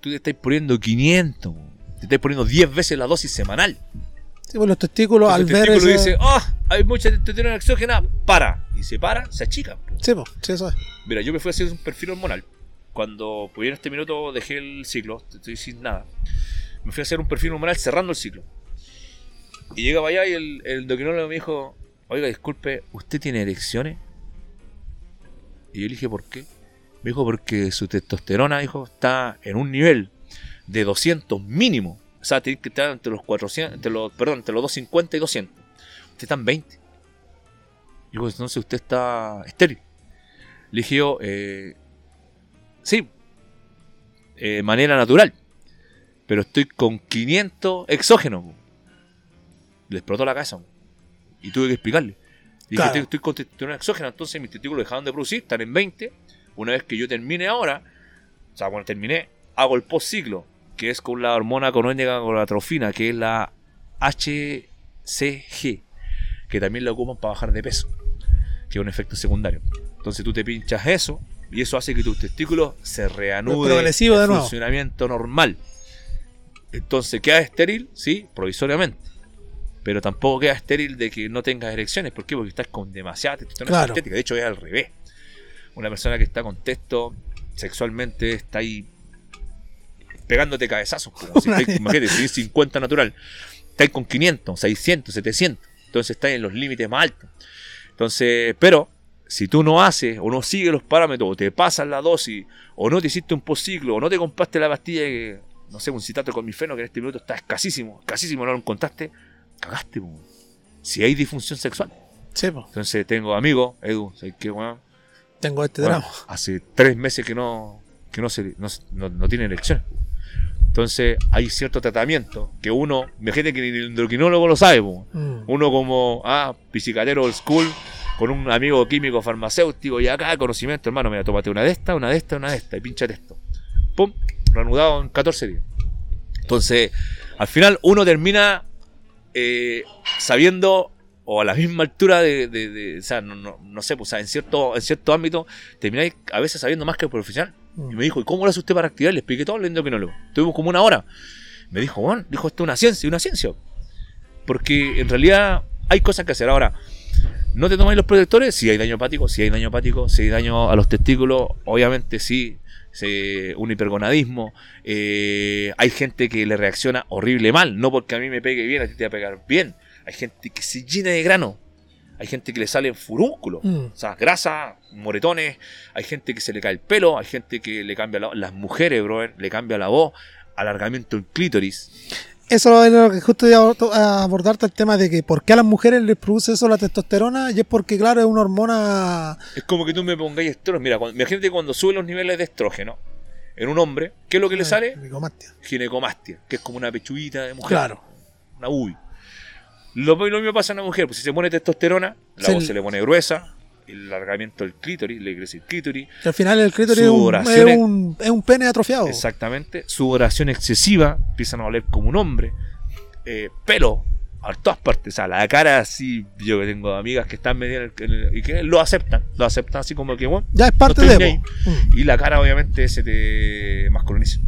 Tú te estás poniendo 500, te estás poniendo 10 veces la dosis semanal. Sí, pues los testículos al Entonces el ver testículo ese- dice, oh, hay mucha testosterona exógena, para. Y se para, se achica. Sí, pues, sí, eso es. Mira, yo me fui a hacer un perfil hormonal. Cuando pudiera este minuto dejé el ciclo, estoy sin nada. Me fui a hacer un perfil hormonal cerrando el ciclo. Y llegaba allá y el, el endocrinólogo me dijo, oiga, disculpe, ¿usted tiene erecciones? Y yo le dije, ¿por qué? Me dijo, porque su testosterona, dijo, está en un nivel de 200 mínimo. O sea, tiene que estar entre los 400, entre los, perdón, entre los 250 y 200. Usted está en 20. Dijo, entonces usted está estéril. Le dije yo, eh, sí, eh, manera natural. Pero estoy con 500 exógenos. Le explotó la po. Y tuve que explicarle. Le Dije, Claro. estoy, estoy con testosterona exógena, entonces mis testículos dejaron de producir, están en 20. Una vez que yo termine ahora, o sea, cuando terminé, hago el post ciclo, que es con la hormona conónica con la trofina, que es la HCG, que también la ocupan para bajar de peso, que es un efecto secundario. Entonces tú te pinchas eso y eso hace que tus testículos se reanuden de el nuevo. funcionamiento normal. Entonces queda estéril, sí, provisoriamente. Pero tampoco queda estéril de que no tengas erecciones. ¿Por qué? Porque estás con demasiada testosterona Claro. sintética. De hecho, es al revés. Una persona que está con testo sexualmente está ahí pegándote cabezazos. po. Si estáis- imagínate, si tienes 50 natural, estáis con 500, 600, 700. Entonces estáis en los límites más altos. Entonces, pero si tú no haces o no sigues los parámetros, o te pasas la dosis, o no te hiciste un postciclo, o no te compraste la pastilla que, no sé, un citato con mi feno que en este minuto está escasísimo, escasísimo, no lo encontraste, cagaste, po. si hay disfunción sexual. Sí, po. Entonces tengo amigos, Edu, ¿sabes qué, weón? Tengo este Bueno, drama. hace tres meses que no, que no, se, no, no, no tiene erección. Entonces hay cierto tratamiento que uno, imagínate que ni el endocrinólogo lo sabe. Mm. uno como, ah, piscicatero old school, con un amigo químico farmacéutico y acá conocimiento, hermano, mira, tómate una de esta, una de esta, una de esta y pinchate esto. Pum, reanudado en 14 días. Entonces, al final uno termina eh, sabiendo o a la misma altura de, de- de- o sea, no, no, no sé, pues, o sea, en cierto, en cierto ámbito, termináis a veces sabiendo más que el profesional. Y me dijo, ¿y cómo lo hace usted para activar? Le expliqué todo al endocrinólogo. Tuvimos como una hora. Me dijo, bueno, dijo, esto es una ciencia, una ciencia. Porque en realidad hay cosas que hacer. Ahora, ¿no te tomáis los protectores? Si hay daño hepático, si hay daño hepático, si hay daño a los testículos, obviamente sí. Se- un hipergonadismo. eh, hay gente que le reacciona horrible mal. No porque a mí me pegue bien, a ti te va a pegar bien. Hay gente que se llena de grano. Hay gente que le salen furúnculos. Mm. O sea, grasa, moretones. Hay gente que se le cae el pelo. Hay gente que le cambia la Las mujeres, brother, le cambia la voz. Alargamiento del clítoris. Eso es lo que justo iba a a abordarte el tema de que por qué a las mujeres les produce eso la testosterona y es porque, claro, es una hormona. Es como que tú me pongáis estrógeno. Mira, cuando, imagínate cuando suben los niveles de estrógeno en un hombre, ¿qué es lo que le sale? Ginecomastia. Ginecomastia, que es como una pechuguita de mujer. Claro. Una uvi. Lo, lo mismo pasa en una mujer, pues si se pone testosterona, la Se voz le- se le pone gruesa, el alargamiento del clítoris, le crece el clítoris, Que al final el clítoris es un, es un, es un pene atrofiado. exactamente, su oración excesiva, empiezan a oler como un hombre, eh, pelo a todas partes, o sea, la cara así, yo que tengo amigas que están en el- el- y que lo aceptan, lo aceptan así como que, bueno, Ya es parte No de. Mm. Y la cara, obviamente, se te masculiniza.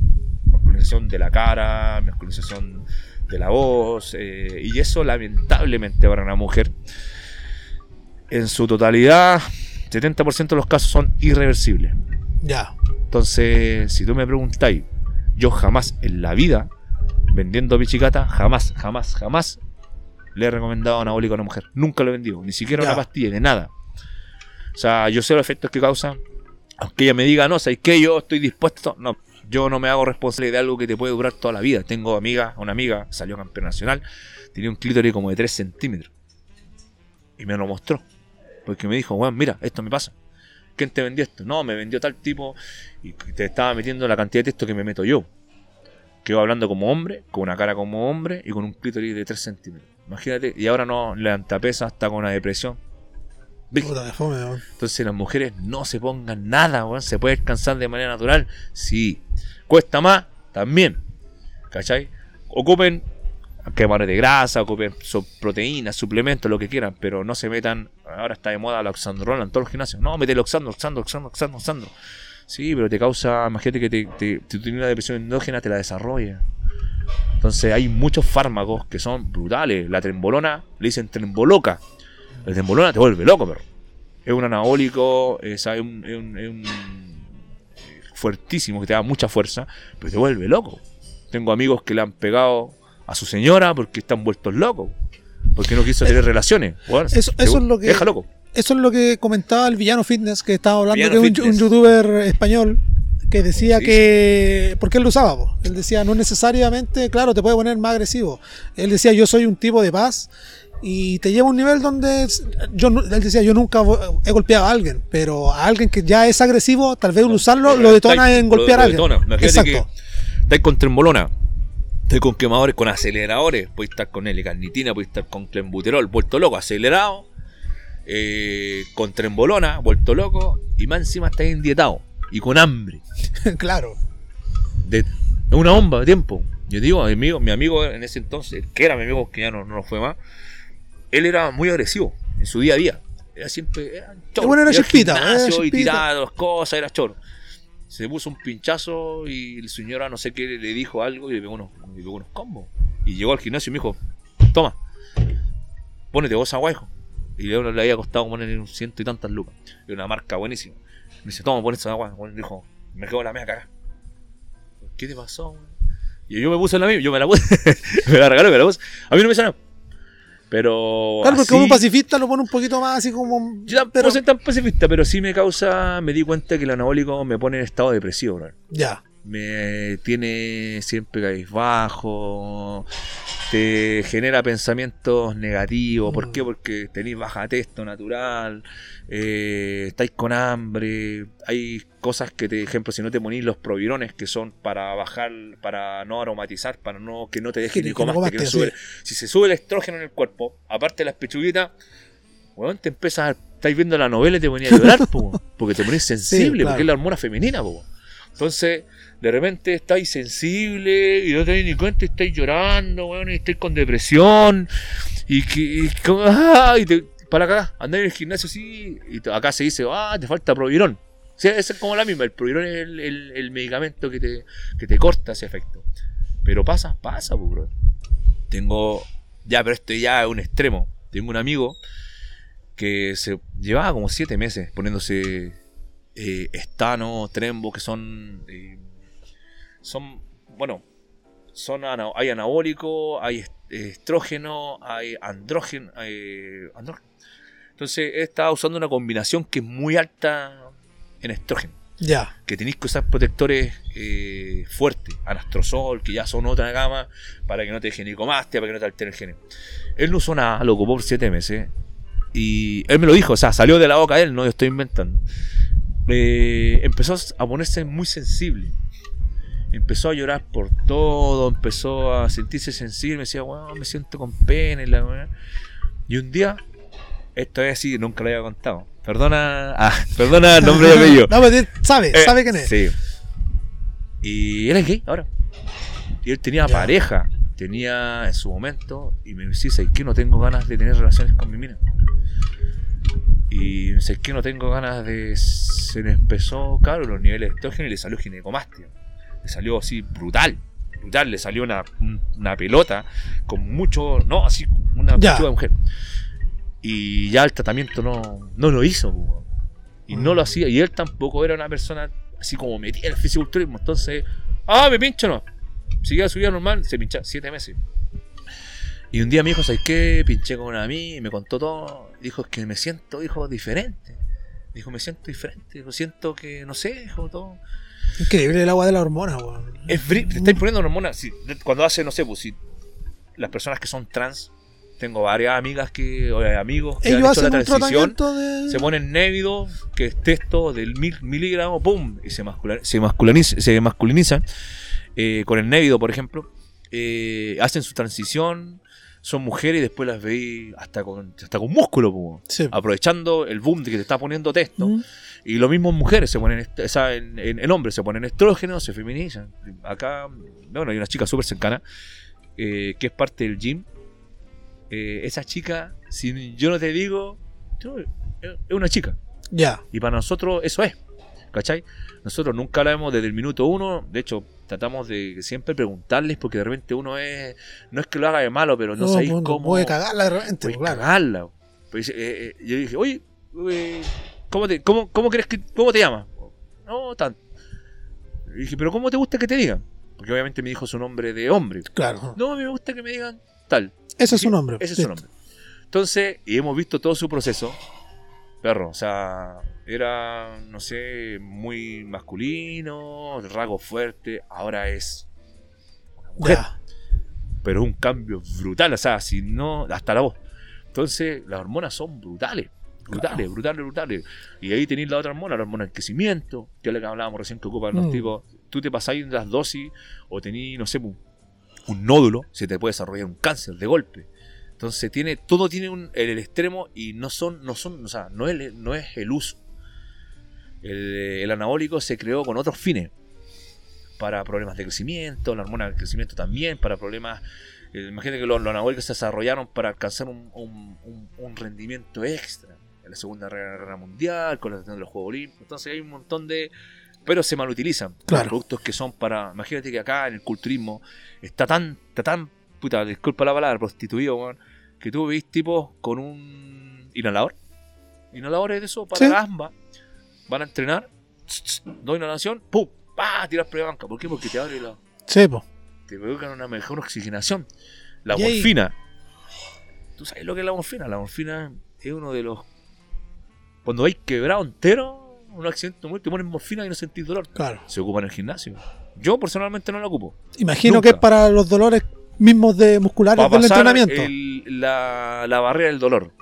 Masculinización de la cara, masculinización de la voz. eh, y eso, lamentablemente, para una mujer, en su totalidad, 70% de los casos son irreversibles. Ya. Entonces, si tú me preguntáis, yo jamás en la vida, vendiendo pichicata, jamás, jamás, jamás le he recomendado anabólico a una mujer. Nunca lo he vendido, ni siquiera Ya. una pastilla, ni nada. O sea, yo sé los efectos que causan. Aunque ella me diga, no, ¿sabes qué? Yo estoy dispuesto. No, yo no me hago responsable de algo que te puede durar toda la vida. Tengo amiga, una amiga, salió campeona nacional, tenía un clítoris como de 3 centímetros. Y me lo mostró. Porque me dijo, bueno, mira, esto me pasa. ¿Quién te vendió esto? No, me vendió tal tipo y te estaba metiendo la cantidad de texto que me meto yo. Quedo hablando como hombre, con una cara como hombre y con un clítoris de 3 centímetros. Imagínate, y ahora no levanta pesa, está con una depresión. Puta, fome, weón. Entonces las mujeres no se pongan nada, weón. Se puede descansar de manera natural. Sí. Cuesta más, también. ¿Cachai? Ocupen quemadores de grasa, ocupen proteínas, suplementos, lo que quieran, pero no se metan. Ahora está de moda la oxandrolona en todos los gimnasios. No, mete el oxandro, oxandro, oxandro, oxandro, oxandro. Sí, pero te causa. Imagínate que te, te, tienes una depresión endógena, te la desarrolla. Entonces hay muchos fármacos que son brutales. La trembolona, le dicen tremboloca. La trembolona te vuelve loco, pero es un anabólico, es un, eh, fuertísimo que te da mucha fuerza, pero te vuelve loco. Tengo amigos que le han pegado a su señora porque están vueltos locos, porque no quiso tener relaciones. Bueno, eso- eso es lo que- Deja loco. Eso es lo que comentaba el villano fitness que estaba hablando, que un, youtuber español que decía Sí. que. ¿Por qué él lo usaba? po? Él decía, no necesariamente, claro, te puede poner más agresivo. Él decía, yo soy un tipo de paz y te lleva a un nivel donde. Yo, él decía, yo nunca he golpeado a alguien, pero a alguien que ya es agresivo, tal vez usarlo lo detona Estáis- en golpear lo- a lo alguien. detona. Imagínate Exacto. que trembolona, estáis con quemadores, con aceleradores, podéis estar con L-carnitina, podéis estar con clenbuterol, vuelto loco, acelerado, eh, con trembolona, vuelto loco, y más encima estáis endietado y con hambre. claro. es una bomba de tiempo. Yo digo, mi amigo, mi amigo en ese entonces, que era mi amigo, que ya no, no lo fue más, él era muy agresivo en su día a día. Era siempre. Era choro. bueno, era al chispita, gimnasio era y chispita. tiraba las cosas, era choro. Se puso un pinchazo y la señora no sé qué le dijo algo y le pegó unos, le pegó unos combos. Y llegó al gimnasio y me dijo: Toma, ponete vos agua, hijo. Y le, le había costado poner un ciento y tantas lucas. Y una marca buenísima. Me dice: Toma, pon esa agua. Bueno, dijo: Me quedo la mea cagada. ¿Qué te pasó, weón? Y yo me puse la misma, yo me la puse, me la regaló, me la puse. A mí no me salió. Pero. Claro, porque así- un pacifista lo pone un poquito más así como. Yo tampoco pero- soy tan pacifista, pero sí me causa. Me di cuenta que el anabólico me pone en estado depresivo, bro. Ya. Me tiene siempre cabizbajo, te genera pensamientos negativos. ¿Por Mm. qué? Porque tenéis baja testo natural, eh, estáis con hambre, hay cosas que, te, ejemplo, si no te ponís los provirones que son para bajar, para no aromatizar, para no que no te deje Que- ni comaste, que no sube- Si se sube el estrógeno en el cuerpo, aparte de las pechuguitas, weón, te empiezas a, estáis viendo la novela y te ponía a llorar, po, porque te ponís sensible, claro. porque es la hormona femenina, po. Entonces, de repente estáis sensible y no te dais ni cuenta y estáis llorando, weón, y estáis con depresión. Y que. Ah, y para acá, andáis en el gimnasio así. Y acá se dice, ah, te falta provirón. O sea, es como la misma. El provirón es el, el- el medicamento que te, que te corta ese efecto. Pero pasa, pasa, pues, bro. Tengo. Ya, pero esto ya es un extremo. Tengo un amigo que se llevaba como siete meses poniéndose eh, estano, trembo, que son. eh, son. Bueno, son ana- hay anabólico, hay est- estrógeno, hay andrógeno, hay andrógeno. Entonces he estado usando una combinación que es muy alta en estrógeno. Ya. Que tenéis que usar protectores eh, fuertes, anastrozol, que ya son otra gama, para que no te deje nicomastia, para que no te altere el gene. Él no usó nada, lo ocupó por 7 meses. Y él me lo dijo, o sea, salió de la boca de él, no yo estoy inventando. Eh, empezó a ponerse muy sensible. Empezó a llorar por todo, empezó a sentirse sensible, me decía, wow, me siento con pena y la weá". Y un día, esto es así, nunca lo había contado. Perdona, ah, perdona el nombre y apellido. No, pero sabe, Eh, sabe quién es. Sí. Y él es gay ahora. Y él tenía pareja, tenía en su momento, y me dice, ¿sabes qué? No tengo ganas de tener relaciones con mi mina. Y ¿sabes qué? No tengo ganas de... Se le empezó, claro, los niveles de estrógeno y le salió ginecomastia. Le salió así brutal. Brutal, le salió una, una pelota con mucho... No, así, una pechuga de mujer. Y ya el tratamiento no, no lo hizo. Y no lo hacía. Y él tampoco era una persona así como metida en el fisiculturismo. Entonces, ah, me pincho no. Seguía su vida normal, se pinchaba siete meses. Y un día me dijo, ¿sabes qué? Pinché con una y me contó todo. Dijo, es que me siento, dijo, diferente. Dijo, me siento diferente. Dijo, siento que, no sé, dijo todo. Increíble el agua de la hormona, weón. Es te estáis poniendo hormonas. Cuando hace, no sé, pues si las personas que son trans, tengo varias amigas que, o amigos que Ellos han hecho hacen la transición. de. Se ponen névido, que es texto del mil miligramo, ¡pum! Y se, mascula- se, masculiniza- se masculinizan. eh, con el névido, por ejemplo. eh, hacen su transición, son mujeres y después las veis hasta con, hasta con músculo. Sí. aprovechando el boom de que te está poniendo texto. Mm. Y lo mismo en mujeres, se ponen, o sea, en, en- en hombres se ponen estrógenos, se feminizan. Acá, bueno, hay una chica súper cercana eh, que es parte del gym. Eh, esa chica, si yo no te digo, yo- es una chica. Ya. Y para nosotros eso es. ¿Cachai? Nosotros nunca hablamos desde el minuto uno. De hecho, tratamos de siempre preguntarles porque de repente uno es. No es que lo haga de malo, pero no, sabéis pues, cómo. Puede cagarla de repente, Puedes claro. cagarla. Pues, eh, eh, yo dije, oye, eh, ¿cómo, te, cómo, ¿cómo crees que. ¿Cómo te llamas? No, tanto. Y dije, ¿pero cómo te gusta que te digan? Porque obviamente me dijo su nombre de hombre. Claro. No, me gusta que me digan tal. Ese es su nombre. Ese es su nombre. Entonces, y hemos visto todo su proceso. Perro, o sea, era, no sé, muy masculino, rasgos fuertes. Ahora es una mujer. Ya. Pero es un cambio brutal, o sea, si no, hasta la voz. Entonces, las hormonas son brutales. Brutales, brutales, brutales. Y ahí tenéis la otra hormona, la hormona del crecimiento, que es la que hablábamos recién que ocupan los Mm. tipos. Tú te pasáis las dosis o tenéis, no sé, un, un nódulo, se te puede desarrollar un cáncer de golpe. Entonces tiene, todo tiene un, el, el extremo y no son, no son, o sea, no es, no es el uso. El, el anabólico se creó con otros fines. Para problemas de crecimiento, la hormona del crecimiento también, para problemas. eh, imagínate que los, los anabólicos se desarrollaron para alcanzar un, un- un- un rendimiento extra. En la Segunda Guerra Mundial, con la de los Juegos Olímpicos. Entonces hay un montón de. Pero se malutilizan. Claro. Productos que son para. Imagínate que acá en el culturismo está tan, está tan, puta, disculpa la palabra, prostituido, weón, que tú veis tipos con un inhalador. Inhaladores de eso para Sí. gamba. Van a entrenar, dos inhalación, ¡pum! ¡Pah! Tiras prueba banca. ¿Por qué? Porque te abre la. Sí, po. te provocan una mejor oxigenación. La morfina. ¿Tú sabes lo que es la morfina? La morfina es uno de los. Cuando hay quebrado entero, un accidente muy, te ponen morfina y no sentís dolor. Claro. Se ocupa en el gimnasio. Yo personalmente no la ocupo. Imagino Nunca. que es para los dolores mismos de musculares Para del pasar entrenamiento. el- la, la barrera del dolor.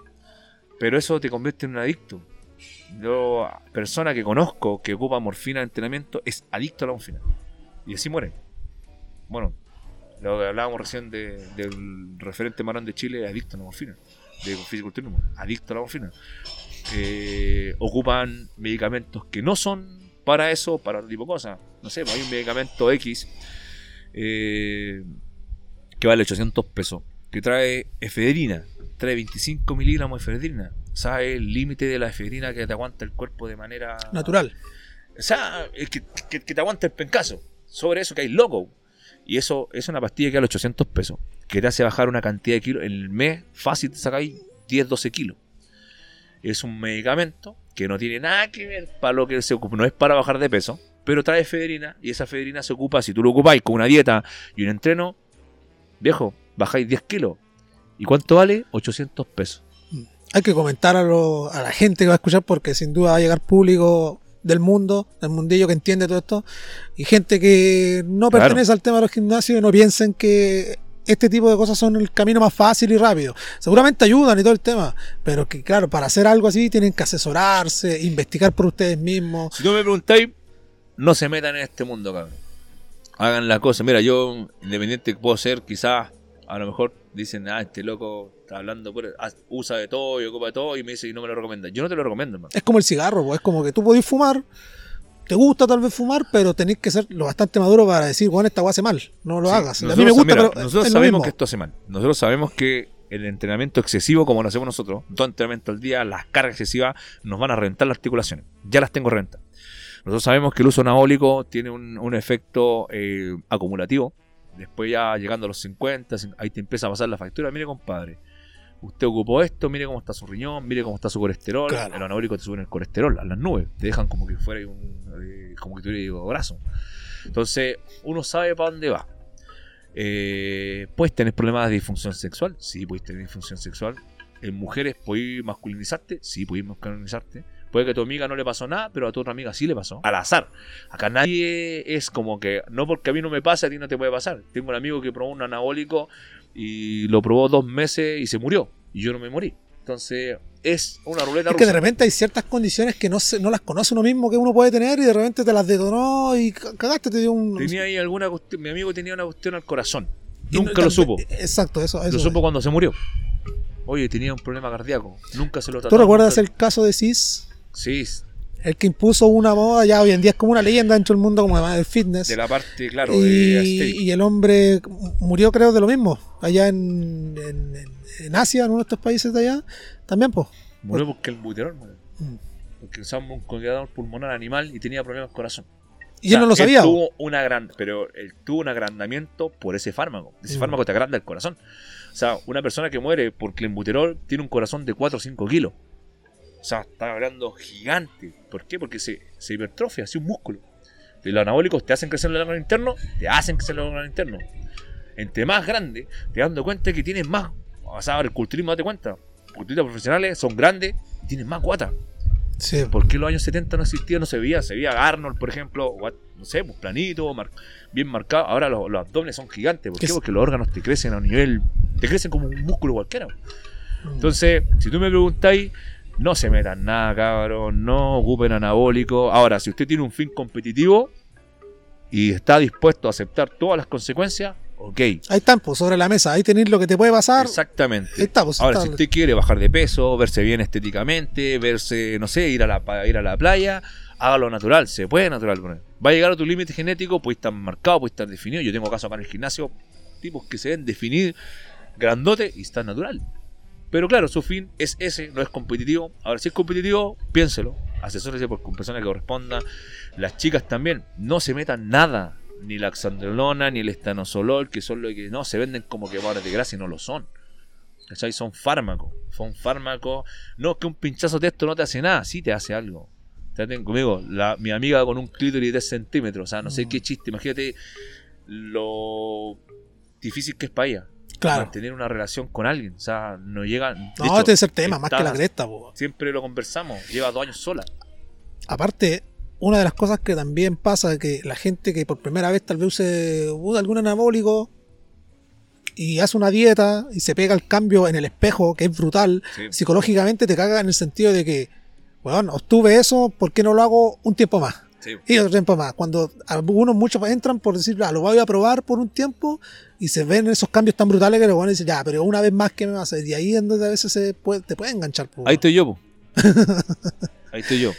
Pero eso te convierte en un adicto. Yo, persona que conozco que ocupa morfina en entrenamiento, es adicto a la morfina. Y así muere. Bueno, lo que hablábamos recién de- del referente marón de Chile, adicto a la morfina. De fisiculturismo, adicto a la morfina. Eh, ocupan medicamentos que no son para eso, para otro tipo de cosas. No sé, pues hay un medicamento X eh, que vale 800 pesos, que trae efedrina, trae 25 miligramos de efedrina. ¿Sabes el límite de la efedrina que te aguanta el cuerpo de manera Natural. o sea, que, que- que te aguanta el pencazo. Sobre eso que hay loco. Y eso es una pastilla que vale 800 pesos. Que te hace bajar una cantidad de kilos. En el mes fácil te sacáis 10, 12 kilos. Es un medicamento que no tiene nada que ver para lo que se ocupa. No es para bajar de peso. Pero trae efedrina. Y esa efedrina se ocupa, si tú lo ocupáis con una dieta y un entreno, viejo, bajáis 10 kilos. ¿Y cuánto vale? 800 pesos. Hay que comentar a, lo- a la gente que va a escuchar porque sin duda va a llegar público del mundo, del mundillo que entiende todo esto, y gente que no Claro. pertenece al tema de los gimnasios y no piensen que este tipo de cosas son el camino más fácil y rápido. Seguramente ayudan y todo el tema, pero que claro, para hacer algo así tienen que asesorarse, investigar por ustedes mismos. Si tú me preguntáis, no se metan en este mundo, cabrón. Hagan la cosa. Mira, yo, independiente que puedo ser, quizás, a lo mejor dicen, ah, este loco está hablando, por, ah, usa de todo y ocupa de todo, y me dice, y no me lo recomienda. Yo no te lo recomiendo, hermano. Es como el cigarro, es como que tú podés fumar, te gusta tal vez fumar, pero tenés que ser lo bastante maduro para decir, bueno, esta agua hace mal, no lo Sí, hagas. A mí nosotros- me gusta, mira, pero nosotros sabemos mismo. que esto hace mal. Nosotros sabemos que el entrenamiento excesivo, como lo hacemos nosotros, dos entrenamientos al día, las cargas excesivas, nos van a reventar las articulaciones. Ya las tengo reventadas. Nosotros sabemos que el uso anabólico tiene un, un efecto eh, acumulativo. Después ya llegando a los 50, cin- ahí te empieza a pasar la factura. Mire, compadre, usted ocupó esto, mire cómo está su riñón, mire cómo está su colesterol. Claro. El anabólico te suben el colesterol a las nubes. Te dejan como que fuera un, eh, como que tuviera brazo. Entonces, uno sabe para dónde va. Eh, ¿Puedes tener problemas de disfunción sexual? Sí, puedes tener disfunción sexual. En mujeres, ¿puedes masculinizarte? Sí, puedes masculinizarte. Puede que a tu amiga no le pasó nada, pero a tu otra amiga sí le pasó. Al azar. Acá nadie es como que, no porque a mí no me pasa, a ti no te puede pasar. Tengo un amigo que probó un anabólico y lo probó dos meses y se murió. Y yo no me morí. Entonces, es una ruleta Es que rusa. de repente hay ciertas condiciones que no, se, no las conoce uno mismo que uno puede tener y de repente te las detonó y ca- cagaste, te dio un... Tenía ahí alguna cuestión, mi amigo tenía una cuestión al corazón. y no- Nunca lo supo. Exacto, eso. eso Lo es. supo cuando se murió. Oye, tenía un problema cardíaco. Nunca se lo trató. ¿Tú recuerdas el caso de Cis? Sí, El que impuso una moda, ya hoy en día es como una leyenda dentro del mundo como además del fitness. de la parte, claro, de Asterix. y, y el hombre murió creo de lo mismo, allá en, en, en- en Asia, en uno de estos países de allá, también pues. Murió porque el buterol. Mm. Porque usaba un congelador pulmonar animal y tenía problemas de corazón. Y él no lo O sabía. tuvo una gran, pero él tuvo un agrandamiento por ese fármaco. Ese Mm. fármaco te agranda el corazón. O sea, una persona que muere por clenbuterol tiene un corazón de 4 o 5 kilos. O sea, está hablando gigante. ¿Por qué? Porque se, se hipertrofia, así un músculo. Y los anabólicos te hacen crecer el órgano interno, te hacen crecer el órgano interno. Entre más grande, te dando cuenta que tienes más. O sea, el culturismo, date cuenta. Culturistas profesionales son grandes y tienen más guata. Sí. ¿Por qué en los años 70 no existía? No se veía. Se veía Arnold, por ejemplo, o a- no sé, pues planito, mar- bien marcado. Ahora los, los abdomenes son gigantes. ¿Por qué? es- Porque los órganos te crecen a un nivel. Te crecen como un músculo cualquiera. Entonces, si tú me preguntáis, no se metan nada, cabrón. No ocupen anabólico. Ahora, si usted tiene un fin competitivo y está dispuesto a aceptar todas las consecuencias, ok. Ahí están, pues, sobre la mesa. Ahí tenéis lo que te puede pasar. Ahí Exactamente. está, pues. Ahora, está. si usted quiere bajar de peso, verse bien estéticamente, verse, no sé, ir a la, ir a la playa, hágalo natural, se puede natural. Va a llegar a tu límite genético, puede estar marcado, puede estar definido. Yo tengo casos acá en el gimnasio, tipos que se ven definir grandote y están natural. Pero claro, su fin es ese, no es competitivo. Ahora, si es competitivo, piénselo. Asesórese por con persona que corresponda. Las chicas también, no se metan nada. Ni la xandrolona, ni el estanosolol, que son lo que no se venden como que de grasa y no lo son. ¿Cachai? Son fármacos. Son fármacos. No que un pinchazo de esto no te hace nada, sí te hace algo. Traten conmigo, la, mi amiga con un clítoris de 10 centímetros. O sea, no sé Mm. qué chiste. Imagínate lo difícil que es para ella. Claro. Mantener una relación con alguien. O sea, no llega. No, hecho, este es el tema, más que la cresta, po. Siempre lo conversamos. Lleva dos años sola. Aparte, una de las cosas que también pasa es que la gente que por primera vez tal vez use algún anabólico y hace una dieta y se pega el cambio en el espejo, que es brutal, Sí. psicológicamente te caga en el sentido de que, bueno, obtuve eso, ¿por qué no lo hago un tiempo más? Sí. Y otro tiempo más. Cuando algunos muchos entran por decir, ah, lo voy a probar por un tiempo y se ven esos cambios tan brutales que los van a decir, ya, pero una vez más, ¿qué me va a hacer? Y ahí es donde a veces se puede, te puede enganchar. Ahí estoy yo, po. Ahí estoy yo.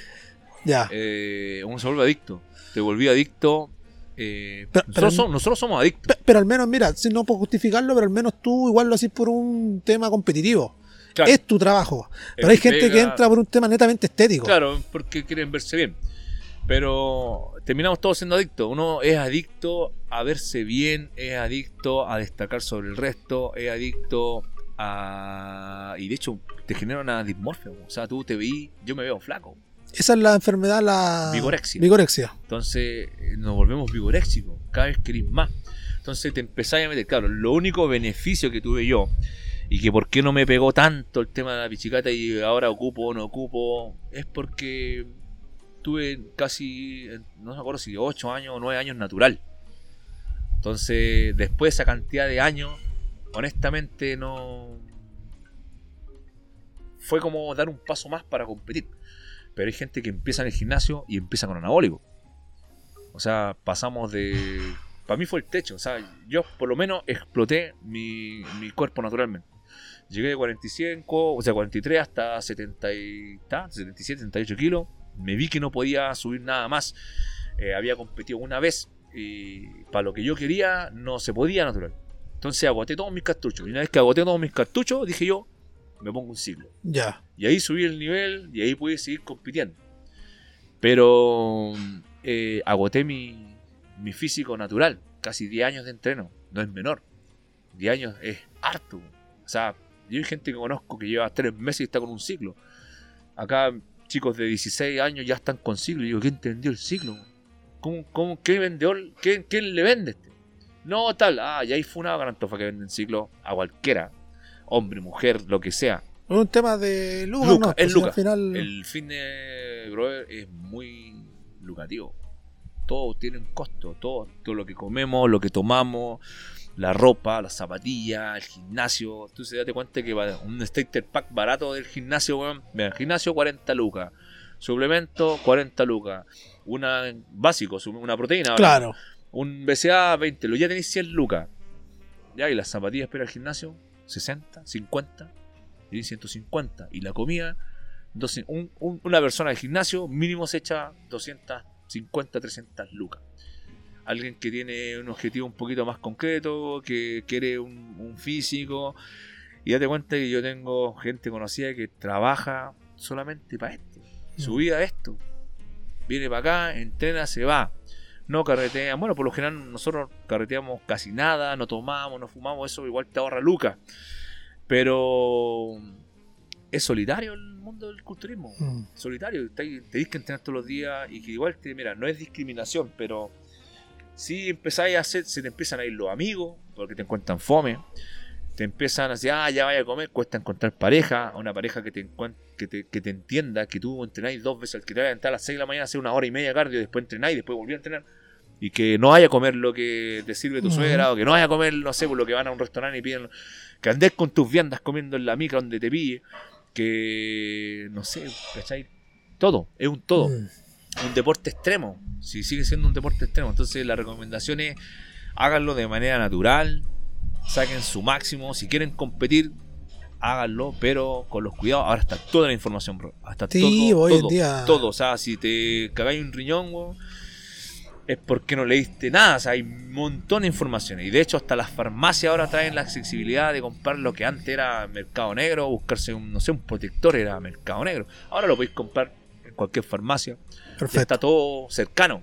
Ya. Eh, uno se vuelve adicto. Te volví adicto. eh, Pero- nosotros, pero- somos, nosotros somos adictos. Pe- Pero al menos, mira, si no puedo justificarlo, pero al menos tú igual lo haces por un tema competitivo. Claro, Es tu trabajo. Pero hay gente que entra por un tema netamente estético. claro, porque quieren verse bien. Pero terminamos todos siendo adictos. Uno es adicto a verse bien, es adicto a destacar sobre el resto, es adicto a... Y de hecho te genera una dismorfia. O sea, tú te veí, yo me veo flaco. Esa es la enfermedad, la Vigorexia. vigorexia. Entonces eh, nos volvemos vigoréxicos, cada vez querís más. Entonces te empezáis a meter, claro, lo único beneficio que tuve yo, y que por qué no me pegó tanto el tema de la pichicata y ahora ocupo o no ocupo, es porque tuve casi, eh, no me acuerdo si 8 años o 9 años natural. Entonces, después de esa cantidad de años, honestamente no... Fue como dar un paso más para competir. Pero hay gente que empieza en el gimnasio y empieza con anabólico. O sea, pasamos de. Para mí fue el techo. O sea, yo por lo menos exploté mi, mi cuerpo naturalmente. Llegué de 45, o sea, 43 hasta 70 y, ¿tá? 77, 78 kilos. Me vi que no podía subir nada más. Eh, había competido una vez y para lo que yo quería no se podía natural. Entonces agoté todos mis cartuchos. Y una vez que agoté todos mis cartuchos, dije yo, me pongo un ciclo. Ya. Y ahí subí el nivel y ahí pude seguir compitiendo. Pero eh, agoté mi, mi físico natural. Casi 10 años de entreno. No es menor. 10 años es harto. O sea, yo hay gente que conozco que lleva 3 meses y está con un ciclo. Acá chicos de 16 años ya están con ciclo. Y digo, ¿quién entendió el ciclo? ¿Cómo, cómo, ¿Qué vendedor? ¿Quién, quién le vende este? No, tal. Ah, ya hay funado Garantofa que venden ciclo a cualquiera. Hombre, mujer, lo que sea. Un tema de Lucas, Lucas, ¿no? es Lucas. Al final, El fitness, brother, es muy lucrativo. Todo tiene un costo. Todo, todo lo que comemos, lo que tomamos, la ropa, las zapatillas, el gimnasio. Tú se date cuenta que un starter pack barato del gimnasio, weón. El gimnasio 40 lucas. Suplemento 40 lucas. Una básico, una proteína. claro. Un BCA 20, lo ya tenéis 100 lucas. Ya, y las zapatillas para el gimnasio, 60, 50, y 150. Y la comida, 200 un- un- una persona de gimnasio mínimo se echa 250, 300 lucas. Alguien que tiene un objetivo un poquito más concreto, que quiere un, un físico. Y date cuenta que yo tengo gente conocida que trabaja solamente para esto. Su vida es esto. Viene para acá, entrena, se va no carretean. Bueno, por lo general nosotros carreteamos casi nada, no tomamos, no fumamos, eso igual te ahorra lucas. Pero es solitario el mundo del culturismo. Mm. Solitario, te- tenéis que entrenar todos los días y que igual te, mira, no es discriminación, pero si empezáis a hacer, se te empiezan a ir los amigos, porque te encuentran fome, te empiezan a decir, ah, ya vaya a comer, cuesta encontrar pareja, una pareja que te, que te, que te entienda, que tú entrenáis dos veces al que te vaya a entrar a las 6 de la mañana, hacer una hora y media cardio, después entrenáis, después volví a entrenar, y que no vaya a comer lo que te sirve tu suegra, o que no vaya a comer, no sé, por lo que van a un restaurante y piden, que andes con tus viandas comiendo en la mica donde te pille, que, no sé, ¿cachai? Todo, es un todo Mm. Un deporte extremo. Si sigue siendo un deporte extremo. Entonces la recomendación es háganlo de manera natural, saquen su máximo. Si quieren competir, háganlo, pero con los cuidados. Ahora está toda la información, bro. Hasta Sí, todo, hoy en todo, día- todo. O sea, si te cagáis un riñón, es porque no leíste nada. O sea, hay un montón de informaciones. Y de hecho, hasta las farmacias ahora traen la accesibilidad de comprar lo que antes era mercado negro, buscarse un, no sé, un protector era mercado negro. Ahora lo podéis comprar en cualquier farmacia. Ya Perfecto. está todo cercano.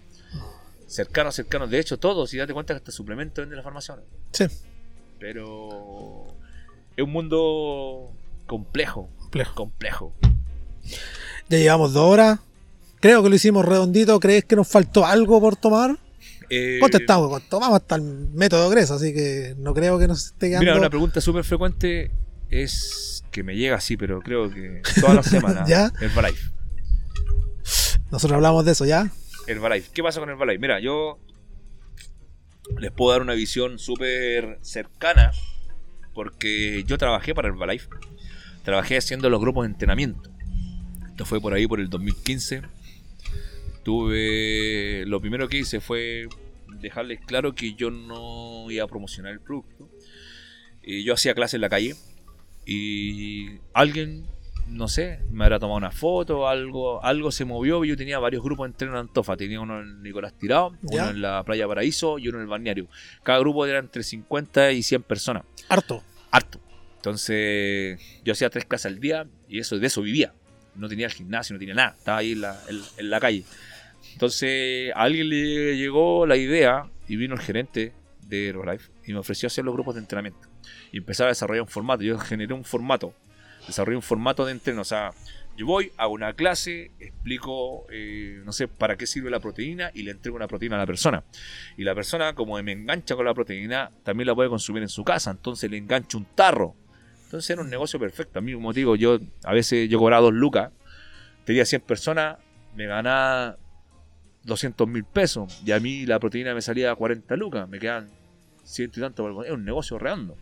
Cercano, cercano. De hecho, todo, si date cuenta que hasta suplemento vende la farmacia ahora. Sí, Pero es un mundo complejo. complejo. Complejo. Ya llevamos dos horas. Creo que lo hicimos redondito. ¿Crees que nos faltó algo por tomar? Eh, Contestamos, tomamos hasta el método Gres, así que no creo que nos esté quedando. Mira, una pregunta súper frecuente es que me llega así, pero creo que todas las semanas. ¿Ya? Herbalife. Nosotros hablamos de eso ya. Herbalife. ¿Qué pasa con Herbalife? Mira, yo les puedo dar una visión súper cercana porque yo trabajé para Herbalife. Trabajé haciendo los grupos de entrenamiento. Esto fue por ahí por el 2015. Tuve. Lo primero que hice fue dejarles claro que yo no iba a promocionar el producto. Y yo hacía clases en la calle. Y alguien, no sé, me habrá tomado una foto, algo, algo se movió. Yo tenía varios grupos de entreno en Antofa. Tenía uno en Nicolás Tirado, ¿Ya? uno en la Playa Paraíso y uno en el balneario. Cada grupo era entre 50 y 100 personas Harto. harto. Entonces, yo hacía tres clases al día y eso de eso vivía. No tenía el gimnasio, no tenía nada. Estaba ahí en la, en- en la calle. Entonces, a alguien le llegó la idea y vino el gerente de Herbalife y me ofreció hacer los grupos de entrenamiento. Y empezar a desarrollar un formato. Yo generé un formato. Desarrollé un formato de entreno. O sea, yo voy, hago una clase, explico, eh, no sé, para qué sirve la proteína y le entrego una proteína a la persona. Y la persona, como me engancha con la proteína, también la puede consumir en su casa. Entonces le engancho un tarro. Entonces era un negocio perfecto. A mí, como digo, yo a veces yo cobraba dos lucas, tenía 100 personas, me ganaba 200 mil pesos. Y a mí la proteína me salía a 40 lucas, me quedan ciento y tanto. Es un negocio redondo.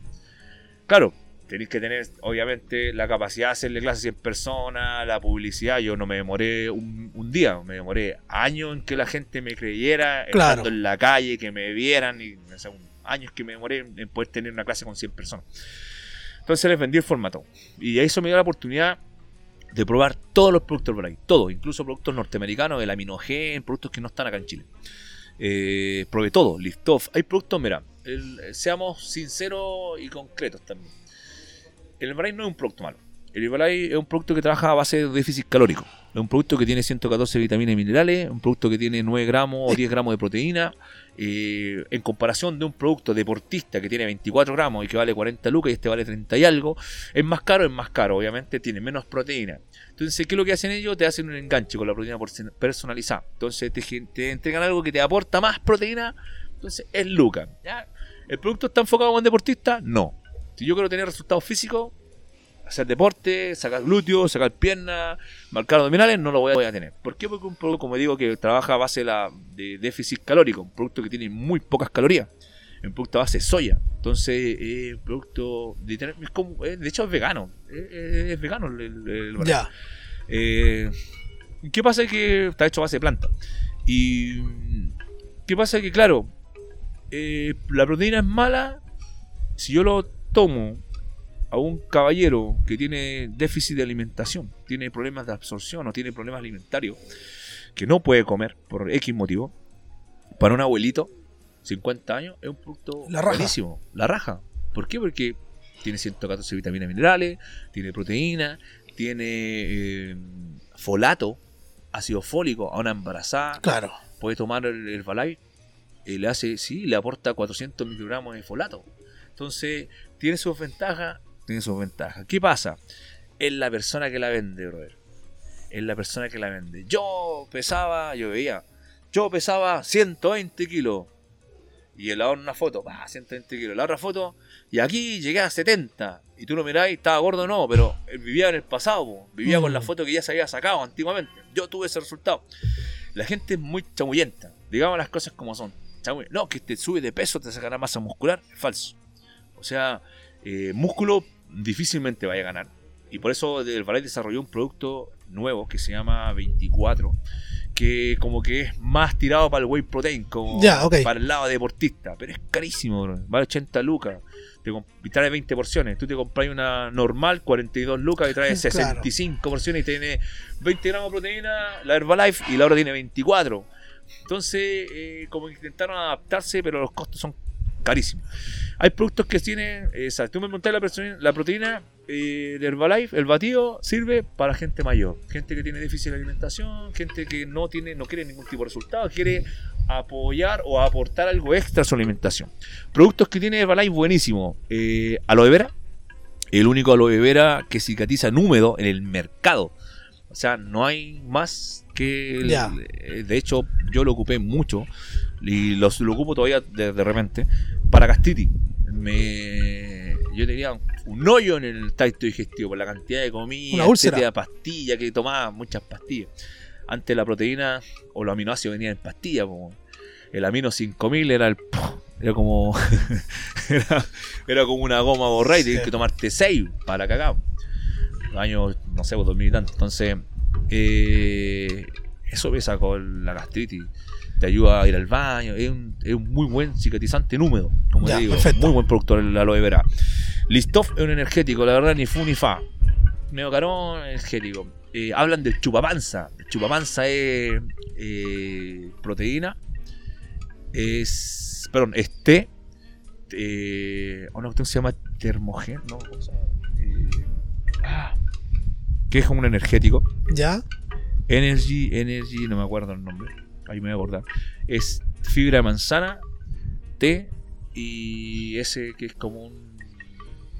Claro, tenéis que tener, obviamente, la capacidad de hacerle clases a 100 personas, la publicidad. Yo no me demoré un, un día, me demoré años en que la gente me creyera, Claro. estando en la calle, que me vieran. Y, o sea, un- años que me demoré en poder tener una clase con 100 personas. Entonces les vendí el formato. Y eso me dio la oportunidad de probar todos los productos por ahí. Todos, incluso productos norteamericanos, el aminogen, productos que no están acá en Chile. Eh, probé todo, lift off. Hay productos, mira, el- seamos sinceros y concretos también. El Herbalife no es un producto malo. El Herbalife es un producto que trabaja a base de déficit calórico. Es un producto que tiene 114 vitaminas y minerales, un producto que tiene 9 gramos o 10 gramos de proteína. eh, en comparación de un producto deportista que tiene 24 gramos y que vale 40 lucas y este vale 30 y algo, es más caro, es más caro, obviamente tiene menos proteína. Entonces, ¿qué es lo que hacen ellos? Te hacen un enganche con la proteína personalizada. Entonces, te, te entregan algo que te aporta más proteína, entonces es lucas. ¿El producto está enfocado en deportista? No. Si yo quiero tener resultados físicos, hacer deporte, sacar glúteos, sacar piernas, marcar abdominales, no lo voy a, tener. ¿Por qué? Porque un producto, como digo, que trabaja a base de, la, de déficit calórico, un producto que tiene muy pocas calorías, un producto a base de soya. Entonces, es un producto, de, tener- es como- es- de hecho es vegano, es, vegano el, el- el- Ya. eh, ¿Qué pasa? Que está hecho a base de planta. Y. ¿Qué pasa? Que, claro, eh, la proteína es mala si yo lo tomo a un caballero que tiene déficit de alimentación, tiene problemas de absorción o tiene problemas alimentarios, que no puede comer por X motivo, para un abuelito, 50 años, es un producto La raja. buenísimo. La raja. ¿Por qué? Porque tiene 114 vitaminas minerales, tiene proteína, tiene eh, folato, ácido fólico a una embarazada, Claro. puede tomar el Herbalife y le hace, sí, le aporta 400 microgramos de folato. Entonces, tiene sus ventajas, tiene sus ventajas. ¿Qué pasa? Es la persona que la vende, brother. Es la persona que la vende. Yo pesaba, yo veía, yo pesaba 120 kilos. Y el lado en una foto, va, 120 kilos. La otra foto, y aquí llegué a 70. Y tú lo mirás y estaba gordo, no, pero él vivía en el pasado, po. vivía con Mm. la foto que ya se había sacado antiguamente. Yo tuve ese resultado. La gente es muy chamullenta. Digamos las cosas como son. No, que te sube de peso, te sacará masa muscular. Es falso. O sea, eh, músculo difícilmente vaya a ganar. Y por eso el Ballet desarrolló un producto nuevo que se llama 24. Que como que es más tirado para el whey protein, como para el lado deportista. Pero es carísimo, bro. vale 80 lucas. Te trae 20 porciones. Tú te compras una normal, 42 lucas, y trae Claro. 65 porciones y tiene 20 gramos de proteína, la Herbalife, y la otra tiene 24. Entonces, eh, como que intentaron adaptarse, pero los costos son carísimos. Hay productos que tienen, eh, o sea, tú me preguntas la, persona- la proteína eh, de Herbalife, el batido sirve para gente mayor, gente que tiene déficit de alimentación, gente que no tiene, no quiere ningún tipo de resultado, quiere apoyar o aportar algo extra a su alimentación. Productos que tiene Herbalife buenísimo, eh, aloe vera, el único aloe vera que cicatriza en húmedo en el mercado. O sea, no hay más que... el- eh, de hecho, yo lo ocupé mucho y los, lo ocupo todavía de, de repente para gastritis. Me, yo tenía un hoyo en el tracto digestivo por la cantidad de comida, etcétera, pastillas, que tomaba muchas pastillas. Antes la proteína o los aminoácidos venían en pastillas. po. El amino 5000 era el. Era como. era, era como una goma borrada y tenías que tomarte 6 para. Los años, no sé, pues, 2000 y tanto. Entonces, eh, eso pesa con la gastritis. Te ayuda a ir al baño. Es un, es un muy buen cicatrizante en húmedo. Como Ya, te digo, perfecto. muy buen productor el aloe vera. Listoff es un energético, la verdad, ni fu ni fa. Neocarón, energético. Eh, hablan del chupapanza. El chupapanza es eh, proteína. Es. Perdón, es té. Eh, una cuestión que se llama termogen. ¿no? ¿Cómo se llama? Eh, ah, que es como un energético. ¿Ya? Energy, Energy, no me acuerdo el nombre. Ahí me voy a acordar. Es fibra de manzana, té y ese que es como un.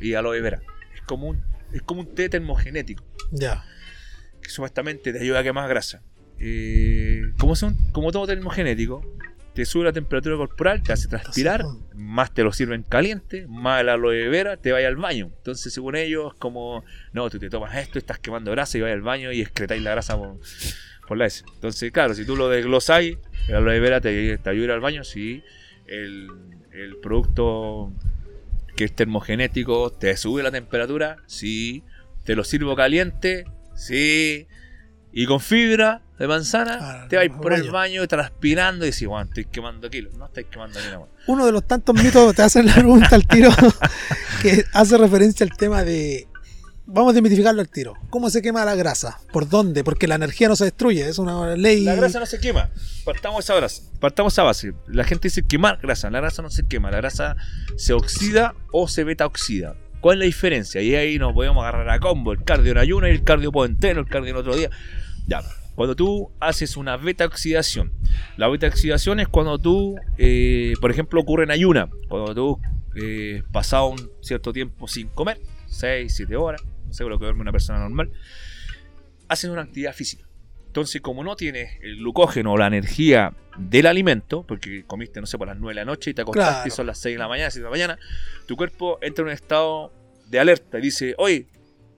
y aloe vera. Es como un, es como un té termogenético Ya. que supuestamente te ayuda a quemar grasa. Eh, como, son, como todo termogenético, te sube la temperatura corporal, te hace transpirar, más te lo sirven caliente, más el aloe vera, te vaya al baño. Entonces, según ellos, es como, no, tú te tomas esto, estás quemando grasa y vas al baño y excretáis la grasa por, por la S. Entonces, claro, si tú lo desglosáis, el aloe vera te, te ayuda al baño, si el, el producto que es termogenético te sube la temperatura, sí, te lo sirvo caliente, sí, y con fibra de manzana, Ah, te vais por el baño. baño transpirando y decís, bueno, estoy quemando kilos. No estáis quemando más. Uno de los tantos mitos, te hacen la pregunta al tiro, que hace referencia al tema de. Vamos a desmitificarlo al tiro. ¿Cómo se quema la grasa? ¿Por dónde? Porque la energía no se destruye, es una ley. La grasa no se quema. Partamos esa grasa. Partamos esa base. La gente dice quemar grasa. La grasa no se quema. La grasa se oxida o se beta oxida. ¿Cuál es la diferencia? Y ahí nos podemos agarrar a combo. El cardio en ayuno y el cardio por entero, el cardio en otro día. Ya. Cuando tú haces una beta oxidación. La beta oxidación es cuando tú, eh, por ejemplo, ocurre en ayuna. Cuando tú, eh, pasado un cierto tiempo sin comer, 6, 7 horas, no sé lo que duerme una persona normal, hacen una actividad física. Entonces, como no tienes el glucógeno o la energía del alimento, porque comiste, no sé, por las 9 de la noche y te acostaste Claro. y son las 6 de la mañana, 7 de la mañana, tu cuerpo entra en un estado de alerta y dice, oye,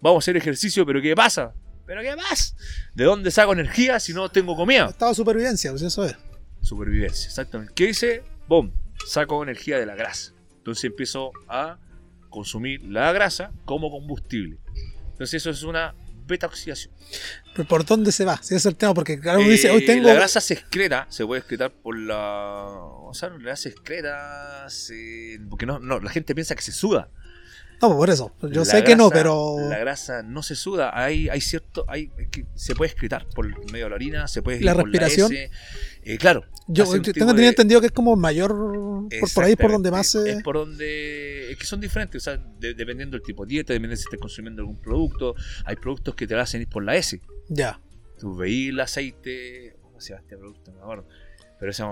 vamos a hacer ejercicio, pero ¿qué pasa? ¿Pero qué más? ¿De dónde saco energía si no tengo comida? Estado de supervivencia, pues eso es. Supervivencia, exactamente. ¿Qué dice? Boom, saco energía de la grasa. Entonces empiezo a consumir la grasa como combustible. Entonces eso es una beta oxidación. Pero ¿por dónde se va? Si ese es el tema, porque claro, uno dice, Eh, hoy tengo. La grasa se excreta, se puede excretar por la. O sea, la grasa se excreta. se- Porque no, no, la gente piensa que se suda. No, por eso. Yo La sé que no, pero. La grasa no se suda. Hay, hay cierto. Hay, se puede excretar por medio de la orina, se puede. ¿La por respiración? S. Eh, claro. Yo tengo de- entendido que es como mayor. Por, por ahí por donde más. Es por donde. Es que son diferentes, o sea, de- dependiendo del tipo de dieta, dependiendo si estés consumiendo algún producto. Hay productos que te lo hacen ir por la S. Ya. Tú veís el aceite. ¿Cómo se llama este producto? No me. Pero ese,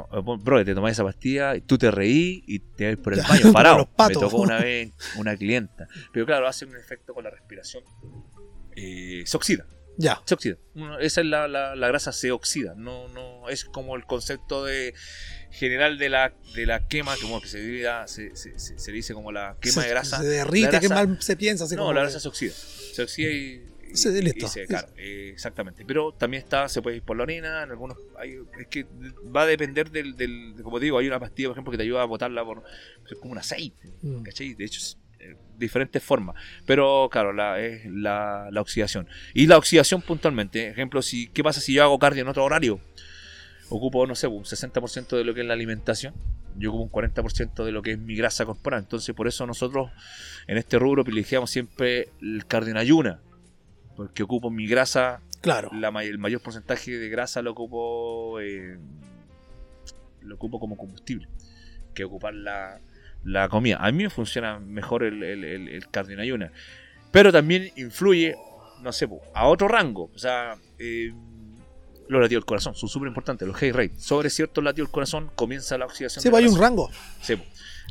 bro, te tomás esa pastilla y tú te reí y te vas por el Ya, baño parado. Me tocó una vez una clienta. Pero claro, hace un efecto con la respiración. Eh, se oxida. Ya. Se oxida. Esa es la, la, la grasa se oxida. No, no, es como el concepto de general de la, de la quema, como que se, diga- se, se, se- se dice como la quema se, de grasa. Se derrite, La que grasa- mal se piensa. Así no, como la que- grasa se oxida. Se oxida y. listo. y se- claro, eh, exactamente. Pero también está, se puede ir por la orina, en algunos. Hay, es que va a depender del, del. Como digo, hay una pastilla, por ejemplo, que te ayuda a botarla por. Es como un aceite. Mm. ¿cachai? De hecho, diferentes formas. Pero claro, la, es la, la oxidación. Y la oxidación puntualmente, ejemplo, si, ¿qué pasa si yo hago cardio en otro horario? Ocupo, no sé, un 60% de lo que es la alimentación. Yo ocupo un 40% de lo que es mi grasa corporal. Entonces, por eso nosotros en este rubro privilegiamos siempre el cardio en ayuna. Porque ocupo mi grasa, Claro. la el mayor porcentaje de grasa lo ocupo eh, lo ocupo como combustible que ocupar la, comida. A mí me funciona mejor el, el, el, el cardio en ayuna. Pero también influye, no sé, a otro rango. O sea, eh, los latidos del corazón son súper importantes, los heart rate. Sobre ciertos latidos del corazón comienza la oxidación. Sí, pues hay un rango. Sí, po.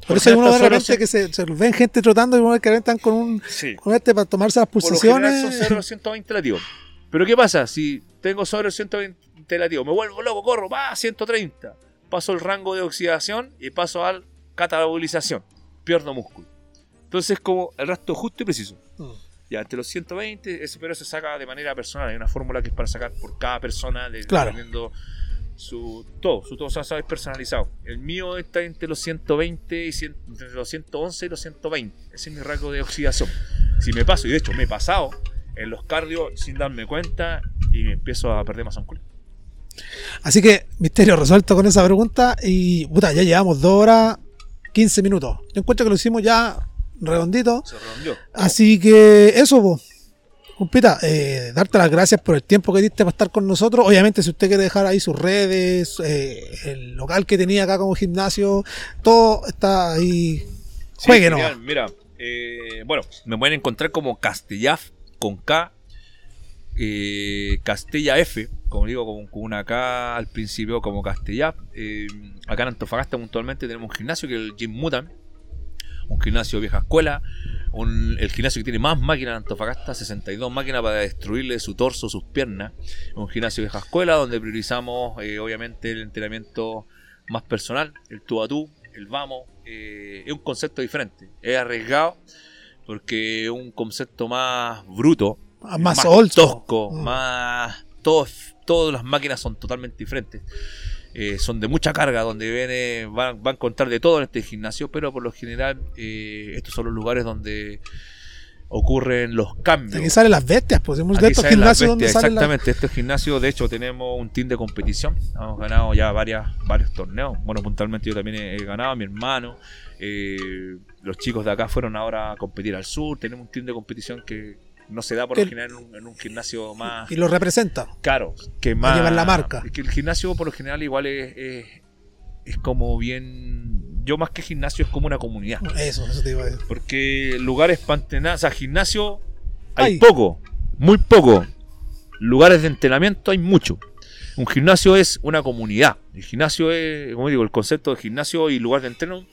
Por eso hay uno de repente que se, se ven gente trotando y uno que están con un Sí. con este para tomarse las Por lo son pulsaciones. sobre los 120 latidos. Pero ¿qué pasa? Si tengo sobre los 120 latidos, me vuelvo loco, corro, va, 130. Paso el rango de oxidación y paso al catabolización. Pierdo músculo. Entonces como el resto justo y preciso. Mm. Ya, entre los 120, ese, pero se saca de manera personal. Hay una fórmula que es para sacar por cada persona, de, Claro. dependiendo su todo, su todo, o sea, es personalizado. El mío está entre los 120 y 100 entre los 111 y los 120. Ese es mi rango de oxidación. Si me paso, y de hecho me he pasado en los cardios sin darme cuenta y me empiezo a perder masa muscular. Así que, misterio resuelto con esa pregunta. Y puta, ya llevamos 2 horas 15 minutos. Yo encuentro que lo hicimos ya redondito. Se redondeó. Así que eso, pues. Compita, eh, darte las gracias por el tiempo que diste para estar con nosotros. Obviamente, si usted quiere dejar ahí sus redes, eh, el local que tenía acá como gimnasio, todo está ahí. Sí, Juegue genial. nomás. Mira, eh, bueno, me pueden encontrar como Castellaf con K, Castella F, como digo, con, con una K al principio, como Castellaf. Eh, acá en Antofagasta puntualmente tenemos un gimnasio que es el Gym Mutant, un gimnasio vieja escuela, un- el gimnasio que tiene más máquinas en Antofagasta, 62 máquinas para destruirle su torso, sus piernas. Un gimnasio vieja escuela donde priorizamos eh, obviamente el entrenamiento más personal, el tú a tú, el vamos. eh, es un concepto diferente, es arriesgado porque es un concepto más bruto, Ah, Más, tosco, Mm. más... Todos, todas las máquinas son totalmente diferentes. Eh, son de mucha carga, donde viene, van, van a encontrar de todo en este gimnasio, pero por lo general eh, estos son los lugares donde ocurren los cambios. Aquí salen las bestias, pues. Hemos de estos gimnasios donde salen. Exactamente, este gimnasio, de hecho, tenemos un team de competición. Hemos ganado ya varias, varios torneos. Bueno, puntualmente yo también he, he ganado, mi hermano. eh, los chicos de acá fueron ahora a competir al sur. Tenemos un team de competición que no se da por lo general en un, en un gimnasio más Y lo representa. caro. Que más, llevar la marca. Es que el gimnasio por lo general igual es, es, es como bien... Yo más que gimnasio es como una comunidad. Eso, eso te iba a decir. Porque lugares para entrenar, o sea, gimnasio hay Hay. poco, muy poco. Lugares de entrenamiento hay mucho. Un gimnasio es una comunidad. El gimnasio es, como digo, el concepto de gimnasio y lugar de entreno,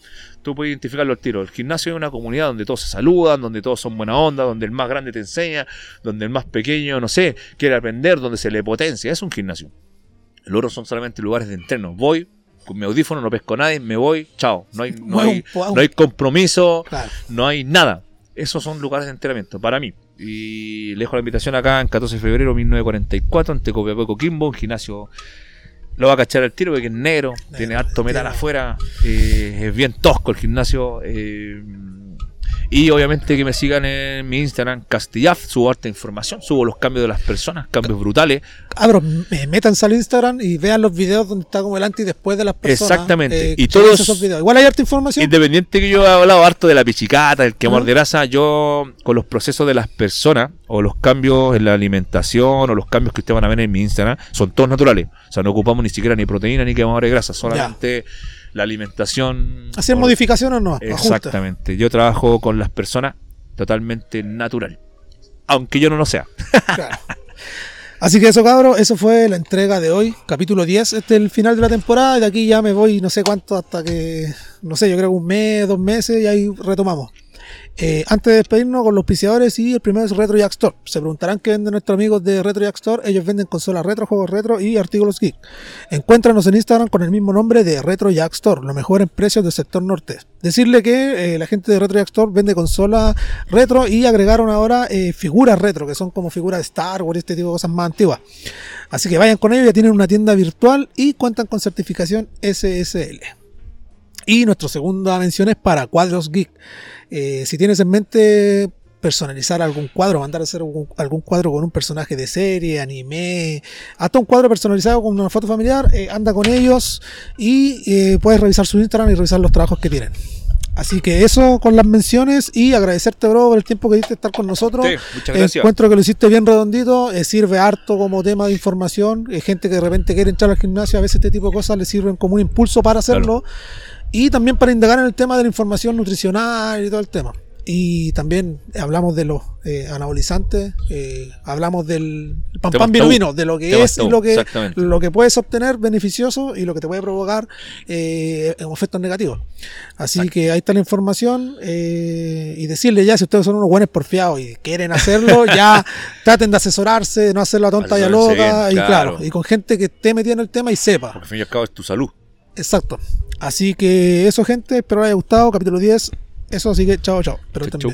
tú puedes identificarlo al tiro. El gimnasio es una comunidad donde todos se saludan, donde todos son buena onda, donde el más grande te enseña, donde el más pequeño, no sé, quiere aprender, donde se le potencia. Es un gimnasio. El otro son solamente lugares de entreno. Voy con mi audífono, no pesco a nadie, me voy, chao. No hay, no hay, no hay compromiso, Claro. no hay nada. Esos son lugares de entrenamiento para mí. Y le dejo la invitación acá en 14 de febrero de 1944 ante Copiapó y Coquimbo, un gimnasio. Lo va a cachar el tiro porque es negro, tiene harto metal afuera, eh, es bien tosco el gimnasio. eh, y obviamente que me sigan en mi Instagram, Castillaf, subo harta información, subo los cambios de las personas, cambios brutales. Abro, me- métanse al Instagram y vean los videos donde está como el antes y después de las personas. Exactamente. Eh, Y todos- esos videos. Igual hay harta información. Independiente que yo he hablado harto de la pichicata, el quemor Ajá. de grasa, yo con los procesos de las personas o los cambios en la alimentación o los cambios que ustedes van a ver en mi Instagram son todos naturales. O sea, no ocupamos ni siquiera ni proteína ni quemador de grasa, solamente la alimentación. Hacer modificaciones o no. Exactamente. Yo trabajo con las personas totalmente natural. Aunque yo no lo sea. Claro. Así que eso, cabros, eso fue la entrega de hoy, capítulo 10. Este es el final de la temporada de aquí ya me voy no sé cuánto hasta que, no sé, yo creo que un mes, dos meses y ahí retomamos. Eh, antes de despedirnos con los auspiciadores y el primero es Retro Jack Store. Se preguntarán qué venden nuestros amigos de Retro Jack Store. Ellos venden consolas retro, juegos retro y artículos geek. Encuéntranos en Instagram con el mismo nombre de Retro Jack Store, lo mejor en precios del sector norte. Decirle que eh, la gente de Retro Jack Store vende consolas retro y agregaron ahora eh, figuras retro, que son como figuras de Star Wars este tipo de cosas más antiguas. Así que vayan con ellos, ya tienen una tienda virtual y cuentan con certificación SSL. Y nuestra segunda mención es para Cuadros Geek. Eh, si tienes en mente personalizar algún cuadro, mandar a hacer algún, algún cuadro con un personaje de serie, anime, hasta un cuadro personalizado con una foto familiar, eh, anda con ellos y eh, puedes revisar su Instagram y revisar los trabajos que tienen. Así que eso con las menciones y agradecerte, bro, por el tiempo que diste estar con nosotros. Sí, muchas gracias. Encuentro que lo hiciste bien redondito, eh, sirve harto como tema de información. Gente que de repente quiere entrar al gimnasio, a veces este tipo de cosas le sirven como un impulso para hacerlo. Y también para indagar en el tema de la información nutricional y todo el tema. Y también hablamos de los eh, anabolizantes, eh, hablamos del pan pan vino de lo que es y lo que, lo que puedes obtener beneficioso y lo que te puede provocar eh, efectos negativos. Así Exacto. que ahí está la información eh, y decirle ya si ustedes son unos buenos porfiados y quieren hacerlo, ya traten de asesorarse, de no hacer la tonta y a Asesórense loca bien, y claro, claro. y con gente que esté metida en el tema y sepa. Porque al fin y al cabo es tu salud. Exacto. Así que eso, gente, espero les haya gustado. Capítulo 10. Eso, así que chao, chao. Pero Chau.